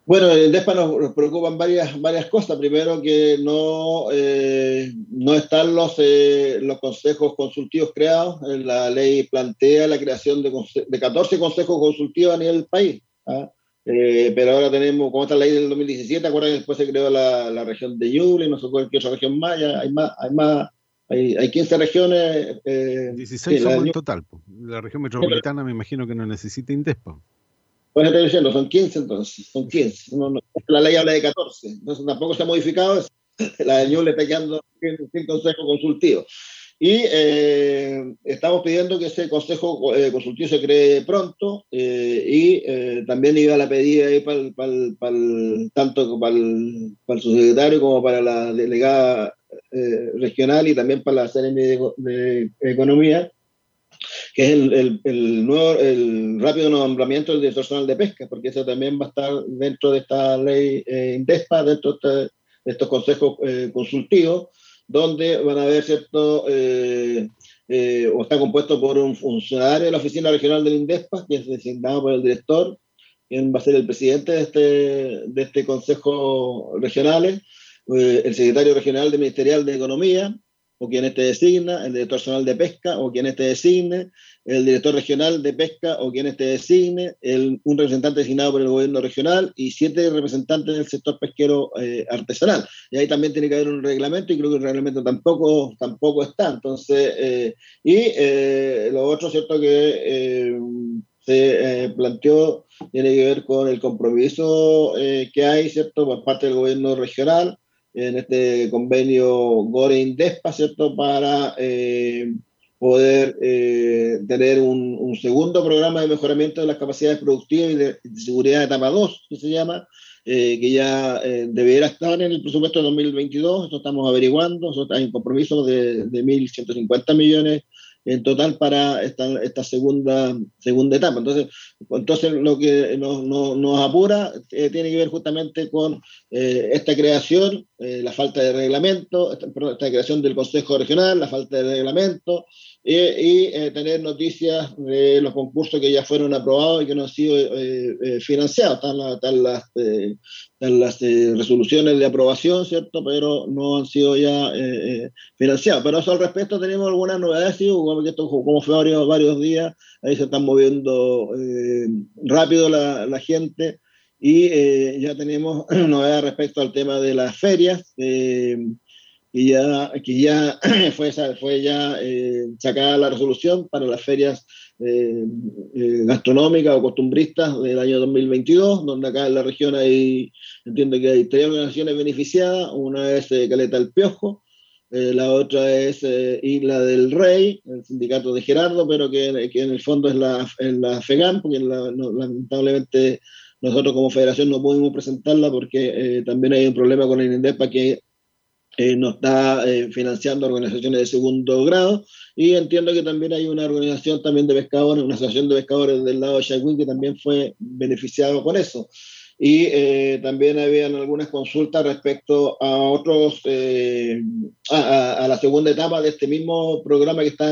Bueno, en DESPA nos, preocupan varias, varias cosas. Primero, que no, eh, no están los, eh, los consejos consultivos creados. La ley plantea la creación de, de 14 consejos consultivos a nivel del país. ¿ah? Eh, pero ahora tenemos, como esta ley del 2017, acuerdan que después se creó la, la región de Yule, no sé qué otra región más, hay más, hay más, hay, hay 15 regiones. 16 somos en total. La región metropolitana me imagino que no necesita INDESPA. Pues estoy diciendo, son 15 entonces, son 15. la ley habla de 14, entonces tampoco se ha modificado, la de le está quedando sin consejo consultivo. Y eh, estamos pidiendo que ese consejo eh, consultivo se cree pronto eh, y también iba la pedida ahí tanto para el, para el subsecretario como para la delegada regional y también para la CNM de Economía, que es el, el, nuevo, el rápido nombramiento del director nacional de pesca, porque eso también va a estar dentro de esta ley eh, INDESPA, dentro de, estos consejos eh, consultivos, donde van a haber cierto, eh, eh, o está compuesto por un funcionario de la oficina regional del INDESPA, que es designado por el director, quien va a ser el presidente de este, de este consejo regional, el secretario regional de Ministerial de Economía, o quien este designa, el director nacional de pesca, o quien este designe, el director regional de pesca, o quien este designe, el, un representante designado por el gobierno regional y siete representantes del sector pesquero eh, artesanal. Y ahí también tiene que haber un reglamento y creo que el reglamento tampoco, tampoco está. Entonces, eh, y eh, lo otro, ¿cierto? Que se planteó tiene que ver con el compromiso que hay, ¿cierto? Por parte del gobierno regional en este convenio Gore-Indespa, ¿cierto? Para, eh, poder eh, tener un, un, segundo programa de mejoramiento de las capacidades productivas y de, de seguridad de etapa 2, que se llama, eh, que ya eh, deberá estar en el presupuesto de 2022, eso estamos averiguando, eso hay un compromiso de, de 1.150 millones en total para esta, segunda, segunda etapa. Entonces, entonces lo que nos, apura eh, tiene que ver justamente con eh, esta creación, eh, la falta de reglamento, esta, creación del Consejo Regional, la falta de reglamento y tener noticias de los concursos que ya fueron aprobados y que no han sido financiados. Están, la, están las, están las resoluciones de aprobación, ¿cierto? Pero no han sido ya financiados. Pero eso al respecto tenemos algunas novedades, ¿sí? que esto como fue varios, varios días, ahí se están moviendo eh, rápido la, la, gente y eh, ya tenemos novedades respecto al tema de las ferias, eh, y ya, que ya fue, fue ya eh, sacada la resolución para las ferias gastronómicas o costumbristas del año 2022, donde acá en la región hay, entiendo que hay tres organizaciones beneficiadas, una es Caleta del Piojo, eh, la otra es eh, Isla del Rey, el sindicato de Gerardo, pero que, que en el fondo es la, la FEGAM, porque lamentablemente nosotros como federación no pudimos presentarla porque eh, también hay un problema con el INDEPA que eh, no está eh, financiando organizaciones de segundo grado. Y entiendo que también hay una organización también de pescadores, una asociación de pescadores del lado de que también fue beneficiado con eso. Y eh, también habían algunas consultas respecto a otros, eh, a, la segunda etapa de este mismo programa que está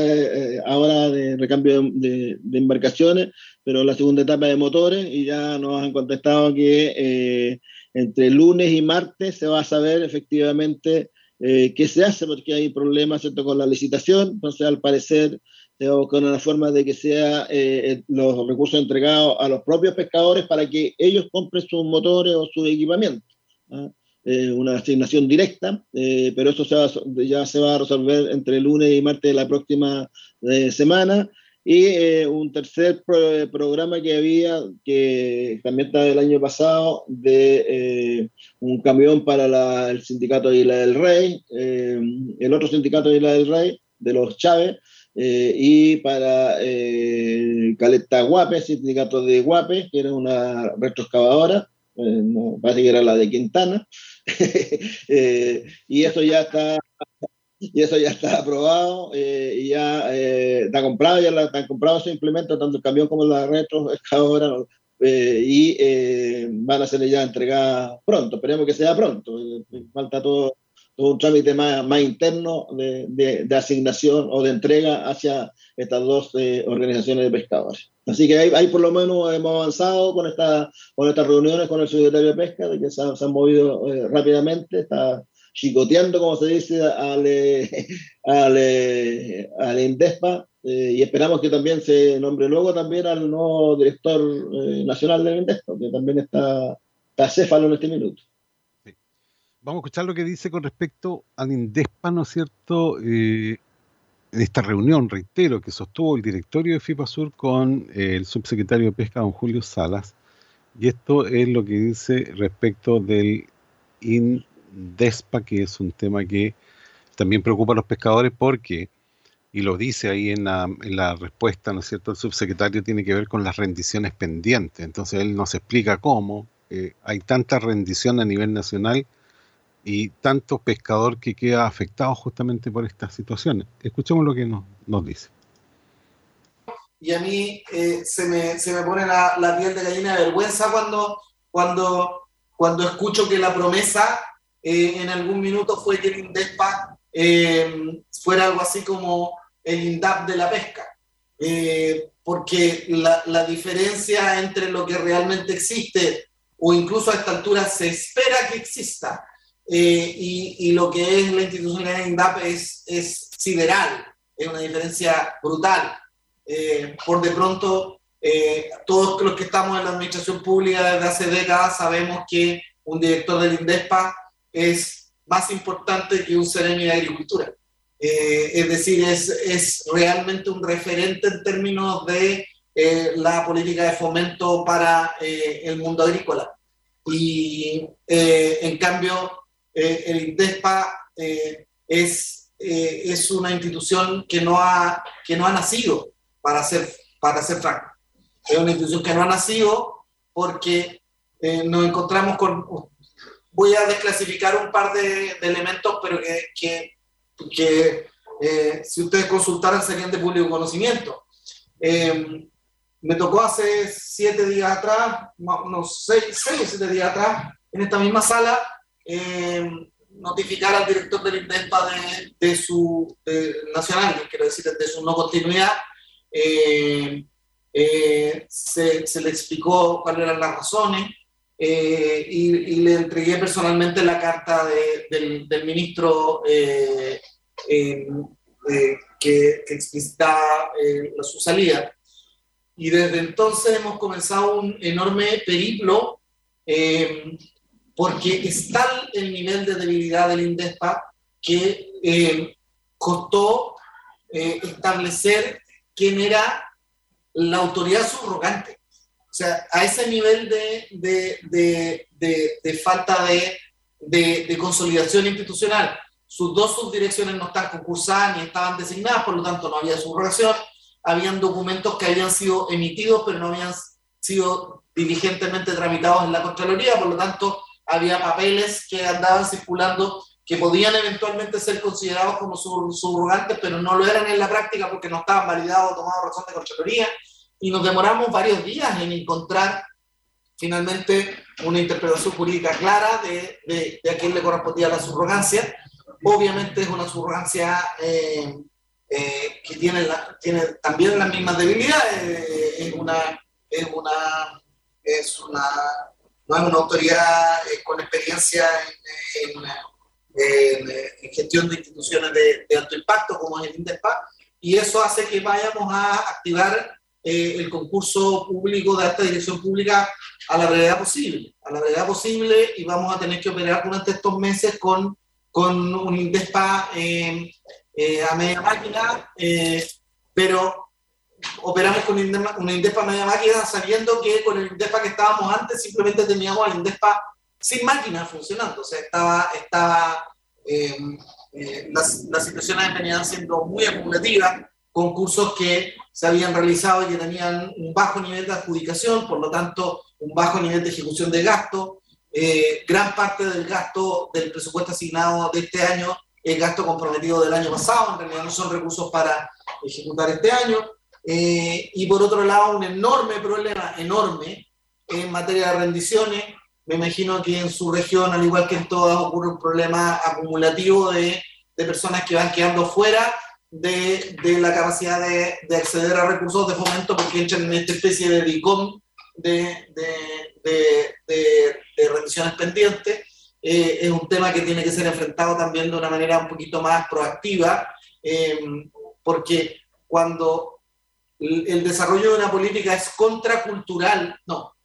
ahora de recambio de, de, embarcaciones, pero la segunda etapa de motores y ya nos han contestado que entre lunes y martes se va a saber efectivamente eh, qué se hace porque hay problemas ¿cierto? con la licitación, entonces al parecer se va buscar una forma de que sea eh, los recursos entregados a los propios pescadores para que ellos compren sus motores o su equipamiento. ¿ah? Eh, una asignación directa, eh, pero eso se va, ya se va a resolver entre lunes y martes de la próxima eh, semana. Y eh, un tercer pro programa que había, que también está del año pasado, de un camión para la, el sindicato de Isla del Rey, el otro sindicato de Isla del Rey, de los Chávez, eh, y para eh, Caleta Guape, sindicato de Guape, que era una retroexcavadora, eh, no, parece que era la de Quintana, eh, y eso ya está y eso ya está aprobado y ya está comprado, ya la, están comprados se implementa tanto el camión como la retroexcavadora y van a ser ya entregadas pronto, esperemos que sea pronto, falta todo un trámite más, más interno de, de, de, asignación o de entrega hacia estas dos eh, organizaciones de pescadores. Así que ahí, ahí, por lo menos hemos avanzado con, esta, con estas reuniones con el secretario de Pesca, de que se, se han movido eh, rápidamente, está chicoteando, como se dice, al, eh, al, eh, al INDESPA, eh, y esperamos que también se nombre luego también al nuevo director nacional del INDESPA, que también está, está céfalo en este minuto vamos a escuchar lo que dice con respecto al INDESPA, ¿no es cierto? En esta reunión, reitero, que sostuvo el directorio de FIPASUR con el subsecretario de Pesca, don Julio Salas, y esto es lo que dice respecto del INDESPA, que es un tema que también preocupa a los pescadores porque, y lo dice ahí en la, en la respuesta, ¿no es cierto?, el subsecretario tiene que ver con las rendiciones pendientes, entonces él nos explica cómo eh, hay tanta rendición a nivel nacional y tanto pescador que queda afectado justamente por estas situaciones. Escuchemos lo que nos, nos dice. Y a mí eh, se, me, se, me, pone la, la, piel de gallina de vergüenza cuando, cuando, cuando escucho que la promesa eh, en algún minuto fue que el INDESPA eh, fuera algo así como el INDAP de la pesca. Eh, porque la, la diferencia entre lo que realmente existe o incluso a esta altura se espera que exista eh, y, y, lo que es la institucionalidad de INDAP es, es sideral, es una diferencia brutal. Eh, por de pronto, eh, todos los que estamos en la administración pública desde hace décadas sabemos que un director del INDESPA es más importante que un seremi de agricultura. Eh, es decir, es, es, realmente un referente en términos de eh, la política de fomento para eh, el mundo agrícola. Y en cambio, el INDESPA es es una institución que no ha, que no ha nacido, para ser, para ser franco. Es una institución que no ha nacido porque nos encontramos con... Voy a desclasificar un par de, de elementos, pero que, que, que eh, si ustedes consultaran serían de público conocimiento. Eh, me tocó hace siete días atrás, unos seis, seis o siete días atrás, en esta misma sala, eh, notificar al director del INDESPA de, de su de, nacional, quiero decir, de su no continuidad. Eh, eh, se, se, le explicó cuáles eran las razones eh, y, y, le entregué personalmente la carta de, del, del, ministro que, que, explicitaba su salida. Y desde entonces hemos comenzado un enorme periplo eh, porque es tal el nivel de debilidad del INDESPA que eh, costó eh, establecer quién era la autoridad subrogante. O sea, a ese nivel de, de, de, de falta de, consolidación institucional. Sus dos subdirecciones no están concursadas ni estaban designadas, por lo tanto no había subrogación. Habían documentos que habían sido emitidos, pero no habían sido diligentemente tramitados en la Contraloría, por lo tanto, había papeles que andaban circulando que podían eventualmente ser considerados como subrogantes, pero no lo eran en la práctica porque no estaban validados o tomados razón de Contraloría, y nos demoramos varios días en encontrar finalmente una interpretación jurídica clara de, de, de a quién le correspondía la subrogancia. Obviamente es una subrogancia eh, eh, que tiene, la, tiene también las mismas debilidades. Eh, es, una, es, una, es una, no es una autoridad eh, con experiencia en, en, en, gestión de instituciones de, de, alto impacto como es el INDESPA, y eso hace que vayamos a activar eh, el concurso público de alta dirección pública a la brevedad posible, a la brevedad posible, y vamos a tener que operar durante estos meses con, con un INDESPA eh, eh, a media máquina, eh, pero operamos con una Indespa a media máquina sabiendo que con el Indespa que estábamos antes simplemente teníamos al Indespa sin máquina funcionando, o sea, estaba, estaba eh, eh, las, las, situaciones venían siendo muy acumulativas, concursos que se habían realizado y que tenían un bajo nivel de adjudicación, por lo tanto, un bajo nivel de ejecución de gasto. Eh, gran parte del gasto del presupuesto asignado de este año el gasto comprometido del año pasado, en realidad no son recursos para ejecutar este año. Eh, y por otro lado, un enorme problema, enorme, en materia de rendiciones. Me imagino que en su región, al igual que en todas, ocurre un problema acumulativo de, de personas que van quedando fuera de, la capacidad de, de, acceder a recursos de fomento porque entran en esta especie de DICOM de, de rendiciones pendientes. Eh, es un tema que tiene que ser enfrentado también de una manera un poquito más proactiva, eh, porque cuando el, el, desarrollo de una política es contracultural, no,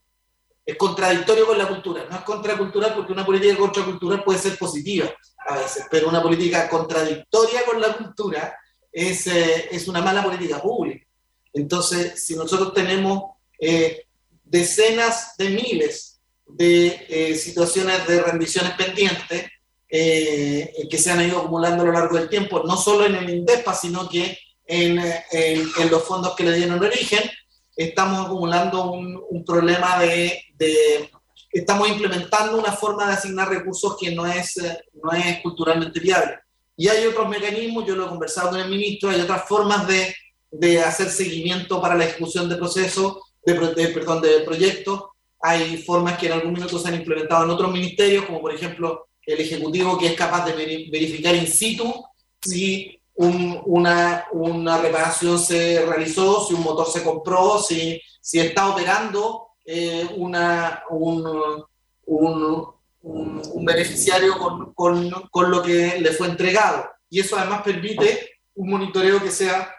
es contradictorio con la cultura, no es contracultural porque una política contracultural puede ser positiva a veces, pero una política contradictoria con la cultura es, eh, es una mala política pública. Entonces, si nosotros tenemos eh, decenas de miles de eh, situaciones de rendiciones pendientes eh, que se han ido acumulando a lo largo del tiempo, no solo en el INDEPA, sino que en, en, en los fondos que le dieron origen, estamos acumulando un, un problema de, de, estamos implementando una forma de asignar recursos que no es, no es culturalmente viable. Y hay otros mecanismos, yo lo he conversado con el ministro, hay otras formas de, de hacer seguimiento para la ejecución de procesos, de, de, perdón, de proyectos, hay formas que en algún minuto se han implementado en otros ministerios, como por ejemplo el Ejecutivo, que es capaz de verificar in situ si un, una, una, reparación se realizó, si un motor se compró, si, si está operando eh, una, un, un, un, un, beneficiario con, con, con lo que le fue entregado. Y eso además permite un monitoreo que sea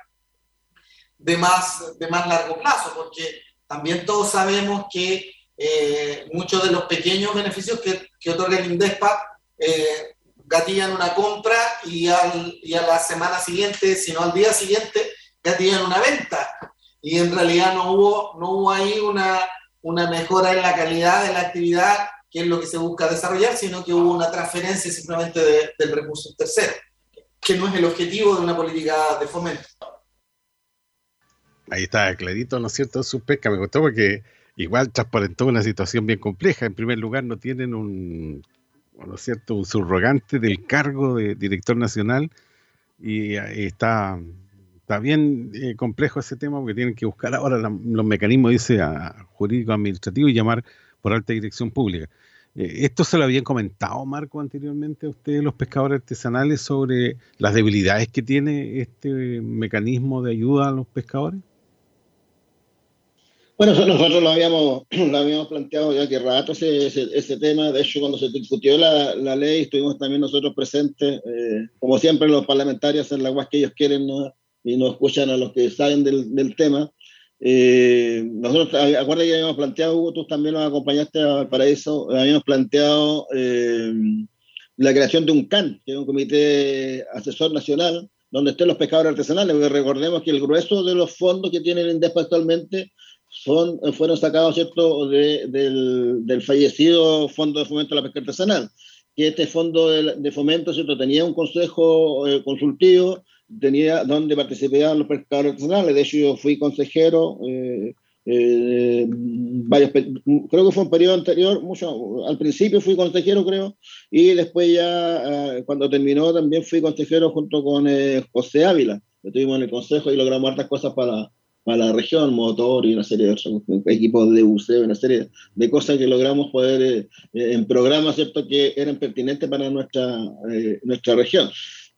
de más, de más largo plazo, porque también todos sabemos que eh, muchos de los pequeños beneficios que, que otorga el INDESPA eh, gatillan una compra y, al, y, a la semana siguiente, sino al día siguiente, gatillan una venta. Y en realidad no hubo, no hubo ahí una, una mejora en la calidad de la actividad, que es lo que se busca desarrollar, sino que hubo una transferencia simplemente de, del recurso tercero. que no es el objetivo de una política de fomento. Ahí está clarito, ¿no es cierto? Su pesca me gustó porque igual transparentó una situación bien compleja. En primer lugar, no tienen un, ¿no es cierto?, un subrogante del cargo de director nacional y, está, está bien eh, complejo ese tema porque tienen que buscar ahora los mecanismos, dice, jurídico administrativo y llamar por alta dirección pública. Eh, ¿Esto se lo habían comentado, Marco, anteriormente a ustedes, los pescadores artesanales, sobre las debilidades que tiene este mecanismo de ayuda a los pescadores? Bueno, nosotros lo habíamos, lo habíamos planteado ya que rato ese, ese, tema. De hecho, cuando se discutió la, ley, estuvimos también nosotros presentes. Eh, como siempre, los parlamentarios hacen la guas que ellos quieren y no escuchan a los que saben del tema. Eh, nosotros, acuérdate que habíamos planteado, Hugo, tú también nos acompañaste al paraíso, habíamos planteado eh, la creación de un CAN, que es un comité asesor nacional, donde estén los pescadores artesanales, porque recordemos que el grueso de los fondos que tiene el INDEP actualmente son, fueron sacados, ¿cierto?, del, del, fallecido Fondo de Fomento de la Pesca Artesanal, que este fondo de, fomento, ¿cierto?, tenía un consejo eh, consultivo tenía donde participaban los pescadores artesanales. De hecho, yo fui consejero, eh, eh, varios, creo que fue un periodo anterior, mucho, al principio fui consejero, creo, y después ya, eh, cuando terminó, también fui consejero junto con José Ávila. Estuvimos en el consejo y logramos hartas cosas para, para la región, motor y una serie de equipos de buceo, una serie de cosas que logramos poder en programas, ¿cierto?, que eran pertinentes para nuestra, nuestra región.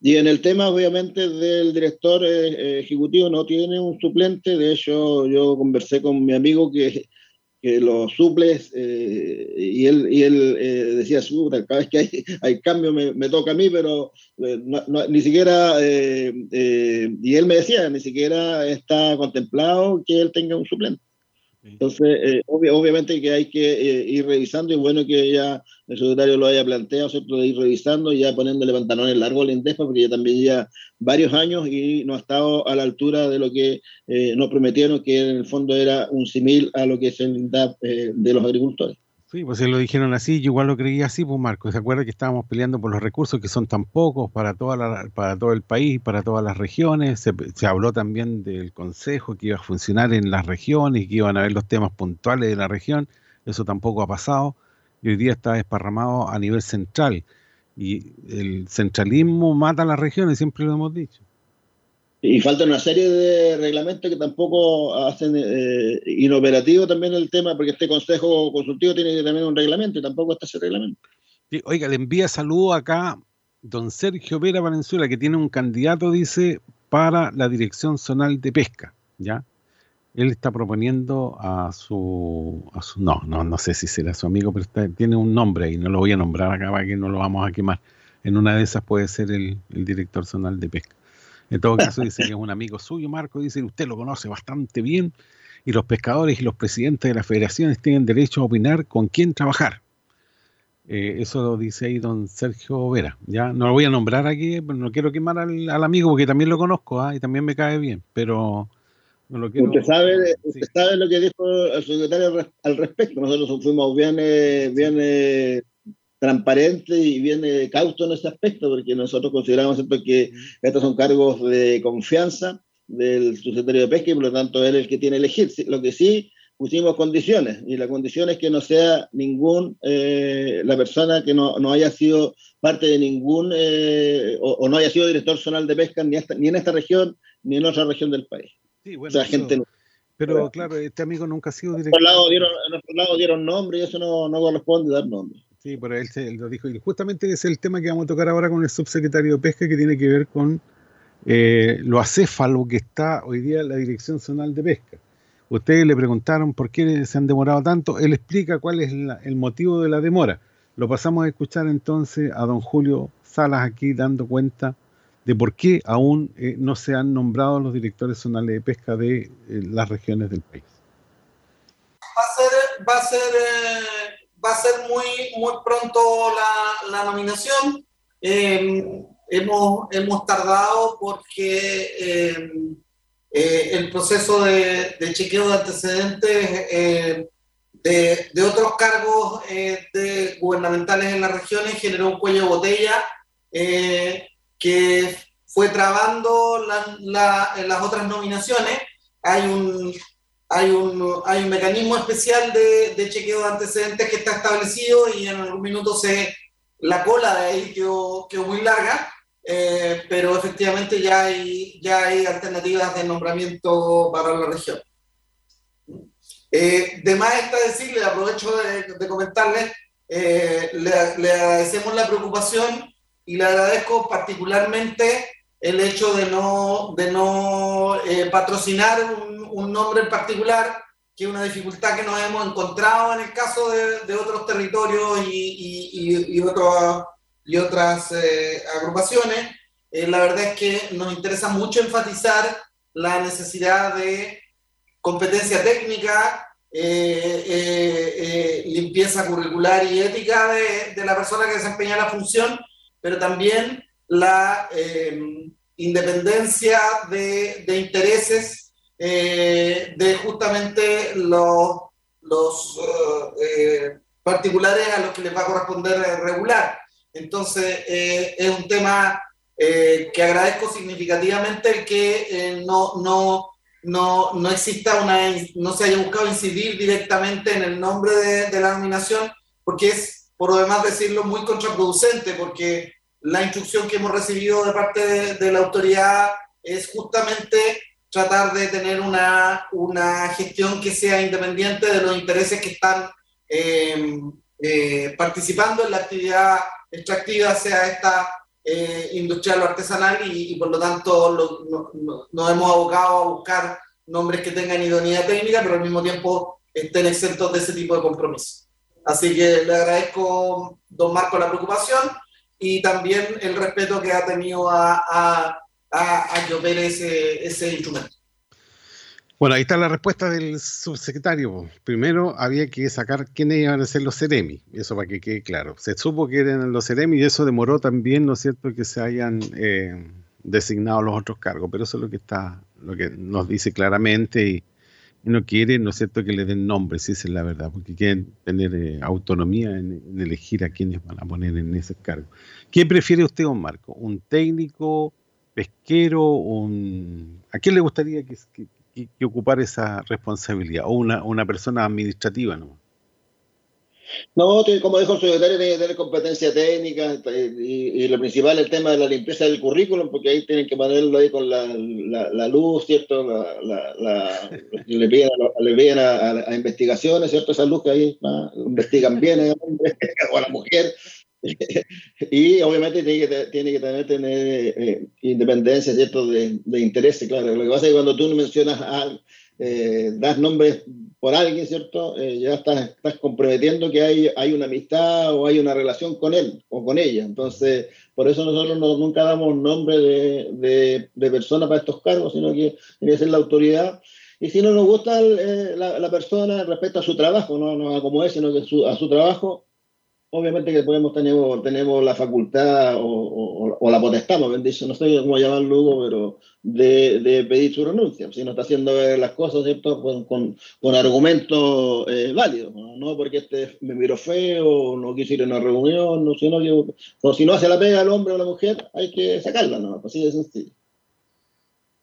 Y en el tema, obviamente, del director eh, eh, ejecutivo no tiene un suplente. De hecho, yo conversé con mi amigo que, que los suples eh, y él, y él decía, cada vez que hay, hay cambio me, me, toca a mí, pero ni siquiera, y él me decía, ni siquiera está contemplado que él tenga un suplente. Entonces, eh, obviamente que hay que eh, ir revisando y bueno que ya el secretario lo haya planteado, ¿cierto? De ir revisando y ya poniéndole pantalones largos al INDESPA, porque ya también ya varios años y no ha estado a la altura de lo que eh, nos prometieron, que en el fondo era un simil a lo que es el INDAP de los agricultores. Sí, pues se lo dijeron así, yo igual lo creía así, pues Marco, ¿se acuerda que estábamos peleando por los recursos que son tan pocos para, toda la, para todo el país, para todas las regiones? Se, se, habló también del consejo que iba a funcionar en las regiones, que iban a ver los temas puntuales de la región, eso tampoco ha pasado, y hoy día está desparramado a nivel central, y el centralismo mata a las regiones, siempre lo hemos dicho. Y falta una serie de reglamentos que tampoco hacen eh, inoperativo también el tema, porque este consejo consultivo tiene también un reglamento y tampoco está ese reglamento. oiga, le envía saludo acá don Sergio Vera Valenzuela, que tiene un candidato, dice, para la Dirección Zonal de Pesca, ¿ya? Él está proponiendo a su, a su no, no, no sé si será su amigo, pero tiene un nombre ahí, no lo voy a nombrar acá para que no lo vamos a quemar. En una de esas puede ser el director zonal de pesca. En todo caso, dice que es un amigo suyo, Marco, dice que usted lo conoce bastante bien y los pescadores y los presidentes de las federaciones tienen derecho a opinar con quién trabajar. Eh, eso lo dice ahí don Sergio Vera. Ya no lo voy a nombrar aquí, pero no quiero quemar al, amigo porque también lo conozco ¿ah? y también me cae bien, pero no lo quiero. Usted sabe, usted sabe lo que dijo el secretario al respecto. Nosotros fuimos bien, eh, bien eh, transparente y bien cauto en ese aspecto, porque nosotros consideramos que estos son cargos de confianza del subsecretario de Pesca y por lo tanto él es el que tiene que elegir. Lo que sí pusimos condiciones, y la condición es que no sea ningún, eh, la persona que no, no, haya sido parte de ningún, eh, o, no haya sido director zonal de pesca ni, ni en esta región ni en otra región del país. Sí, bueno, o sea, gente pero claro, este amigo nunca ha sido director. Otro lado en otro lado dieron nombre y eso no, no corresponde dar nombre. Sí, pero él, lo dijo. Y justamente es el tema que vamos a tocar ahora con el subsecretario de Pesca, que tiene que ver con eh, lo acéfalo que está hoy día la Dirección Zonal de Pesca. Ustedes le preguntaron por qué se han demorado tanto. Él explica cuál es el motivo de la demora. Lo pasamos a escuchar entonces a don Julio Salas aquí dando cuenta de por qué aún eh, no se han nombrado los directores zonales de pesca de eh, las regiones del país. Va a ser, va a ser va a ser muy, muy pronto la, la nominación. Em, hemos, hemos tardado porque em, eh, el proceso de, chequeo de antecedentes eh, de, de, otros cargos eh, gubernamentales en las regiones generó un cuello de botella que fue trabando la- las otras nominaciones. Hay un, hay un, hay un mecanismo especial de, de chequeo de antecedentes que está establecido y en algún minuto se, la cola de ahí quedó, quedó muy larga, eh, pero efectivamente ya hay, ya hay alternativas de nombramiento para la región. Eh, de más está decirle, aprovecho de, de eh, le, le agradecemos la preocupación y le agradezco particularmente el hecho de no, de no eh, patrocinar un, un nombre en particular, que es una dificultad que nos hemos encontrado en el caso de, de otros territorios y, y, y, y otras eh, agrupaciones. Eh, la verdad es que nos interesa mucho enfatizar la necesidad de competencia técnica, eh, eh, eh, limpieza curricular y ética de, de la persona que desempeña la función, pero también la eh, independencia de, de intereses eh, de justamente los, los eh, eh, particulares a los que les va a corresponder regular. Entonces, es un tema que agradezco significativamente el que no, no, no, no exista una, no se haya buscado incidir directamente en el nombre de, la nominación, porque es, por lo demás decirlo, muy contraproducente, porque la instrucción que hemos recibido de parte de la autoridad es justamente tratar de tener una, una gestión que sea independiente de los intereses que están eh, eh, participando en la actividad extractiva, sea esta eh, industrial o artesanal, y, y por lo tanto lo- no- no- nos hemos abocado a buscar nombres que tengan idoneidad técnica, pero al mismo tiempo estén exentos de ese tipo de compromiso. Así que le agradezco, don Marco, la preocupación y también el respeto que ha tenido a, a, a, a que opere ese, ese instrumento. Bueno, ahí está la respuesta del subsecretario. Primero había que sacar quiénes iban a ser los Ceremi, eso para que quede claro. Se supo que eran los Ceremi y eso demoró también, ¿no es cierto?, que se hayan eh, designado los otros cargos, pero eso es lo que está, lo que nos dice claramente y, no quiere, ¿no es cierto?, que le den nombre, si esa es la verdad, porque quieren tener eh, autonomía en, en elegir a quiénes van a poner en ese cargo. ¿Qué prefiere usted, don Marco? ¿Un técnico, pesquero, un... ¿A quién le gustaría que, que- ocupar esa responsabilidad? ¿O una, una persona administrativa, no? No, como dijo el secretario, tiene que tener competencia técnica eh, y, lo principal el tema de la limpieza del currículum, porque ahí tienen que ponerlo ahí con la, la- luz, ¿cierto? La, le piden, a, le piden a- investigaciones, ¿cierto? Esa luz que ahí ah, investigan bien hombre o a la mujer. y obviamente tiene que, tiene que tener, tener eh, independencia, ¿cierto? De, de interés, claro. Lo que pasa es que cuando tú mencionas a, eh, das nombres por alguien, ¿cierto? Eh, ya estás, estás comprometiendo que hay, hay una amistad o hay una relación con él o con ella. Entonces, por eso nosotros no- nunca damos nombre de, de, de persona para estos cargos, sino que tiene que ser la autoridad. Y si no nos gusta eh, la, la persona respecto a su trabajo, no, no a como es, sino que su- a su trabajo, obviamente que podemos tenemos, tenemos la facultad o, o- la potestad, no sé cómo llamarlo, pero de, de pedir su renuncia. Si no está haciendo las cosas, ¿cierto? Con, con, con argumentos eh, válidos, ¿no? Porque este me miró feo, no quiso ir a una reunión, no, sino que o si no hace la pega al hombre o a la mujer, hay que sacarla, ¿no? Así de sencillo.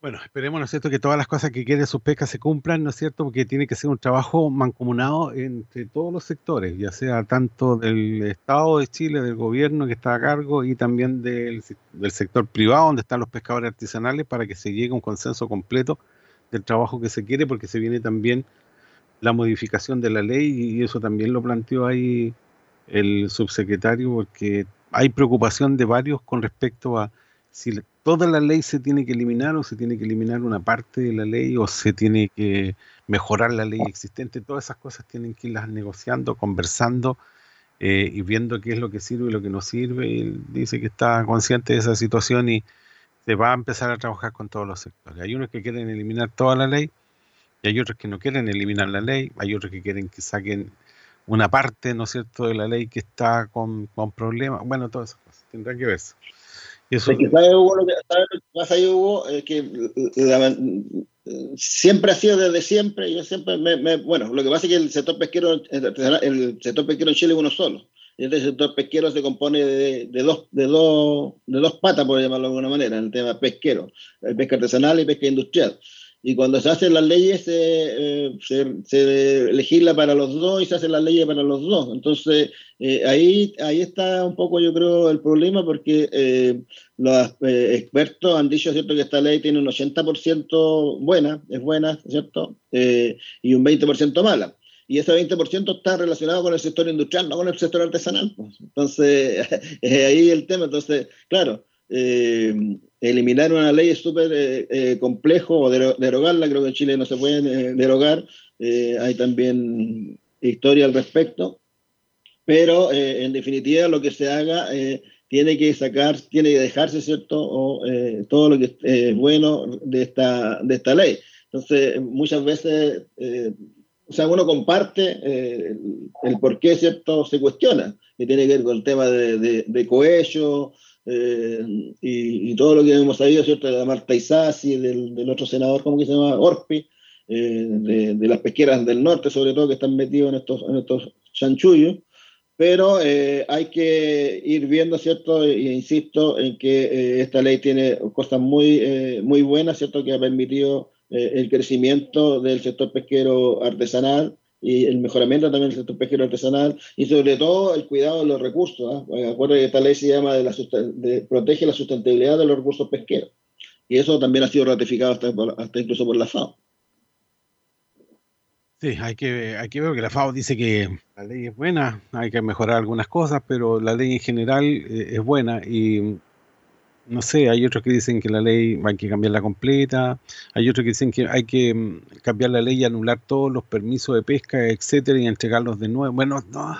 Bueno, esperemos, ¿no es cierto?, que todas las cosas que quiere sus pescas se cumplan, ¿no es cierto?, porque tiene que ser un trabajo mancomunado entre todos los sectores, ya sea tanto del Estado de Chile, del gobierno que está a cargo y también del, del sector privado, donde están los pescadores artesanales, para que se llegue a un consenso completo del trabajo que se quiere, porque se viene también la modificación de la ley y eso también lo planteó ahí el subsecretario, porque hay preocupación de varios con respecto a si toda la ley se tiene que eliminar o se tiene que eliminar una parte de la ley o se tiene que mejorar la ley existente, todas esas cosas tienen que irlas negociando, conversando eh, y viendo qué es lo que sirve y lo que no sirve. Y él dice que está consciente de esa situación y se va a empezar a trabajar con todos los sectores. Hay unos que quieren eliminar toda la ley y hay otros que no quieren eliminar la ley, hay otros que quieren que saquen una parte, ¿no es cierto?, de la ley que está con, con problemas. Bueno, todas esas cosas, tendrá que verse. ¿Sabes, lo que, ¿sabes lo que pasa ahí, Hugo? Es que la- siempre ha sido desde siempre, yo siempre me, bueno, lo que pasa es que el sector pesquero, el sector pesquero en Chile es uno solo. Este sector pesquero se compone de, de dos, de, dos, de dos patas, por llamarlo de alguna manera, en el tema pesquero, eh, pesca artesanal y pesca industrial. Y cuando se hacen las leyes, se, eh, se, se legisla para los dos y se hacen las leyes para los dos. Entonces, eh, ahí, ahí está un poco, yo creo, el problema, porque eh, los eh, expertos han dicho, ¿cierto?, que esta ley tiene un 80% buena, es buena, ¿cierto?, Eh, y un 20% mala. Y ese 20% está relacionado con el sector industrial, no con el sector artesanal. pues. Entonces, es ahí el tema. Entonces, claro, eh, eliminar una ley es súper eh, eh, complejo o dero- derogarla, creo que en Chile no se puede eh, derogar, eh, hay también historia al respecto, pero eh, en definitiva lo que se haga tiene que sacar, tiene que dejarse, ¿cierto?, o, todo lo que es bueno de esta, de esta ley. Entonces, muchas veces, o sea, uno comparte eh, el, por qué, ¿cierto?, se cuestiona, que tiene que ver con el tema de, de, de cohecho, eh, y, y todo lo que hemos sabido, ¿cierto?, de Marta Isasi, del, del otro senador, ¿cómo que se llama? Orpi, eh, de, de las pesqueras del norte, sobre todo, que están metidos en estos, en estos chanchullos. Pero eh, hay que ir viendo, ¿cierto? E insisto en que eh, esta ley tiene cosas muy, eh, muy buenas, ¿cierto? Que ha permitido eh, el crecimiento del sector pesquero artesanal y el mejoramiento también del sector pesquero artesanal y sobre todo el cuidado de los recursos. ¿ah? Porque Acuérdense que esta ley se llama de la de- protege la sustentabilidad de los recursos pesqueros. Y eso también ha sido ratificado hasta, hasta incluso por la FAO. Sí, hay que, hay que ver que la FAO dice que la ley es buena, hay que mejorar algunas cosas, pero la ley en general eh, es buena y no sé, hay otros que dicen que la ley hay que cambiarla completa, hay otros que dicen que hay que mm, cambiar la ley y anular todos los permisos de pesca, etcétera, y entregarlos de nuevo. Bueno, no.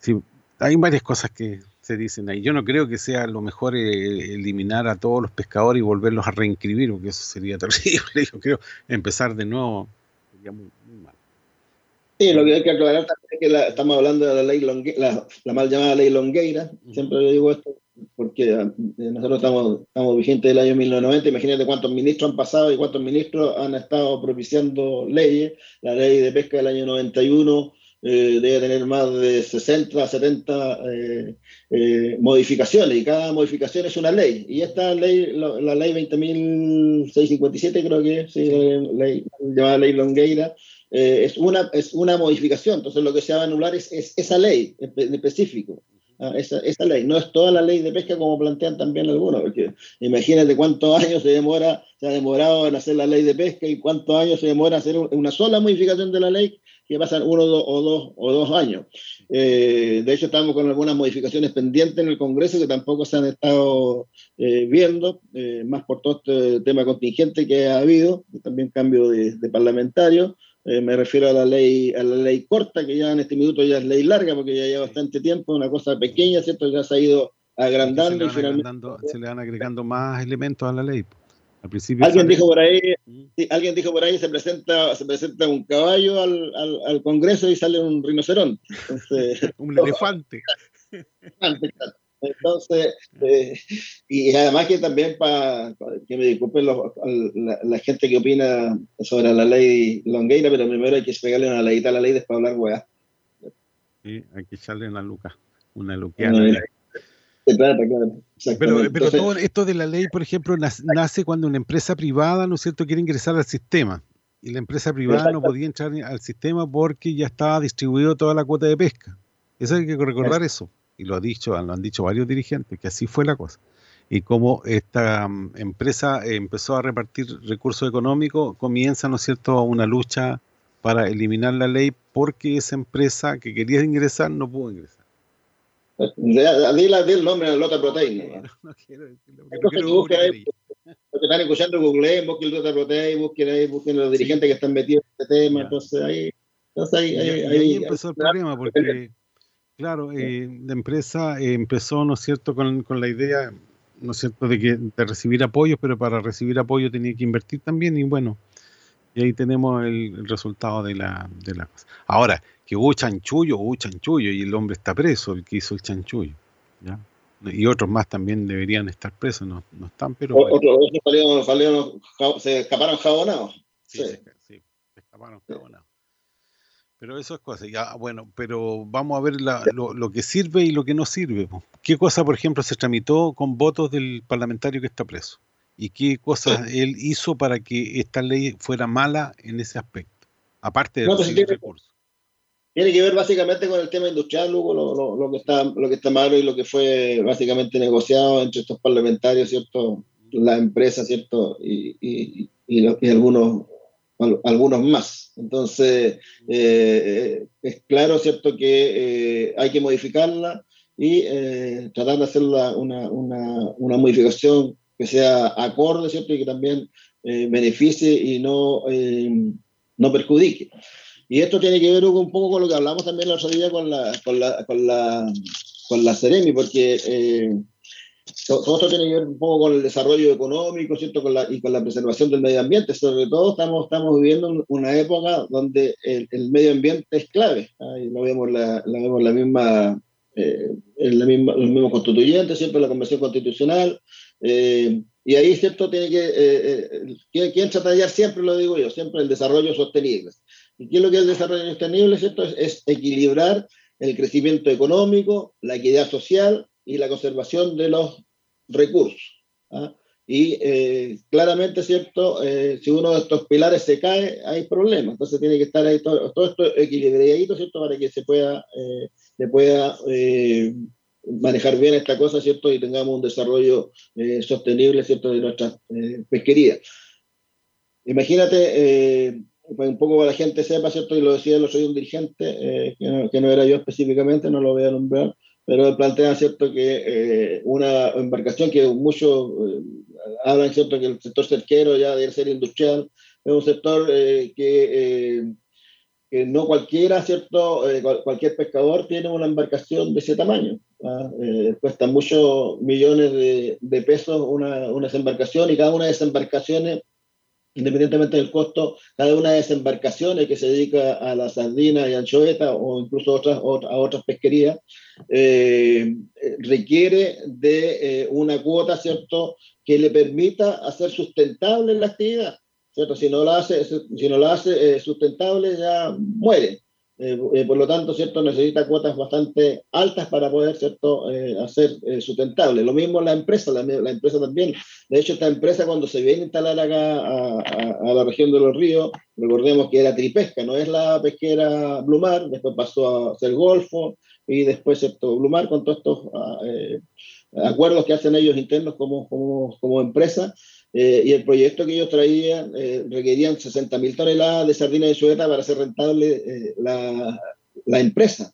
Sí, hay varias cosas que se dicen ahí. Yo no creo que sea lo mejor eh, eliminar a todos los pescadores y volverlos a reinscribir, porque eso sería terrible. Yo creo empezar de nuevo sería muy, muy mal. Sí, lo que hay que aclarar también es que la- estamos hablando de la ley Longue- la, la mal llamada ley Longueira, siempre le digo esto, porque eh, nosotros estamos, estamos vigentes del año 1990, imagínate cuántos ministros han pasado y cuántos ministros han estado propiciando leyes, la ley de pesca del año 91 eh, debe tener más de 60, 70 eh, eh, modificaciones y cada modificación es una ley. Y esta ley, la, la ley 20.657 creo que es, sí, la ley, llamada ley Longueira, es, una, es una modificación. Entonces lo que se va a anular es, es esa ley en específico. Ah, esa, ley, no es toda la ley de pesca como plantean también algunos, porque imagínate cuántos años se demora, se ha demorado en hacer la ley de pesca y cuántos años se demora hacer un- una sola modificación de la ley que pasan uno o dos, o dos años. Eh, de hecho, estamos con algunas modificaciones pendientes en el Congreso que tampoco se han estado eh, viendo, eh, más por todo este tema contingente que ha habido, también cambio de, de parlamentario. Eh, me refiero a la ley a la ley corta, que ya en este minuto ya es ley larga, porque ya lleva bastante tiempo, una cosa pequeña, ¿cierto? Ya se ha ido se agrandando y van finalmente... se le van agregando más elementos a la ley. Al principio Alguien dijo por ahí, sí, alguien dijo por ahí se presenta, se presenta un caballo al, al, al Congreso y sale un rinoceronte. Entonces, un elefante. Entonces, eh, y además que también para que me disculpen los- la, la gente que opina sobre la ley Longueira, pero primero hay que pegarle una leíta a la ley después hablar weá. Sí, hay que echarle una luca, una Una luqueada. trata, claro, Pero, pero Entonces, todo esto de la ley, por ejemplo, nace cuando una empresa privada, ¿no es cierto?, quiere ingresar al sistema. Y la empresa privada no podía entrar al sistema porque ya estaba distribuido toda la cuota de pesca. Eso hay que recordar eso. Y lo, ha dicho, lo han dicho varios dirigentes, que así fue la cosa. Y como esta mm, empresa eh, empezó a repartir recursos económicos, comienza, ¿no es cierto?, una lucha para eliminar la ley porque esa empresa que quería ingresar no pudo ingresar. Dile, el nombre de Lota Protein. ¿no? Quiero decirlo, publicar los que están escuchando, googleen, busquen Lota Protein, busquen ahí, busquen los dirigentes que están metidos en este tema. Entonces ahí, entonces ahí- ahí empezó el problema, porque, claro, eh, la empresa eh, empezó, ¿no es cierto?, con, con la idea, ¿no es cierto?, de, que, de recibir apoyos, pero para recibir apoyo tenía que invertir también, y bueno, y ahí tenemos el, el resultado de la, de la cosa. Ahora, que hubo chanchullo, hubo chanchullo, y el hombre está preso, el que hizo el chanchullo, ¿ya? Y otros más también deberían estar presos, no, no están, pero... Otros salieron ja- se escaparon jabonados. Sí, Sí. se, sí, se escaparon jabonados. Pero eso es cosa, ya, bueno, pero vamos a ver lo, lo, que sirve y lo que no sirve. ¿Qué cosa, por ejemplo, se tramitó con votos del parlamentario que está preso? ¿Y qué cosas él hizo para que esta ley fuera mala en ese aspecto? Aparte de no, los tiene, recursos. Tiene que ver básicamente con el tema industrial, Hugo, lo, lo, lo, que está, lo que está malo y lo que fue básicamente negociado entre estos parlamentarios, ¿cierto? La empresa, ¿cierto? Y, y, y, y algunos algunos más. Entonces, eh, es claro, ¿cierto?, que eh, hay que modificarla y eh, tratar de hacer una, una, una, modificación que sea acorde, ¿cierto?, y que también beneficie y no, no perjudique. Y esto tiene que ver un poco con lo que hablamos también la otro día con la, con la, con la, con la Ceremi, porque todo esto tiene que ver un poco con el desarrollo económico, ¿cierto? Con la, y con la preservación del medio ambiente. Sobre todo estamos, estamos viviendo una época donde el, el medio ambiente es clave. Ahí lo vemos la, la vemos la misma, eh, en la misma, los mismos constituyentes, siempre la Convención Constitucional. Eh, y ahí, ¿cierto? Tiene que, eh, eh ¿quién trata siempre, lo digo yo, siempre el desarrollo sostenible. ¿Y qué es lo que es el desarrollo sostenible, ¿cierto? Es, es equilibrar el crecimiento económico, la equidad social y la conservación de los recursos. ¿ah? Y eh, claramente, ¿cierto? Eh, si uno de estos pilares se cae, hay problemas. Entonces tiene que estar ahí todo, todo esto equilibradito, ¿cierto? Para que se pueda, eh, se pueda manejar bien esta cosa, ¿cierto? Y tengamos un desarrollo sostenible, ¿cierto? De nuestras pesquerías. Imagínate, un poco para la gente sepa, ¿cierto? Y lo decía, lo soy un dirigente, que no, que, no, era yo específicamente, no lo voy a nombrar, pero plantea, ¿cierto?, que eh, una embarcación que muchos eh, hablan, ¿cierto?, que el sector cerquero ya debe ser industrial, es un sector eh, que, que, no cualquiera, ¿cierto?, cualquier pescador tiene una embarcación de ese tamaño. ¿ah? cuesta muchos millones de, de pesos una, una embarcación y cada una de esas embarcaciones independientemente del costo, cada una de esas embarcaciones que se dedica a la sardina y anchoveta o incluso a otras pesquerías, eh, requiere de eh, una cuota, ¿cierto?, que le permita hacer sustentable la actividad, ¿cierto? Si no la hace, si no la hace eh, sustentable, ya muere. Eh, eh, por lo tanto, ¿cierto? necesita cuotas bastante altas para poder ¿cierto? Eh, hacer sustentable. Lo mismo la empresa, la, la, empresa también. De hecho, esta empresa cuando se viene a instalar acá a, a, a, la región de los ríos, recordemos que era tripesca, no es la pesquera Blumar, después pasó a ser Golfo y después ¿cierto? Blumar con todos estos ah, acuerdos que hacen ellos internos como, como, como empresa. Eh, y el proyecto que ellos traían eh, requerían 60.000 toneladas de sardina de sueta para hacer rentable eh, la, la, empresa.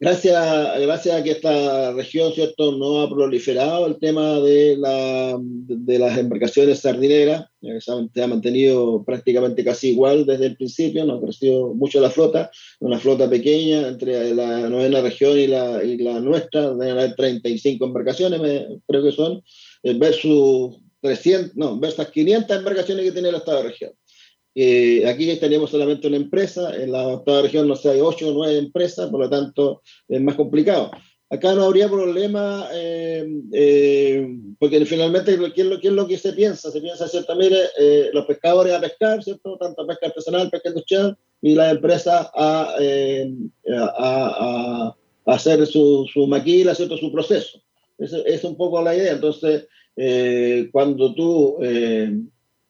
Gracias, gracias a que esta región ¿cierto? no ha proliferado el tema de, la, de las embarcaciones sardineras, se ha, mantenido prácticamente casi igual desde el principio, no ha crecido mucho la flota, una flota pequeña entre la novena región y la, y la nuestra, haber 35 embarcaciones, me, creo que son, eh, versus 300, no, versus 500 embarcaciones que tiene el Estado de región. Eh, aquí tenemos solamente una empresa, en la de región no sé, hay 8 o 9 empresas, por lo tanto es más complicado. Acá no habría problema, eh, eh, porque finalmente, ¿qué es, lo, ¿qué es, lo, que se piensa? Se piensa, ¿cierto? Mire, eh, los pescadores a pescar, ¿cierto? Tanto pesca artesanal, pesca industrial, y la empresa a, a, a hacer su, su maquila, ¿cierto? Su proceso. Es un poco la idea. Entonces, eh, cuando tú, eh,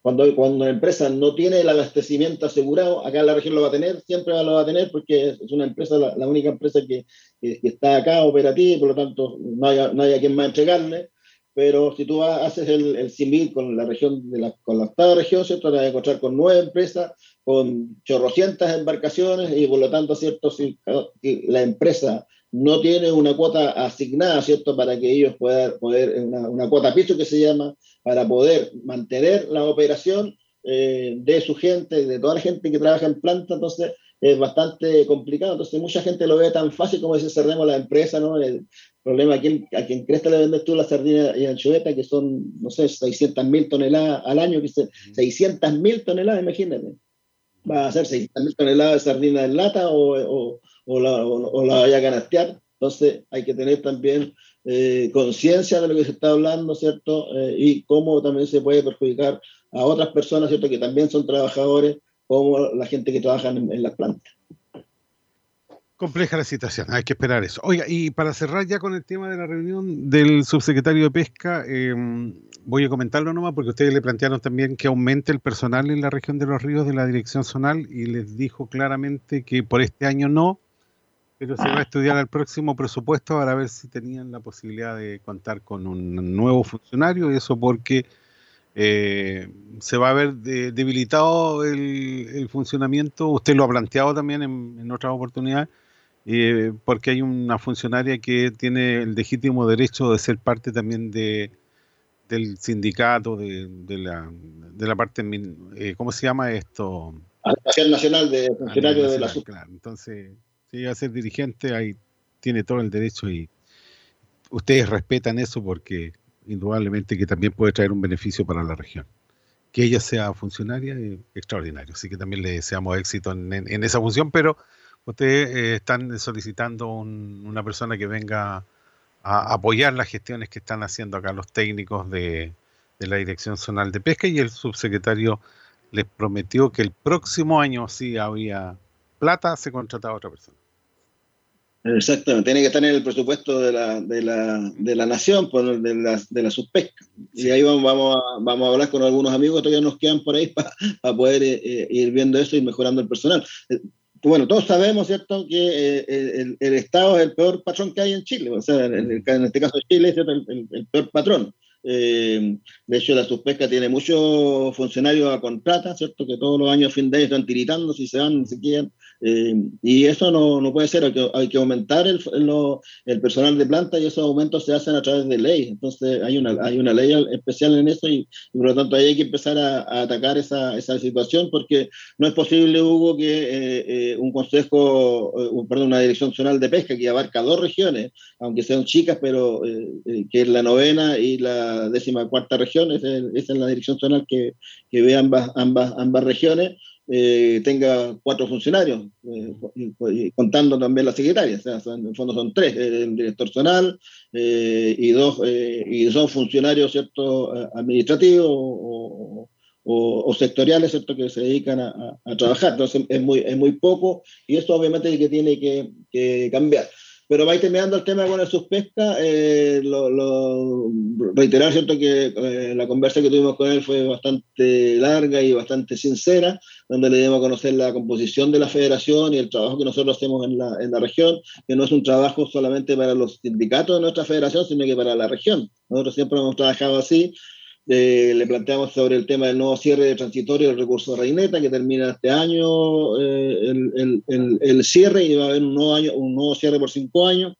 cuando, cuando la empresa no tiene el abastecimiento asegurado, acá la región lo va a tener, siempre lo va a tener porque es una empresa, la, única empresa que, que, está acá operativa y por lo tanto no hay, no hay a quien más entregarle. Pero si tú haces el, el con la región, de la, con la octava región, ¿cierto? Te vas a encontrar con nueve empresas, con chorrocientas embarcaciones y por lo tanto, ¿cierto? Si la empresa no tiene una cuota asignada, ¿cierto? Para que ellos puedan poder, una, una cuota piso que se llama, para poder mantener la operación eh, de su gente, de toda la gente que trabaja en planta, entonces es bastante complicado. Entonces mucha gente lo ve tan fácil como si cerremos la empresa, ¿no? El problema, ¿a quién, a quién crees que le vendes tú la sardina y anchoveta, que son, no sé, 600 mil toneladas al año, que se, 600 mil toneladas, imagínate. Va a ser 600 mil toneladas de sardina en lata o, o o la, o, la vaya a ganastear. Entonces hay que tener también eh, conciencia de lo que se está hablando, ¿cierto? Eh, y cómo también se puede perjudicar a otras personas, ¿cierto? Que también son trabajadores como la gente que trabaja en, las plantas. Compleja la situación, hay que esperar eso. Oiga, y para cerrar ya con el tema de la reunión del subsecretario de Pesca, eh, voy a comentarlo nomás porque ustedes le plantearon también que aumente el personal en la región de los ríos de la dirección zonal y les dijo claramente que por este año no, pero se va a estudiar el próximo presupuesto para ver si tenían la posibilidad de contar con un nuevo funcionario, y eso porque eh, se va a ver de, debilitado el, el, funcionamiento, usted lo ha planteado también en, en otras oportunidades, eh, porque hay una funcionaria que tiene el legítimo derecho de ser parte también de del sindicato, de, de la, de la parte, eh, ¿cómo se llama esto? Asociación Nacional de Funcionarios de la SUB. Claro, entonces, si va a ser dirigente, ahí tiene todo el derecho y ustedes respetan eso porque indudablemente que también puede traer un beneficio para la región. Que ella sea funcionaria es extraordinario, así que también le deseamos éxito en, en, esa función, pero ustedes eh, están solicitando un, una persona que venga a apoyar las gestiones que están haciendo acá los técnicos de, de, la Dirección Zonal de Pesca y el subsecretario les prometió que el próximo año, si había plata, se contrataba otra persona. Exactamente, tiene que estar en el presupuesto de la, de la, de la nación, pues, de, la, de la subpesca. Sí. Y ahí vamos, vamos, a, vamos a hablar con algunos amigos, todavía nos quedan por ahí para pa poder eh, ir viendo eso y mejorando el personal bueno, todos sabemos, ¿cierto?, que eh, el, el, Estado es el peor patrón que hay en Chile, o sea, en, el, en este caso Chile es el, el, peor patrón. Eh, de hecho, la subpesca tiene muchos funcionarios a contrata, ¿cierto?, que todos los años, fin de año, están tiritando si se van, si quieren, eh, y eso no, no, puede ser, hay que, hay que aumentar el, el, personal de planta y esos aumentos se hacen a través de ley. Entonces hay una, hay una ley especial en eso y, y por lo tanto ahí hay que empezar a, a atacar esa, esa, situación porque no es posible, Hugo, que eh, eh, un consejo, eh, perdón, una dirección zonal de pesca que abarca dos regiones, aunque sean chicas, pero eh, que es la novena y la décima cuarta región, esa es, esa es la dirección zonal que, que ve ambas, ambas, ambas regiones eh, tenga cuatro funcionarios, eh, contando también la secretaria, o sea, en el fondo son tres, el director zonal eh, y, dos, y dos funcionarios ¿cierto? administrativos o, o, o, sectoriales ¿cierto? que se dedican a, a, a, trabajar. Entonces es muy, es muy poco y esto obviamente es que tiene que, que cambiar. Pero va terminando el tema con el suspesca, eh, lo, lo, reiterar cierto que eh, la conversa que tuvimos con él fue bastante larga y bastante sincera, donde le dimos a conocer la composición de la federación y el trabajo que nosotros hacemos en la, en la región, que no es un trabajo solamente para los sindicatos de nuestra federación, sino que para la región. Nosotros siempre hemos trabajado así, eh, le planteamos sobre el tema del nuevo cierre transitorio del recurso de Reineta, que termina este año eh, el, el, el, cierre y va a haber un nuevo, año, un nuevo cierre por cinco años.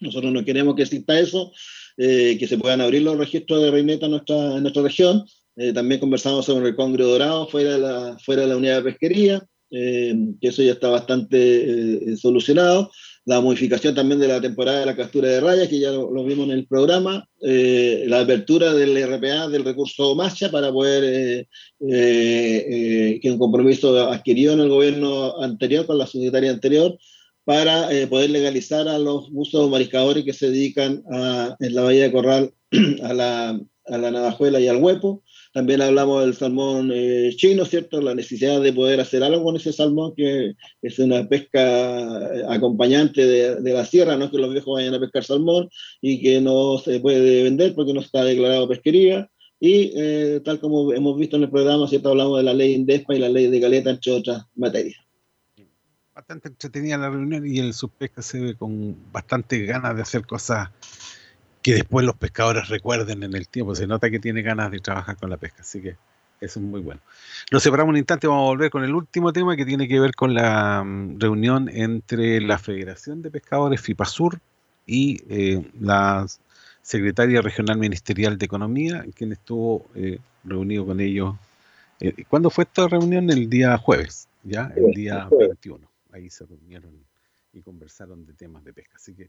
Nosotros no queremos que exista eso, eh, que se puedan abrir los registros de Reineta nuestra, en nuestra región. Eh, también conversamos sobre el Congre Dorado fuera de la, fuera la unidad de pesquería, que eso ya está bastante solucionado la modificación también de la temporada de la captura de rayas, que ya lo, lo vimos en el programa, eh, la apertura del RPA del recurso MACHA para poder, eh, eh, que un compromiso adquirido en el gobierno anterior, con la secretaria anterior, para poder legalizar a los buzos mariscadores que se dedican a, en la bahía de Corral a la, a la navajuela y al huepo. También hablamos del salmón eh, chino, ¿cierto? La necesidad de poder hacer algo con ese salmón, que es una pesca eh, acompañante de, la sierra, no que los viejos vayan a pescar salmón y que no se puede vender porque no está declarado pesquería. Y eh, tal como hemos visto en el programa, ¿cierto? Hablamos de la ley INDESPA y la ley de Caleta, entre otras materias. Bastante entretenida la reunión y el subpesca se ve con bastante ganas de hacer cosas que después los pescadores recuerden en el tiempo. Se nota que tiene ganas de trabajar con la pesca, así que eso es muy bueno. Nos separamos un instante, vamos a volver con el último tema que tiene que ver con la um, reunión entre la Federación de Pescadores FIPASUR y eh, la Secretaria Regional Ministerial de Economía, quien estuvo eh, reunido con ellos. Eh, ¿Cuándo fue esta reunión? El día jueves, ¿ya? El día 21. Ahí se reunieron y conversaron de temas de pesca. Así que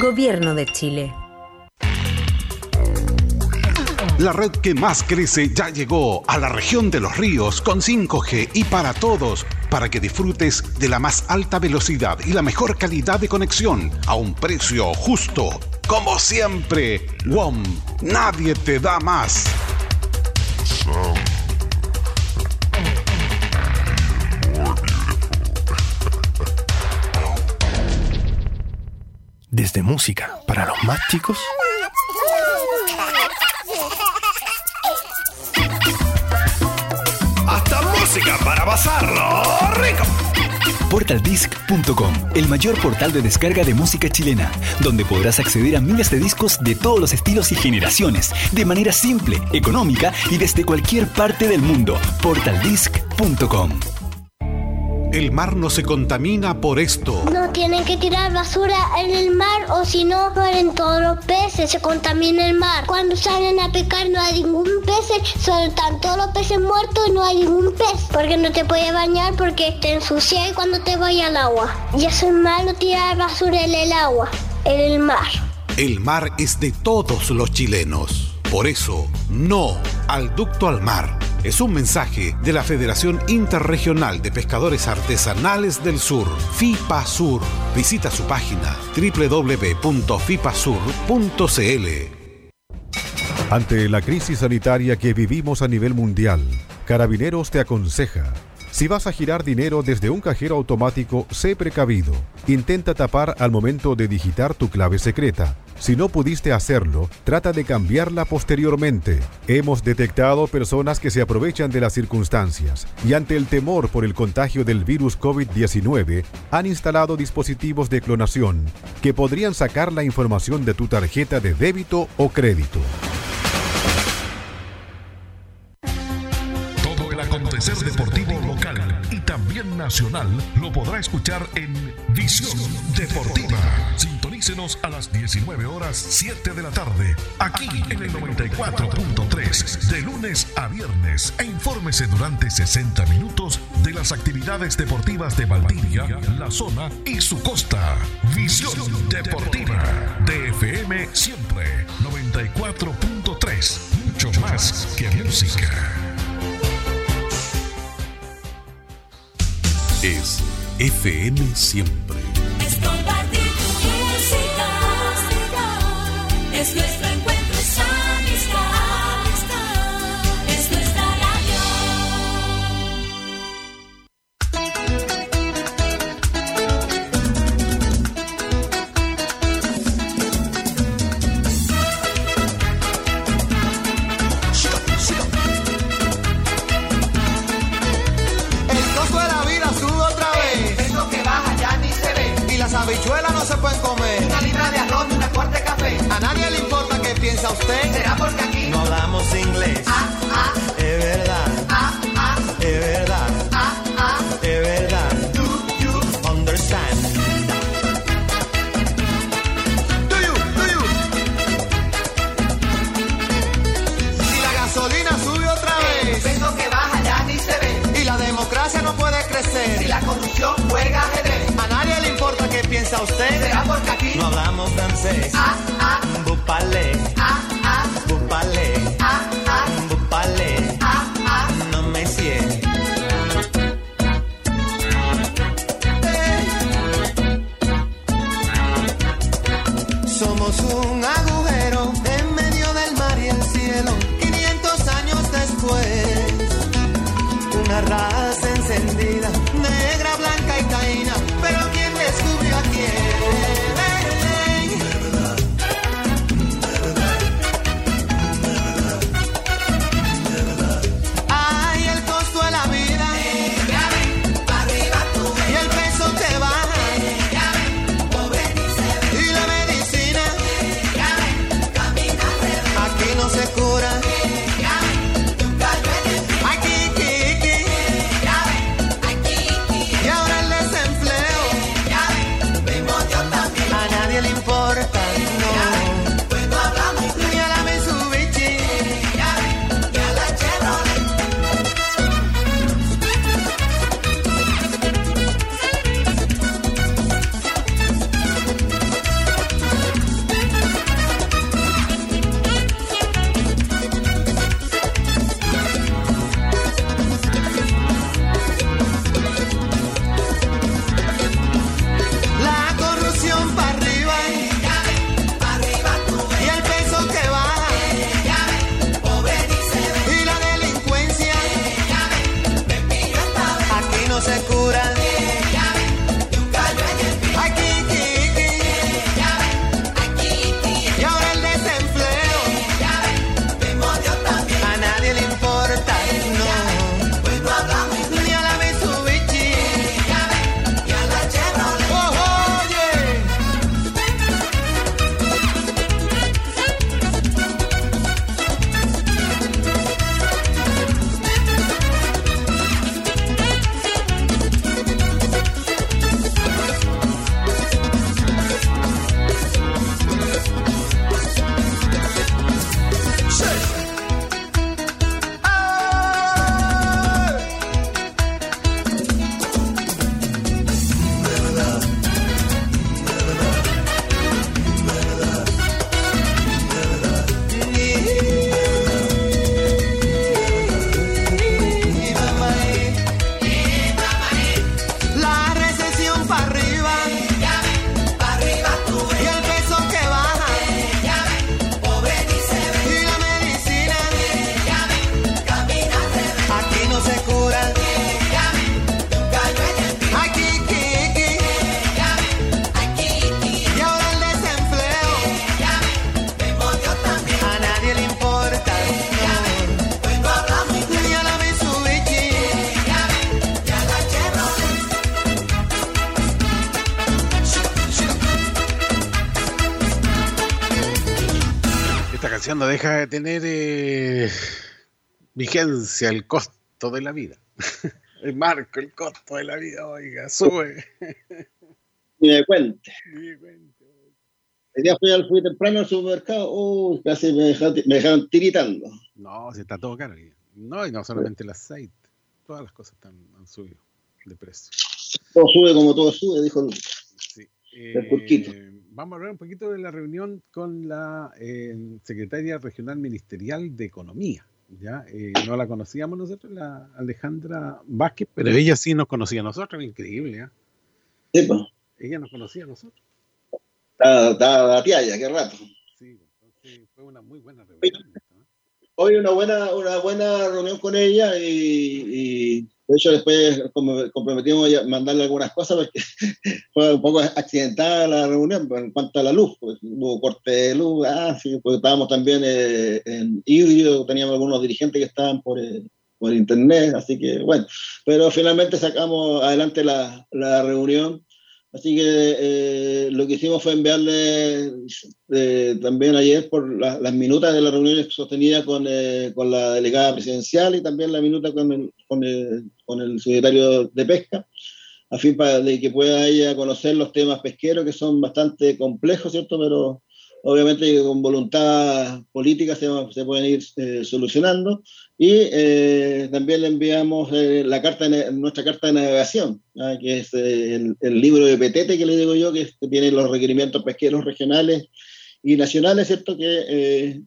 Gobierno de Chile. La red que más crece ya llegó a la región de los ríos con 5G y para todos, para que disfrutes de la más alta velocidad y la mejor calidad de conexión a un precio justo. Como siempre, WOM, nadie te da más. Desde música para los más chicos hasta música para pasarlo rico. Portaldisc.com, el mayor portal de descarga de música chilena, donde podrás acceder a miles de discos de todos los estilos y generaciones, de manera simple, económica y desde cualquier parte del mundo. Portaldisc.com. El mar no se contamina por esto. No tienen que tirar basura en el mar o si no mueren todos los peces, se contamina el mar. Cuando salen a pescar no hay ningún pez, solo están todos los peces muertos y no hay ningún pez. Porque no te puedes bañar porque te ensucias cuando te vayas al agua. Y eso es malo tirar basura en el agua, en el mar. El mar es de todos los chilenos. Por eso, no al ducto al mar. Es un mensaje de la Federación Interregional de Pescadores Artesanales del Sur, FIPA Sur. Visita su página www.fipasur.cl. Ante la crisis sanitaria que vivimos a nivel mundial, Carabineros te aconseja, si vas a girar dinero desde un cajero automático, sé precavido. Intenta tapar al momento de digitar tu clave secreta. Si no pudiste hacerlo, trata de cambiarla posteriormente. Hemos detectado personas que se aprovechan de las circunstancias y ante el temor por el contagio del virus COVID-19, han instalado dispositivos de clonación que podrían sacar la información de tu tarjeta de débito o crédito. Todo el acontecer también lo podrá escuchar en Visión Deportiva. Sintonícenos a las 19 horas 7 de la tarde, aquí en el 94.3, de lunes a viernes. E infórmese durante 60 minutos de las actividades deportivas de Valdivia, la zona y su costa. Visión Deportiva, DFM siempre, 94.3, mucho más que música. Es FM siempre. Es compartir tu música. Es nuestro piensa usted. Será porque aquí No hablamos inglés. ah, ah, Es verdad, ah, ah, es verdad, ah, ah. es verdad. Do you Understand. Do you, do you? Y la gasolina sube otra El vez. peso que baja ya ni se ve. Y la democracia no puede Si crecer. la corrupción juega ajedrez. A nadie le importa qué piensa usted. Será porque hablamos francés. ah, ah, Bupale, ah, ah, bupale, ah, ah, bupale. ah, ah. No me siento. Somos un agujero en medio del mar y el cielo. 500 años después, no deja de tener eh, vigencia el costo de la vida. el marco, el costo de la vida, oiga, sube. Ni me cuente. El día fui, al, fui temprano al supermercado, uy, casi me dejaron, me dejaron tiritando. No, si está todo caro. No, y no solamente el aceite. Todas las cosas están, han subido de precio. Todo sube como todo sube, dijo el, Curquito. Eh, vamos a hablar un poquito de la reunión con la eh, secretaria regional ministerial de Economía. ¿ya? Eh, no la conocíamos nosotros, la Alejandra Vázquez, pero ella sí nos conocía a nosotros, increíble. Sí, pues. Ella nos conocía a nosotros. Estaba estaba la tía ya, qué rato. Sí, entonces fue una muy buena reunión. Hoy una buena, una buena reunión con ella y, y de hecho después comprometimos a mandarle algunas cosas porque fue un poco accidentada la reunión pues, en cuanto a la luz, pues, hubo corte de luz, ah, sí, porque estábamos también eh, en híbrido, teníamos algunos dirigentes que estaban por, eh, por internet, así que bueno, pero finalmente sacamos adelante la, la reunión. Así que eh, lo que hicimos fue enviarle eh, también ayer por la- las minutas de la reunión sostenida con, eh, con la delegada presidencial y también la minuta con el, con el, con el secretario de Pesca, a fin para de que pueda ella conocer los temas pesqueros que son bastante complejos, ¿cierto? Pero obviamente con voluntad política se, pueden ir eh, solucionando. Y eh, también le enviamos eh, la carta nuestra carta de navegación, que es el, libro de Petete, que le digo yo, que, tiene los requerimientos pesqueros regionales y nacionales, ¿cierto? Que,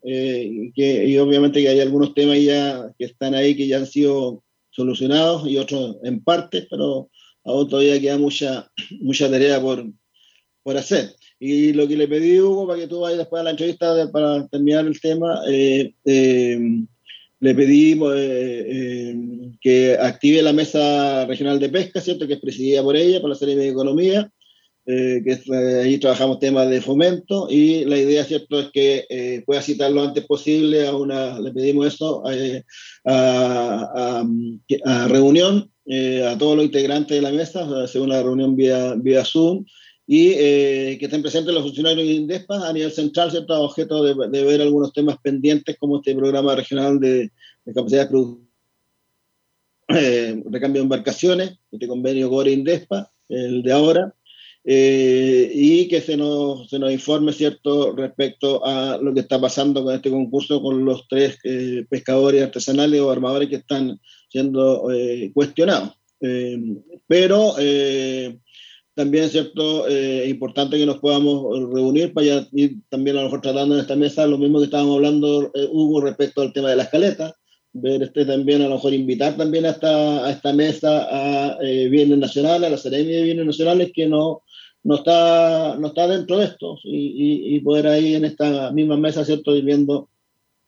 que, y obviamente que hay algunos temas ya que están ahí que ya han sido solucionados y otros en parte, pero aún todavía queda mucha, mucha tarea por, por hacer. Y lo que le pedí, Hugo, para que tú vayas después a la entrevista de- para terminar el tema, eh, eh, le pedí eh, eh, que active la mesa regional de pesca, ¿cierto? Que es presidida por ella, por la Serie de Economía, eh, que eh, ahí trabajamos temas de fomento y la idea, ¿cierto?, es que eh, pueda citar lo antes posible a una, le pedimos eso, a, a- a reunión a todos los integrantes de la mesa, hacer una reunión vía, vía Zoom y eh, que estén presentes los funcionarios de INDESPA a nivel central, ¿cierto?, objeto de, de ver algunos temas pendientes como este programa regional de, de capacidades productivas eh, recambio de embarcaciones, este convenio Gore-Indespa, el de ahora, eh, y que se nos, se nos informe, ¿cierto?, respecto a lo que está pasando con este concurso con los tres eh, pescadores artesanales o armadores que están siendo eh, cuestionados. Eh, pero eh, también, ¿cierto?, eh, es importante que nos podamos reunir para ya ir también a lo mejor tratando en esta mesa lo mismo que estábamos hablando, eh, Hugo, respecto al tema de las caletas, ver este también, a lo mejor invitar también a esta, a esta mesa a eh, bienes nacionales, a la Seremia de Bienes Nacionales, que no, no, está, no está dentro de esto, y, y- y poder ahí en esta misma mesa, ¿cierto?, ir viendo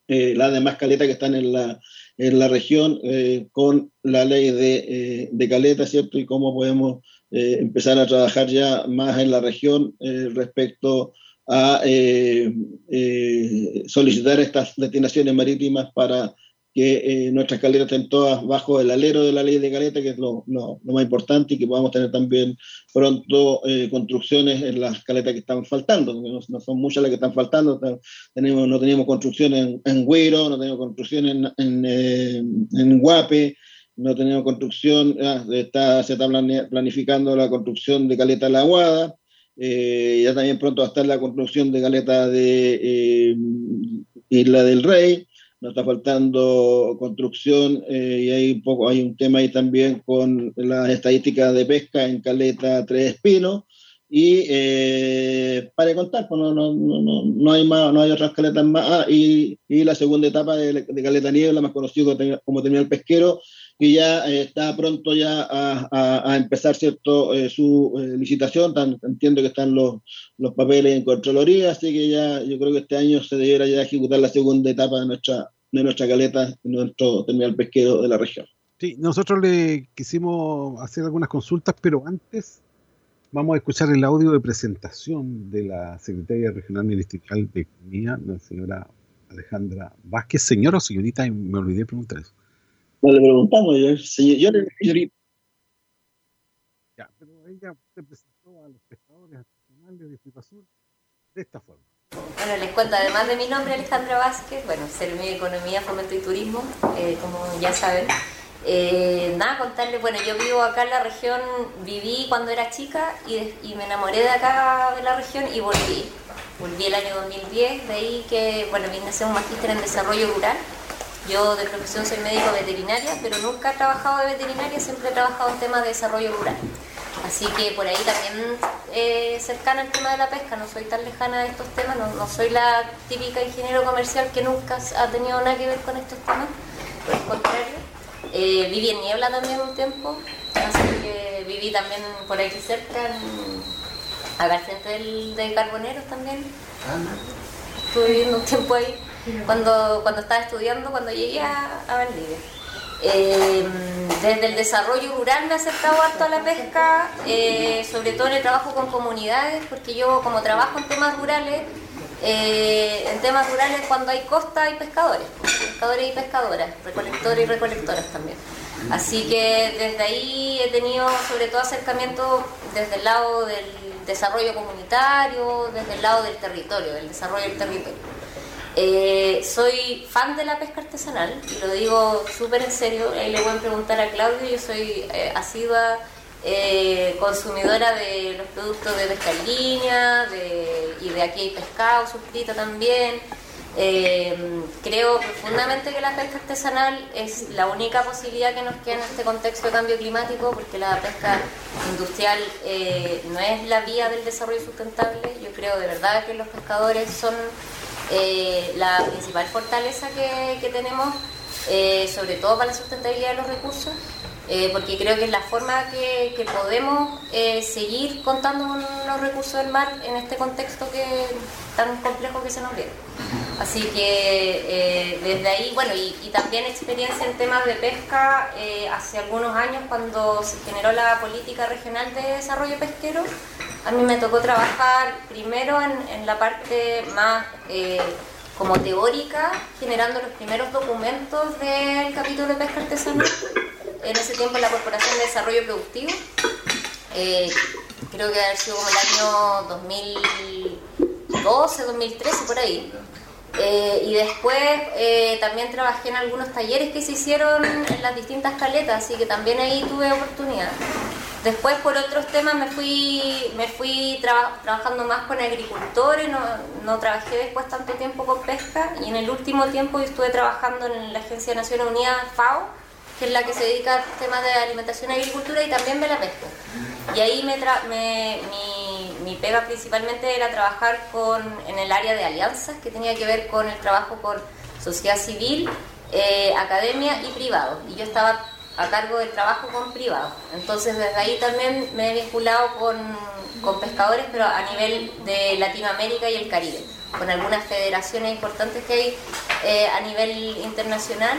eh, las demás caletas que están en la, en la región eh, con la ley de, eh, de caleta, ¿cierto? Y cómo podemos eh, empezar a trabajar ya más en la región eh, respecto a eh, eh, solicitar estas destinaciones marítimas para que nuestras caletas estén todas bajo el alero de la ley de caleta, que es lo, más importante, y que podamos tener también pronto construcciones en las caletas que están faltando, no, no son muchas las que están faltando. Te- Tenemos, no teníamos construcción en, en Güiro, no tenemos construcción en, en, en Guape, no tenemos construcción, ah, está, se está planificando la construcción de Caleta La Aguada, eh, ya también pronto va a estar la construcción de Caleta de eh, Isla del Rey, nos está faltando construcción eh, y hay un poco hay un tema ahí también con las estadísticas de pesca en Caleta Tres Espinos y para contar pues no, no, no, no, hay más no hay otras caletas más. Ah, y, y la segunda etapa de, de Caleta Niebla más conocido como terminal pesquero que ya eh, está pronto ya a, a- empezar cierto eh, su eh, licitación entiendo que están los, los papeles en Contraloría así que ya yo creo que este año se debiera ya ejecutar la segunda etapa de nuestra de nuestra caleta de nuestro terminal pesquero de la región Sí, nosotros le quisimos hacer algunas consultas, pero antes vamos a escuchar el audio de presentación de la Secretaria Regional Ministerial de Economía, la señora Alejandra Vázquez. Señora o señorita, me olvidé preguntar eso. No le preguntamos yo, señor, yo le- señorita Ya, pero ella se presentó a los pescadores artesanales de Sur de esta forma. Bueno, les cuento, además de mi nombre, Alejandra Vázquez, bueno, Servicio de Economía, Fomento y Turismo, eh, como ya saben. Eh, nada, contarles, bueno, yo vivo acá en la región, viví cuando era chica y, y me enamoré de acá, de la región, y volví. Volví el año 2010, de ahí que, bueno, vine a hacer un magíster en desarrollo rural. Yo de profesión soy médico veterinaria, pero nunca he trabajado de veterinaria, siempre he trabajado en temas de desarrollo rural. Así que por ahí también eh, cercana al tema de la pesca, no soy tan lejana de estos temas, no, no soy la típica ingeniero comercial que nunca ha tenido nada que ver con estos temas, por el contrario. Eh, viví en Niebla también un tiempo, así que viví también por aquí cerca, en, acá al frente del, de Carboneros también. Estuve viviendo un tiempo ahí cuando, cuando estaba estudiando, cuando llegué a, a Valdivia. Eh, desde el desarrollo rural me he acercado harto a la pesca, eh, sobre todo en el trabajo con comunidades, porque yo como trabajo en temas rurales, eh, en temas rurales cuando hay costa hay pescadores, pescadores y pescadoras, recolectores y recolectoras también. Así que desde ahí he tenido sobre todo acercamiento desde el lado del desarrollo comunitario, desde el lado del territorio, del desarrollo del territorio. Eh, soy fan de la pesca artesanal lo digo súper en serio. Ahí le a preguntar a Claudio. Yo soy eh, asidua eh, consumidora de los productos de pesca en línea de, y de aquí hay pescado suscrito también. Eh, creo profundamente que la pesca artesanal es la única posibilidad que nos queda en este contexto de cambio climático, porque la pesca industrial no es la vía del desarrollo sustentable. Yo creo de verdad que los pescadores son eh, la principal fortaleza que, tenemos, eh, sobre todo para la sustentabilidad de los recursos, eh, porque creo que es la forma que, podemos eh, seguir contando con los recursos del mar en este contexto tan complejo que se nos viene. Así que eh, desde ahí, bueno, y, también experiencia en temas de pesca hace algunos años cuando se generó la política regional de desarrollo pesquero, a mí me tocó trabajar primero en, la parte más como teórica, generando los primeros documentos del capítulo de pesca artesanal, en ese tiempo en la Corporación de Desarrollo Productivo. Eh, creo que ha sido como el año 2012, 2013, por ahí. Eh, y después eh, también trabajé en algunos talleres que se hicieron en las distintas caletas, así que también ahí tuve oportunidad. Después por otros temas me fui, me fui traba- trabajando más con agricultores, no, no trabajé después tanto tiempo con pesca y en el último tiempo estuve trabajando en la Agencia de Naciones Unidas, FAO, que es la que se dedica a temas de alimentación agricultura y también de la pesca. Y ahí me tra- me- mi, pega principalmente era trabajar con, en el área de alianzas, que tenía que ver con el trabajo con sociedad civil, eh, academia y privado. Y yo estaba a cargo del trabajo con privados. Entonces desde ahí también me he vinculado con, con pescadores, pero a nivel de Latinoamérica y el Caribe, con algunas federaciones importantes que hay eh, a nivel internacional.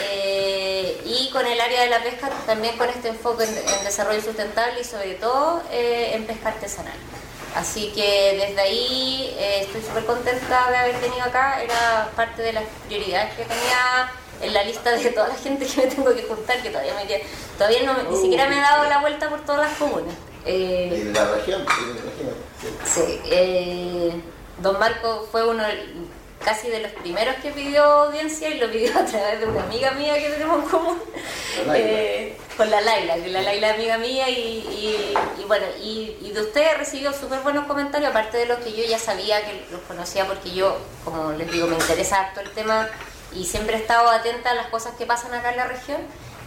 Eh, y con el área de la pesca también con este enfoque en, en desarrollo sustentable y sobre todo eh, en pesca artesanal. Así que desde ahí eh, estoy súper contenta de haber venido acá, era parte de las prioridades que tenía en la lista de toda la gente que me tengo que juntar, que todavía, me queda- todavía no, ni siquiera me he dado la vuelta por todas las comunas. Eh, Y de la región. de la región. Sí, eh, don Marco fue uno casi de los primeros que pidió audiencia y lo pidió a través de una amiga mía que tenemos en común, La eh, con la Laila, que la Laila es amiga mía y, y- y bueno, y, y de usted recibió súper buenos comentarios, aparte de los que yo ya sabía que los conocía porque yo, como les digo, me interesa harto el tema y siempre he estado atenta a las cosas que pasan acá en la región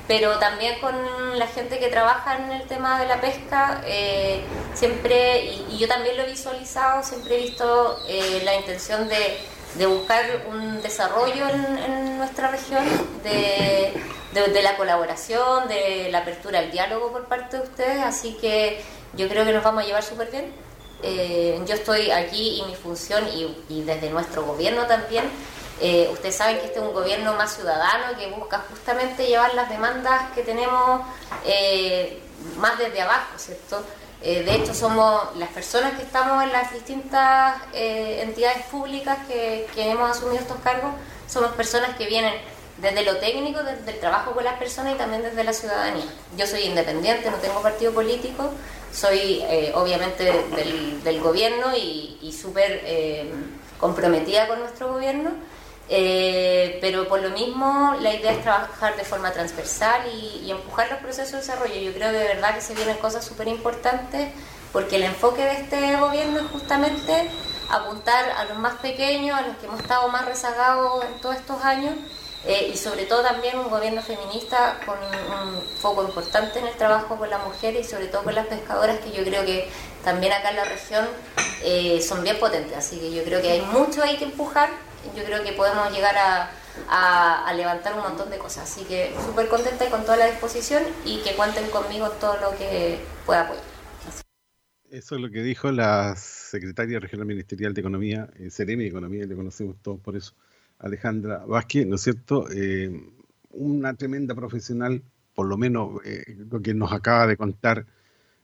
pero también con la gente que trabaja en el tema de la pesca, eh, siempre, y, y yo también lo he visualizado, siempre he visto eh, la intención de, de buscar un desarrollo en, nuestra región, de, de- de la colaboración, de la apertura al diálogo por parte de ustedes, así que yo creo que nos vamos a llevar súper bien. Eh, yo estoy aquí y mi función, y, y desde nuestro gobierno también, eh, ustedes saben que este es un gobierno más ciudadano que busca justamente llevar las demandas que tenemos eh, más desde abajo, ¿cierto? Eh, de hecho, somos las personas que estamos en las distintas eh, entidades públicas que, hemos asumido estos cargos, somos personas que vienen desde lo técnico, desde el trabajo con las personas y también desde la ciudadanía. Yo soy independiente, no tengo partido político, soy eh, obviamente del, del, gobierno y, y súper eh, comprometida con nuestro gobierno, eh, pero por lo mismo la idea es trabajar de forma transversal y, y, empujar los procesos de desarrollo. Yo creo de verdad que se vienen cosas súper importantes porque el enfoque de este gobierno es justamente apuntar a los más pequeños, a los que hemos estado más rezagados en todos estos años eh, y sobre todo también un gobierno feminista con un foco importante en el trabajo con las mujeres y sobre todo con las pescadoras que yo creo que también acá en la región eh, son bien potentes, así que yo creo que hay mucho ahí que empujar, yo creo que podemos llegar a, levantar un montón de cosas, así que súper contenta y con toda la disposición y que cuenten conmigo todo lo que pueda apoyar. Eso es lo que dijo la secretaria regional ministerial de Economía, eh, Ceremi de Economía, le conocemos todos por eso. Alejandra Vázquez, ¿no es cierto? Eh, una tremenda profesional, por lo menos eh, lo que nos acaba de contar,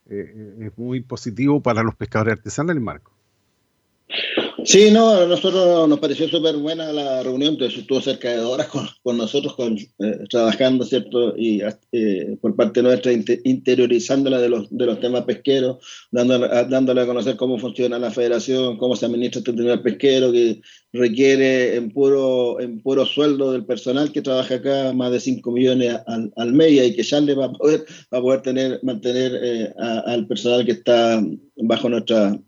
eh, es muy positivo para los pescadores artesanales, Marco. Sí, no, a nosotros nos pareció súper buena la reunión, entonces estuvo cerca de horas con, con nosotros con, eh, trabajando, ¿cierto? Y eh, por parte nuestra inter, interiorizándola de los, de los temas pesqueros, dándole, dándole, a conocer cómo funciona la federación, cómo se administra este tema pesquero, que requiere en puro, en puro sueldo del personal que trabaja acá más de 5 millones al, al mes y que ya le va a poder, va a poder tener, mantener eh, al personal que está bajo nuestra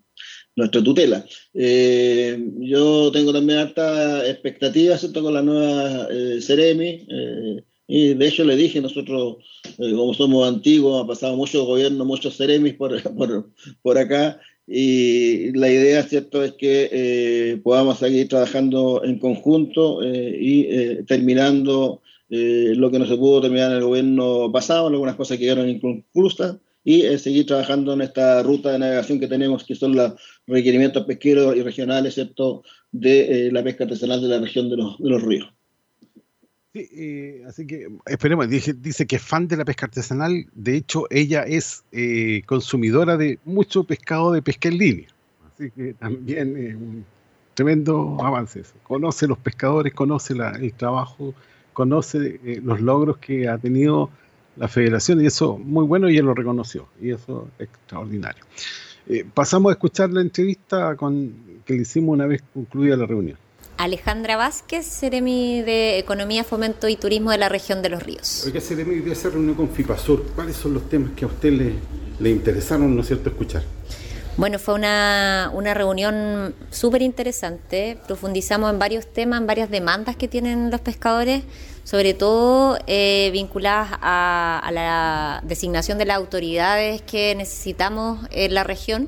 nuestra tutela. Eh, yo tengo también alta expectativa con la nueva eh, Ceremi, eh, y de hecho le dije, nosotros, eh, como somos antiguos, ha pasado muchos gobiernos, muchos Ceremis por, por, por acá, y la idea, ¿cierto?, es que eh, podamos seguir trabajando en conjunto y terminando lo que no se pudo terminar en el gobierno pasado, algunas cosas quedaron inconclusas, y eh, seguir trabajando en esta ruta de navegación que tenemos, que son los requerimientos pesqueros y regionales, ¿cierto?, de eh, la pesca artesanal de la región de los, de los ríos. Sí, eh, así que esperemos, dice, dice, que es fan de la pesca artesanal, de hecho ella es eh, consumidora de mucho pescado de pesca en línea, así que también un tremendo avance eso. Conoce los pescadores, conoce la, el trabajo, conoce eh, los logros que ha tenido la federación y eso muy bueno y él lo reconoció y eso es extraordinario. Eh, pasamos a escuchar la entrevista con, que le hicimos una vez concluida la reunión. Alejandra Vázquez, Ceremi de Economía, Fomento y Turismo de la región de los ríos. Oiga, Ceremi, de esa reunión con FIPASUR, ¿cuáles son los temas que a usted le, le interesaron, no es cierto, escuchar? Bueno, fue una, una reunión súper interesante. Profundizamos en varios temas, en varias demandas que tienen los pescadores, sobre todo eh, vinculadas a, a, la designación de las autoridades que necesitamos en la región.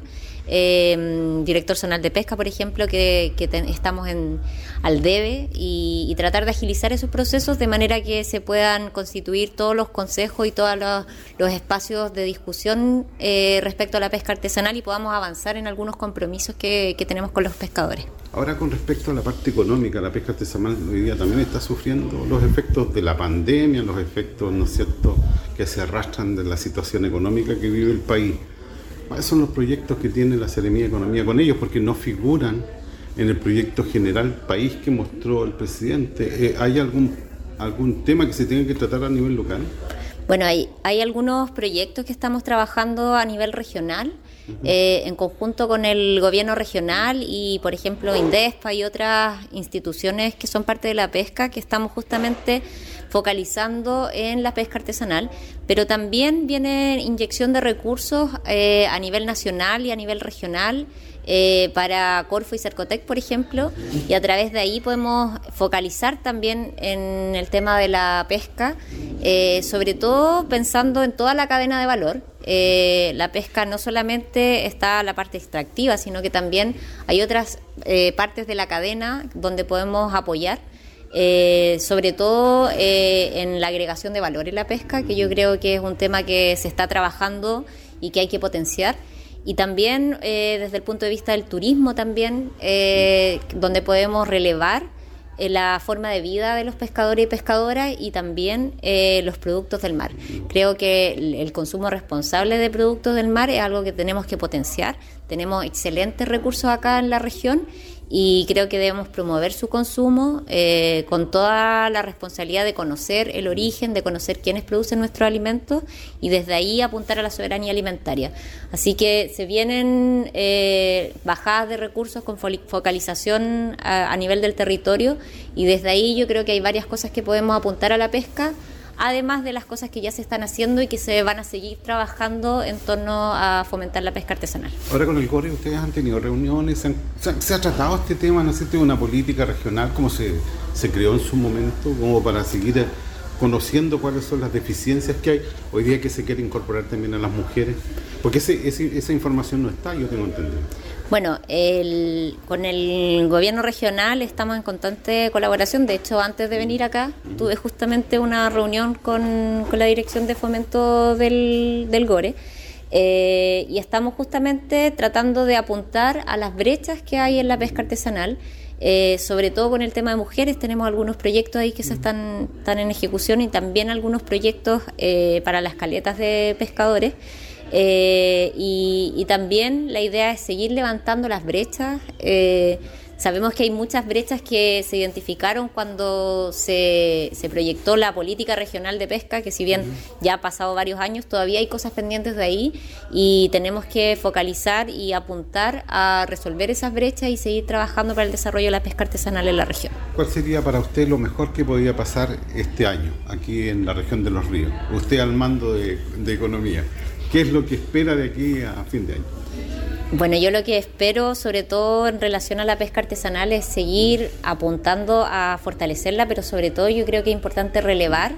Eh, director zonal de pesca, por ejemplo, que, que ten, estamos en, al debe y, tratar de agilizar esos procesos de manera que se puedan constituir todos los consejos y todos los, los espacios de discusión eh, respecto a la pesca artesanal y podamos avanzar en algunos compromisos que, que, tenemos con los pescadores. Ahora con respecto a la parte económica, la pesca artesanal hoy día también está sufriendo los efectos de la pandemia, los efectos, ¿no es cierto?, que se arrastran de la situación económica que vive el país. ¿Cuáles son los proyectos que tiene la Seremía de Economía con ellos? Porque no figuran en el proyecto general país que mostró el presidente. Eh, ¿Hay algún, algún tema que se tenga que tratar a nivel local? Bueno, hay, hay algunos proyectos que estamos trabajando a nivel regional. Eh, en conjunto con el gobierno regional y, por ejemplo, INDESPA y otras instituciones que son parte de la pesca, que estamos justamente focalizando en la pesca artesanal, pero también viene inyección de recursos eh, a nivel nacional y a nivel regional eh, para Corfo y Cercotec, por ejemplo, y a través de ahí podemos focalizar también en el tema de la pesca, eh, sobre todo pensando en toda la cadena de valor. Eh, la pesca no solamente está la parte extractiva, sino que también hay otras eh, partes de la cadena donde podemos apoyar. Eh, sobre todo eh, en la agregación de valor en la pesca, que yo creo que es un tema que se está trabajando y que hay que potenciar. Y también eh, desde el punto de vista del turismo también, eh, donde podemos relevar la forma de vida de los pescadores y pescadoras y también los productos del mar. Creo que el, el consumo responsable de productos del mar es algo que tenemos que potenciar. Tenemos excelentes recursos acá en la región y creo que debemos promover su consumo eh, con toda la responsabilidad de conocer el origen, de conocer quiénes producen nuestros alimentos y desde ahí apuntar a la soberanía alimentaria. Así que se vienen eh, bajadas de recursos con focalización a, a nivel del territorio y desde ahí yo creo que hay varias cosas que podemos apuntar a la pesca además de las cosas que ya se están haciendo y que se van a seguir trabajando en torno a fomentar la pesca artesanal. Ahora con el GORE ustedes han tenido reuniones, se, han- ha- tratado este tema, ¿no es cierto?, de una política regional, como se, se creó en su momento, como para seguir conociendo cuáles son las deficiencias que hay. Hoy día que se quiere incorporar también a las mujeres, porque ese- ese- esa información no está, yo tengo entendido. Bueno, el- con el gobierno regional estamos en constante colaboración. De hecho, antes de venir acá, tuve justamente una reunión con, la dirección de fomento del, del GORE. eh, y estamos justamente tratando de apuntar a las brechas que hay en la pesca artesanal, eh, sobre todo con el tema de mujeres. Tenemos algunos proyectos ahí que se están, están en ejecución y también algunos proyectos eh, para las caletas de pescadores. Eh, y, y también la idea es seguir levantando las brechas. Eh, sabemos que hay muchas brechas que se identificaron cuando se, se proyectó la política regional de pesca, que si bien ya ha pasado varios años, todavía hay cosas pendientes de ahí y tenemos que focalizar y apuntar a resolver esas brechas y seguir trabajando para el desarrollo de la pesca artesanal en la región. ¿Cuál sería para usted lo mejor que podría pasar este año aquí en la región de los ríos? Usted al mando de, de economía, ¿qué es lo que espera de aquí a fin de año? Bueno, yo lo que espero, sobre todo en relación a la pesca artesanal, es seguir apuntando a fortalecerla, pero sobre todo yo creo que es importante relevar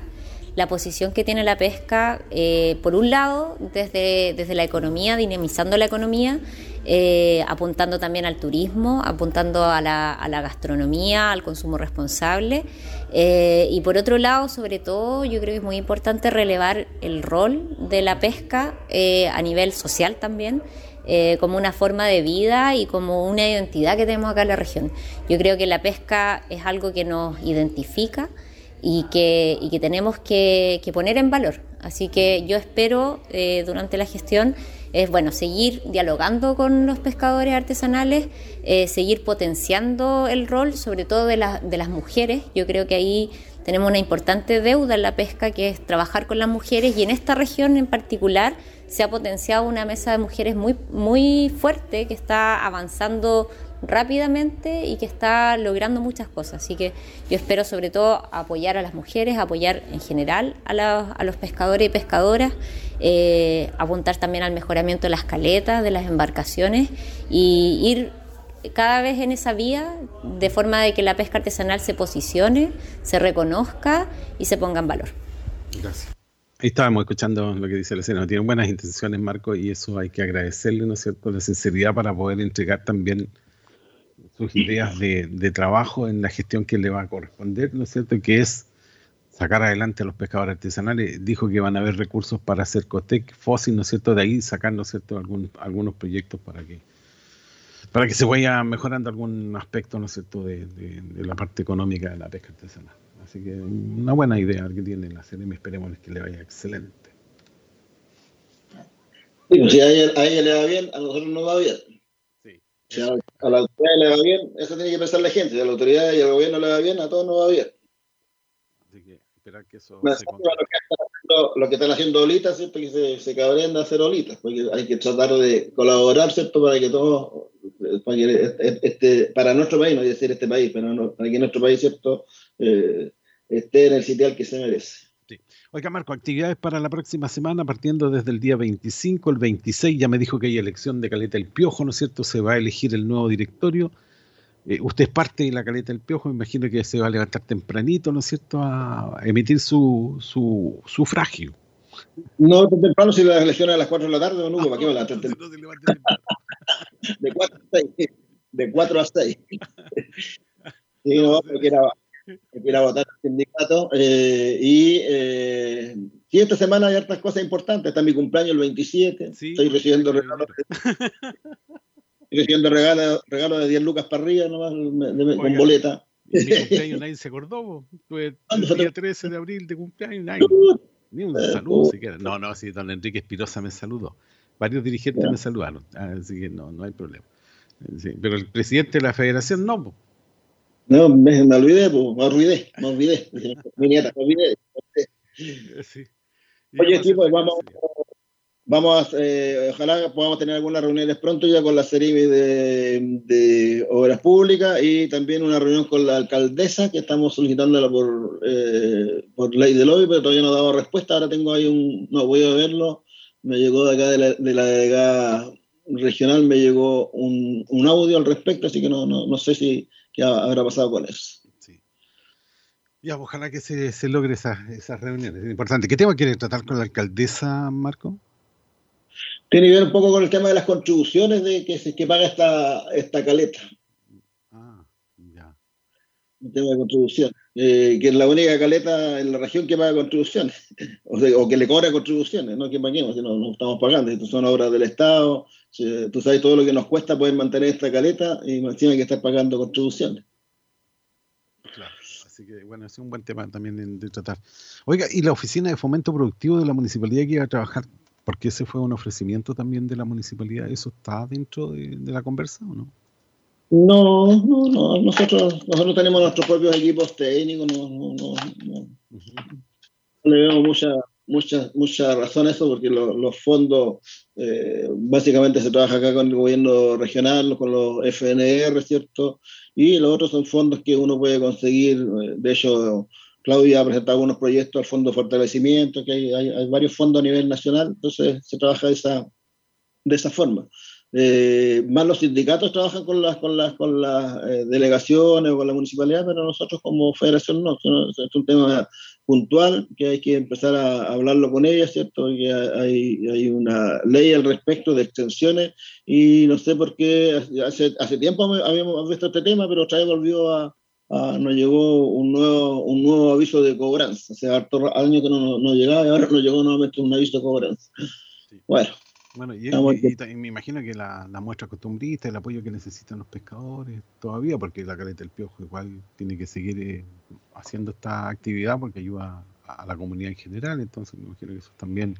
la posición que tiene la pesca, eh, por un lado, desde, desde la economía, dinamizando la economía, eh, apuntando también al turismo, apuntando a la, a la gastronomía, al consumo responsable. eh, y por otro lado, sobre todo, yo creo que es muy importante relevar el rol de la pesca a nivel social también como una forma de vida y como una identidad que tenemos acá en la región. Yo creo que la pesca es algo que nos identifica y que, y que tenemos que, que poner en valor. Así que yo espero eh, durante la gestión es bueno seguir dialogando con los pescadores artesanales, eh, seguir potenciando el rol, sobre todo de, la- de las mujeres. Yo creo que ahí tenemos una importante deuda en la pesca, que es trabajar con las mujeres y en esta región en particular se ha potenciado una mesa de mujeres muy, muy fuerte que está avanzando rápidamente y que está logrando muchas cosas. Así que yo espero sobre todo apoyar a las mujeres, apoyar en general a, la- a los pescadores y pescadoras, eh, apuntar también al mejoramiento de las caletas, de las embarcaciones y ir cada vez en esa vía de forma de que la pesca artesanal se posicione, se reconozca y se ponga en valor. Gracias. Ahí estábamos escuchando lo que dice la señora. Tiene buenas intenciones, Marco, y eso hay que agradecerle, ¿no es cierto?, la sinceridad para poder entregar también sus ideas de, de trabajo en la gestión que le va a corresponder, ¿no es cierto?, que es sacar adelante a los pescadores artesanales. Dijo que van a haber recursos para hacer Costec, Fósil, ¿no es cierto?, de ahí sacar, ¿no es cierto?, algún- algunos proyectos para que para que se vaya mejorando algún aspecto, ¿no es cierto?, de, de- de la parte económica de la pesca artesanal. Así que una buena idea que tiene la CNM, esperemos que le vaya excelente. Sí, pues si a ella, le va bien, a nosotros nos va bien. Si a, a la autoridad le va bien, eso tiene que pensar la gente. Si a la autoridad y al gobierno le va bien, a todos nos va bien. Esperar que eso se lo, que están haciendo, lo que están haciendo olitas, ¿cierto? Que se, se cabrean de hacer olitas, porque hay que tratar de colaborar, ¿cierto? Para que todos, para, que este, para nuestro país, no voy a decir este país, pero no- para que nuestro país, ¿cierto? Eh, esté en el sitial que se merece. Oiga, Marco, actividades para la próxima semana, partiendo desde el día 25, el 26, ya me dijo que hay elección de Caleta El Piojo, ¿no es cierto? Se va a elegir el nuevo directorio. Eh, usted es parte de la Caleta El Piojo, me imagino que se va a levantar tempranito, ¿no es cierto?, a emitir su, su sufragio. No temprano si las elecciones a las 4 de la tarde, don Hugo, ¿para qué me la traten? De 4 a 6. De 4 a 6. Sí, no, porque era, era votar al sindicato. eh, y eh, sí, esta semana hay hartas cosas importantes. Está mi cumpleaños el 27. Estoy recibiendo regalos. Estoy recibiendo regalos regalo de 10 lucas para arriba nomás, de- con boleta. Mi cumpleaños nadie se acordó. Tuve el día 13 de abril de cumpleaños, nadie. Ni un saludo siquiera. No, no, sí, don Enrique Espirosa me saludó. Varios dirigentes me saludaron, así que no, no hay problema. Sí, pero el presidente de la federación no. No, me, me olvidé, pues, me olvidé, me olvidé. Mi nieta, me olvidé. Sí. Oye, sí, pues vamos, vamos a, eh, ojalá podamos tener algunas reuniones pronto ya con la serie de, de Obras Públicas y también una reunión con la alcaldesa que estamos solicitándola por, eh, por ley de lobby, pero todavía no ha dado respuesta. Ahora tengo ahí un, no voy a verlo, me llegó de acá de la, de la delegada regional, me llegó un, un audio al respecto, así que no, no, no sé si qué habrá pasado con eso. Ya, ojalá que se, se logre esa- esas reuniones. Es importante. ¿Qué tema quiere tratar con la alcaldesa, Marco? Tiene que ver un poco con el tema de las contribuciones de que, se- que paga esta, esta caleta. Un tema de contribución. Eh, que es la única caleta en la región que paga contribuciones. O, sea, o que le cobra contribuciones, no que paguemos, si no, no estamos pagando. Estas son obras del Estado. Tú sabes todo lo que nos cuesta poder mantener esta caleta y encima hay que estar pagando contribuciones. Claro. Así que, bueno, es un buen tema también de, tratar. Oiga, ¿y la oficina de fomento productivo de la municipalidad que iba a trabajar? Porque ese fue un ofrecimiento también de la municipalidad. ¿Eso está dentro de, de la conversa o no? No, no, no. Nosotros, nosotros tenemos nuestros propios equipos técnicos. No, no, no, no. No le veo mucha, mucha, mucha razón a eso porque lo- los fondos eh, básicamente se trabaja acá con el gobierno regional, con los FNR, ¿cierto? Y los otros son fondos que uno puede conseguir. eh, De hecho, Claudia ha presentado algunos proyectos al Fondo Fortalecimiento, que hay, hay- varios fondos a nivel nacional, entonces se trabaja de esa, de esa forma. Eh, más los sindicatos trabajan con las, con las, con las delegaciones o con la municipalidad, pero nosotros como federación no, es un tema puntual que hay que empezar a hablarlo con ellas, ¿cierto? Que hay, hay una ley al respecto de extensiones y no sé por qué hace, hace tiempo habíamos visto este tema, pero otra vez volvió a, a- nos llegó un nuevo, un nuevo aviso de cobranza. Hace harto años que no, no, no llegaba y ahora nos llegó nuevamente un aviso de cobranza. Bueno, Bueno, y, Estamos y- y ta- y me imagino que la, la muestra costumbrista, el apoyo que necesitan los pescadores todavía, porque la caleta del piojo igual tiene que seguir eh, haciendo esta actividad porque ayuda a, a la comunidad en general, entonces me imagino que eso también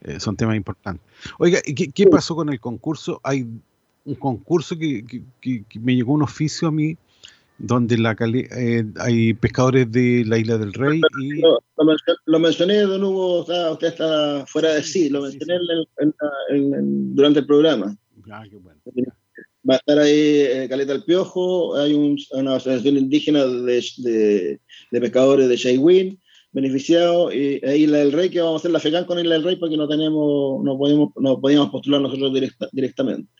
eh, son temas importantes. Oiga, ¿y ¿qué, qué pasó con el concurso? Hay un concurso que, que- que- que me llegó un oficio a mí donde la eh, hay pescadores de la isla del Rey y lo, lo mencioné, lo mencioné, don Hugo, sea, usted está fuera de sí, lo mencioné en durante el programa. Ah, qué bueno. Va a estar ahí eh, Caleta el Piojo, hay un- una asociación indígena de, de- de pescadores de Shaywin, beneficiados, y e Isla del Rey, que vamos a hacer la FECAN con Isla del Rey porque no tenemos, no podemos, no podíamos postular nosotros directa- directamente.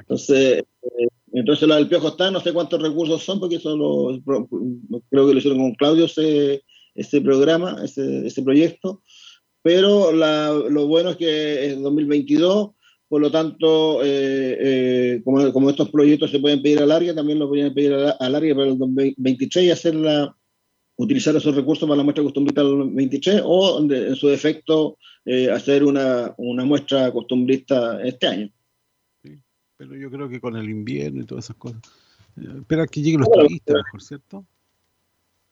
Entonces, eh, entonces la del Piojo está, no sé cuántos recursos son, porque solo creo que lo hicieron con Claudio ese, ese programa, ese, ese proyecto, pero la- lo bueno es que es 2022, por lo tanto, eh, eh, como, como estos proyectos se pueden pedir a larga, también lo podrían pedir a, a larga para el 2023 y hacer la, utilizar esos recursos para la muestra costumbrista del 23 o de- en su defecto hacer una, una muestra costumbrista este año. Pero yo creo que con el invierno y todas esas cosas. Esperar que lleguen los Bueno, turistas, mejor, ¿cierto?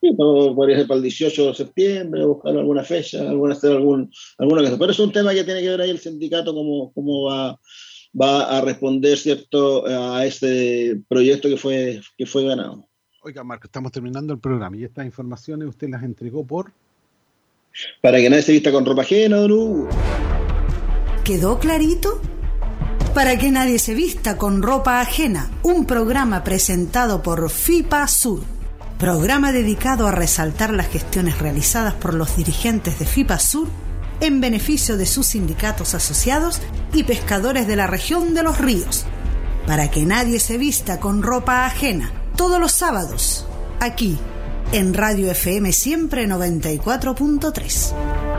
Sí, podría ser para el 18 de septiembre, buscar alguna fecha, alguna, hacer algún, alguna cosa. Pero es un tema que tiene que ver ahí el sindicato, cómo, cómo va, va a responder cierto a ese proyecto que fue, que fue ganado. Oiga, Marco, estamos terminando el programa y estas informaciones usted las entregó por... Para que nadie se vista con ropa ajena, don Hugo. ¿Quedó clarito? Para que nadie se vista con ropa ajena, un programa presentado por FIPA Sur, programa dedicado a resaltar las gestiones realizadas por los dirigentes de FIPA Sur en beneficio de sus sindicatos asociados y pescadores de la región de los ríos. Para que nadie se vista con ropa ajena, todos los sábados, aquí, en Radio FM Siempre 94.3.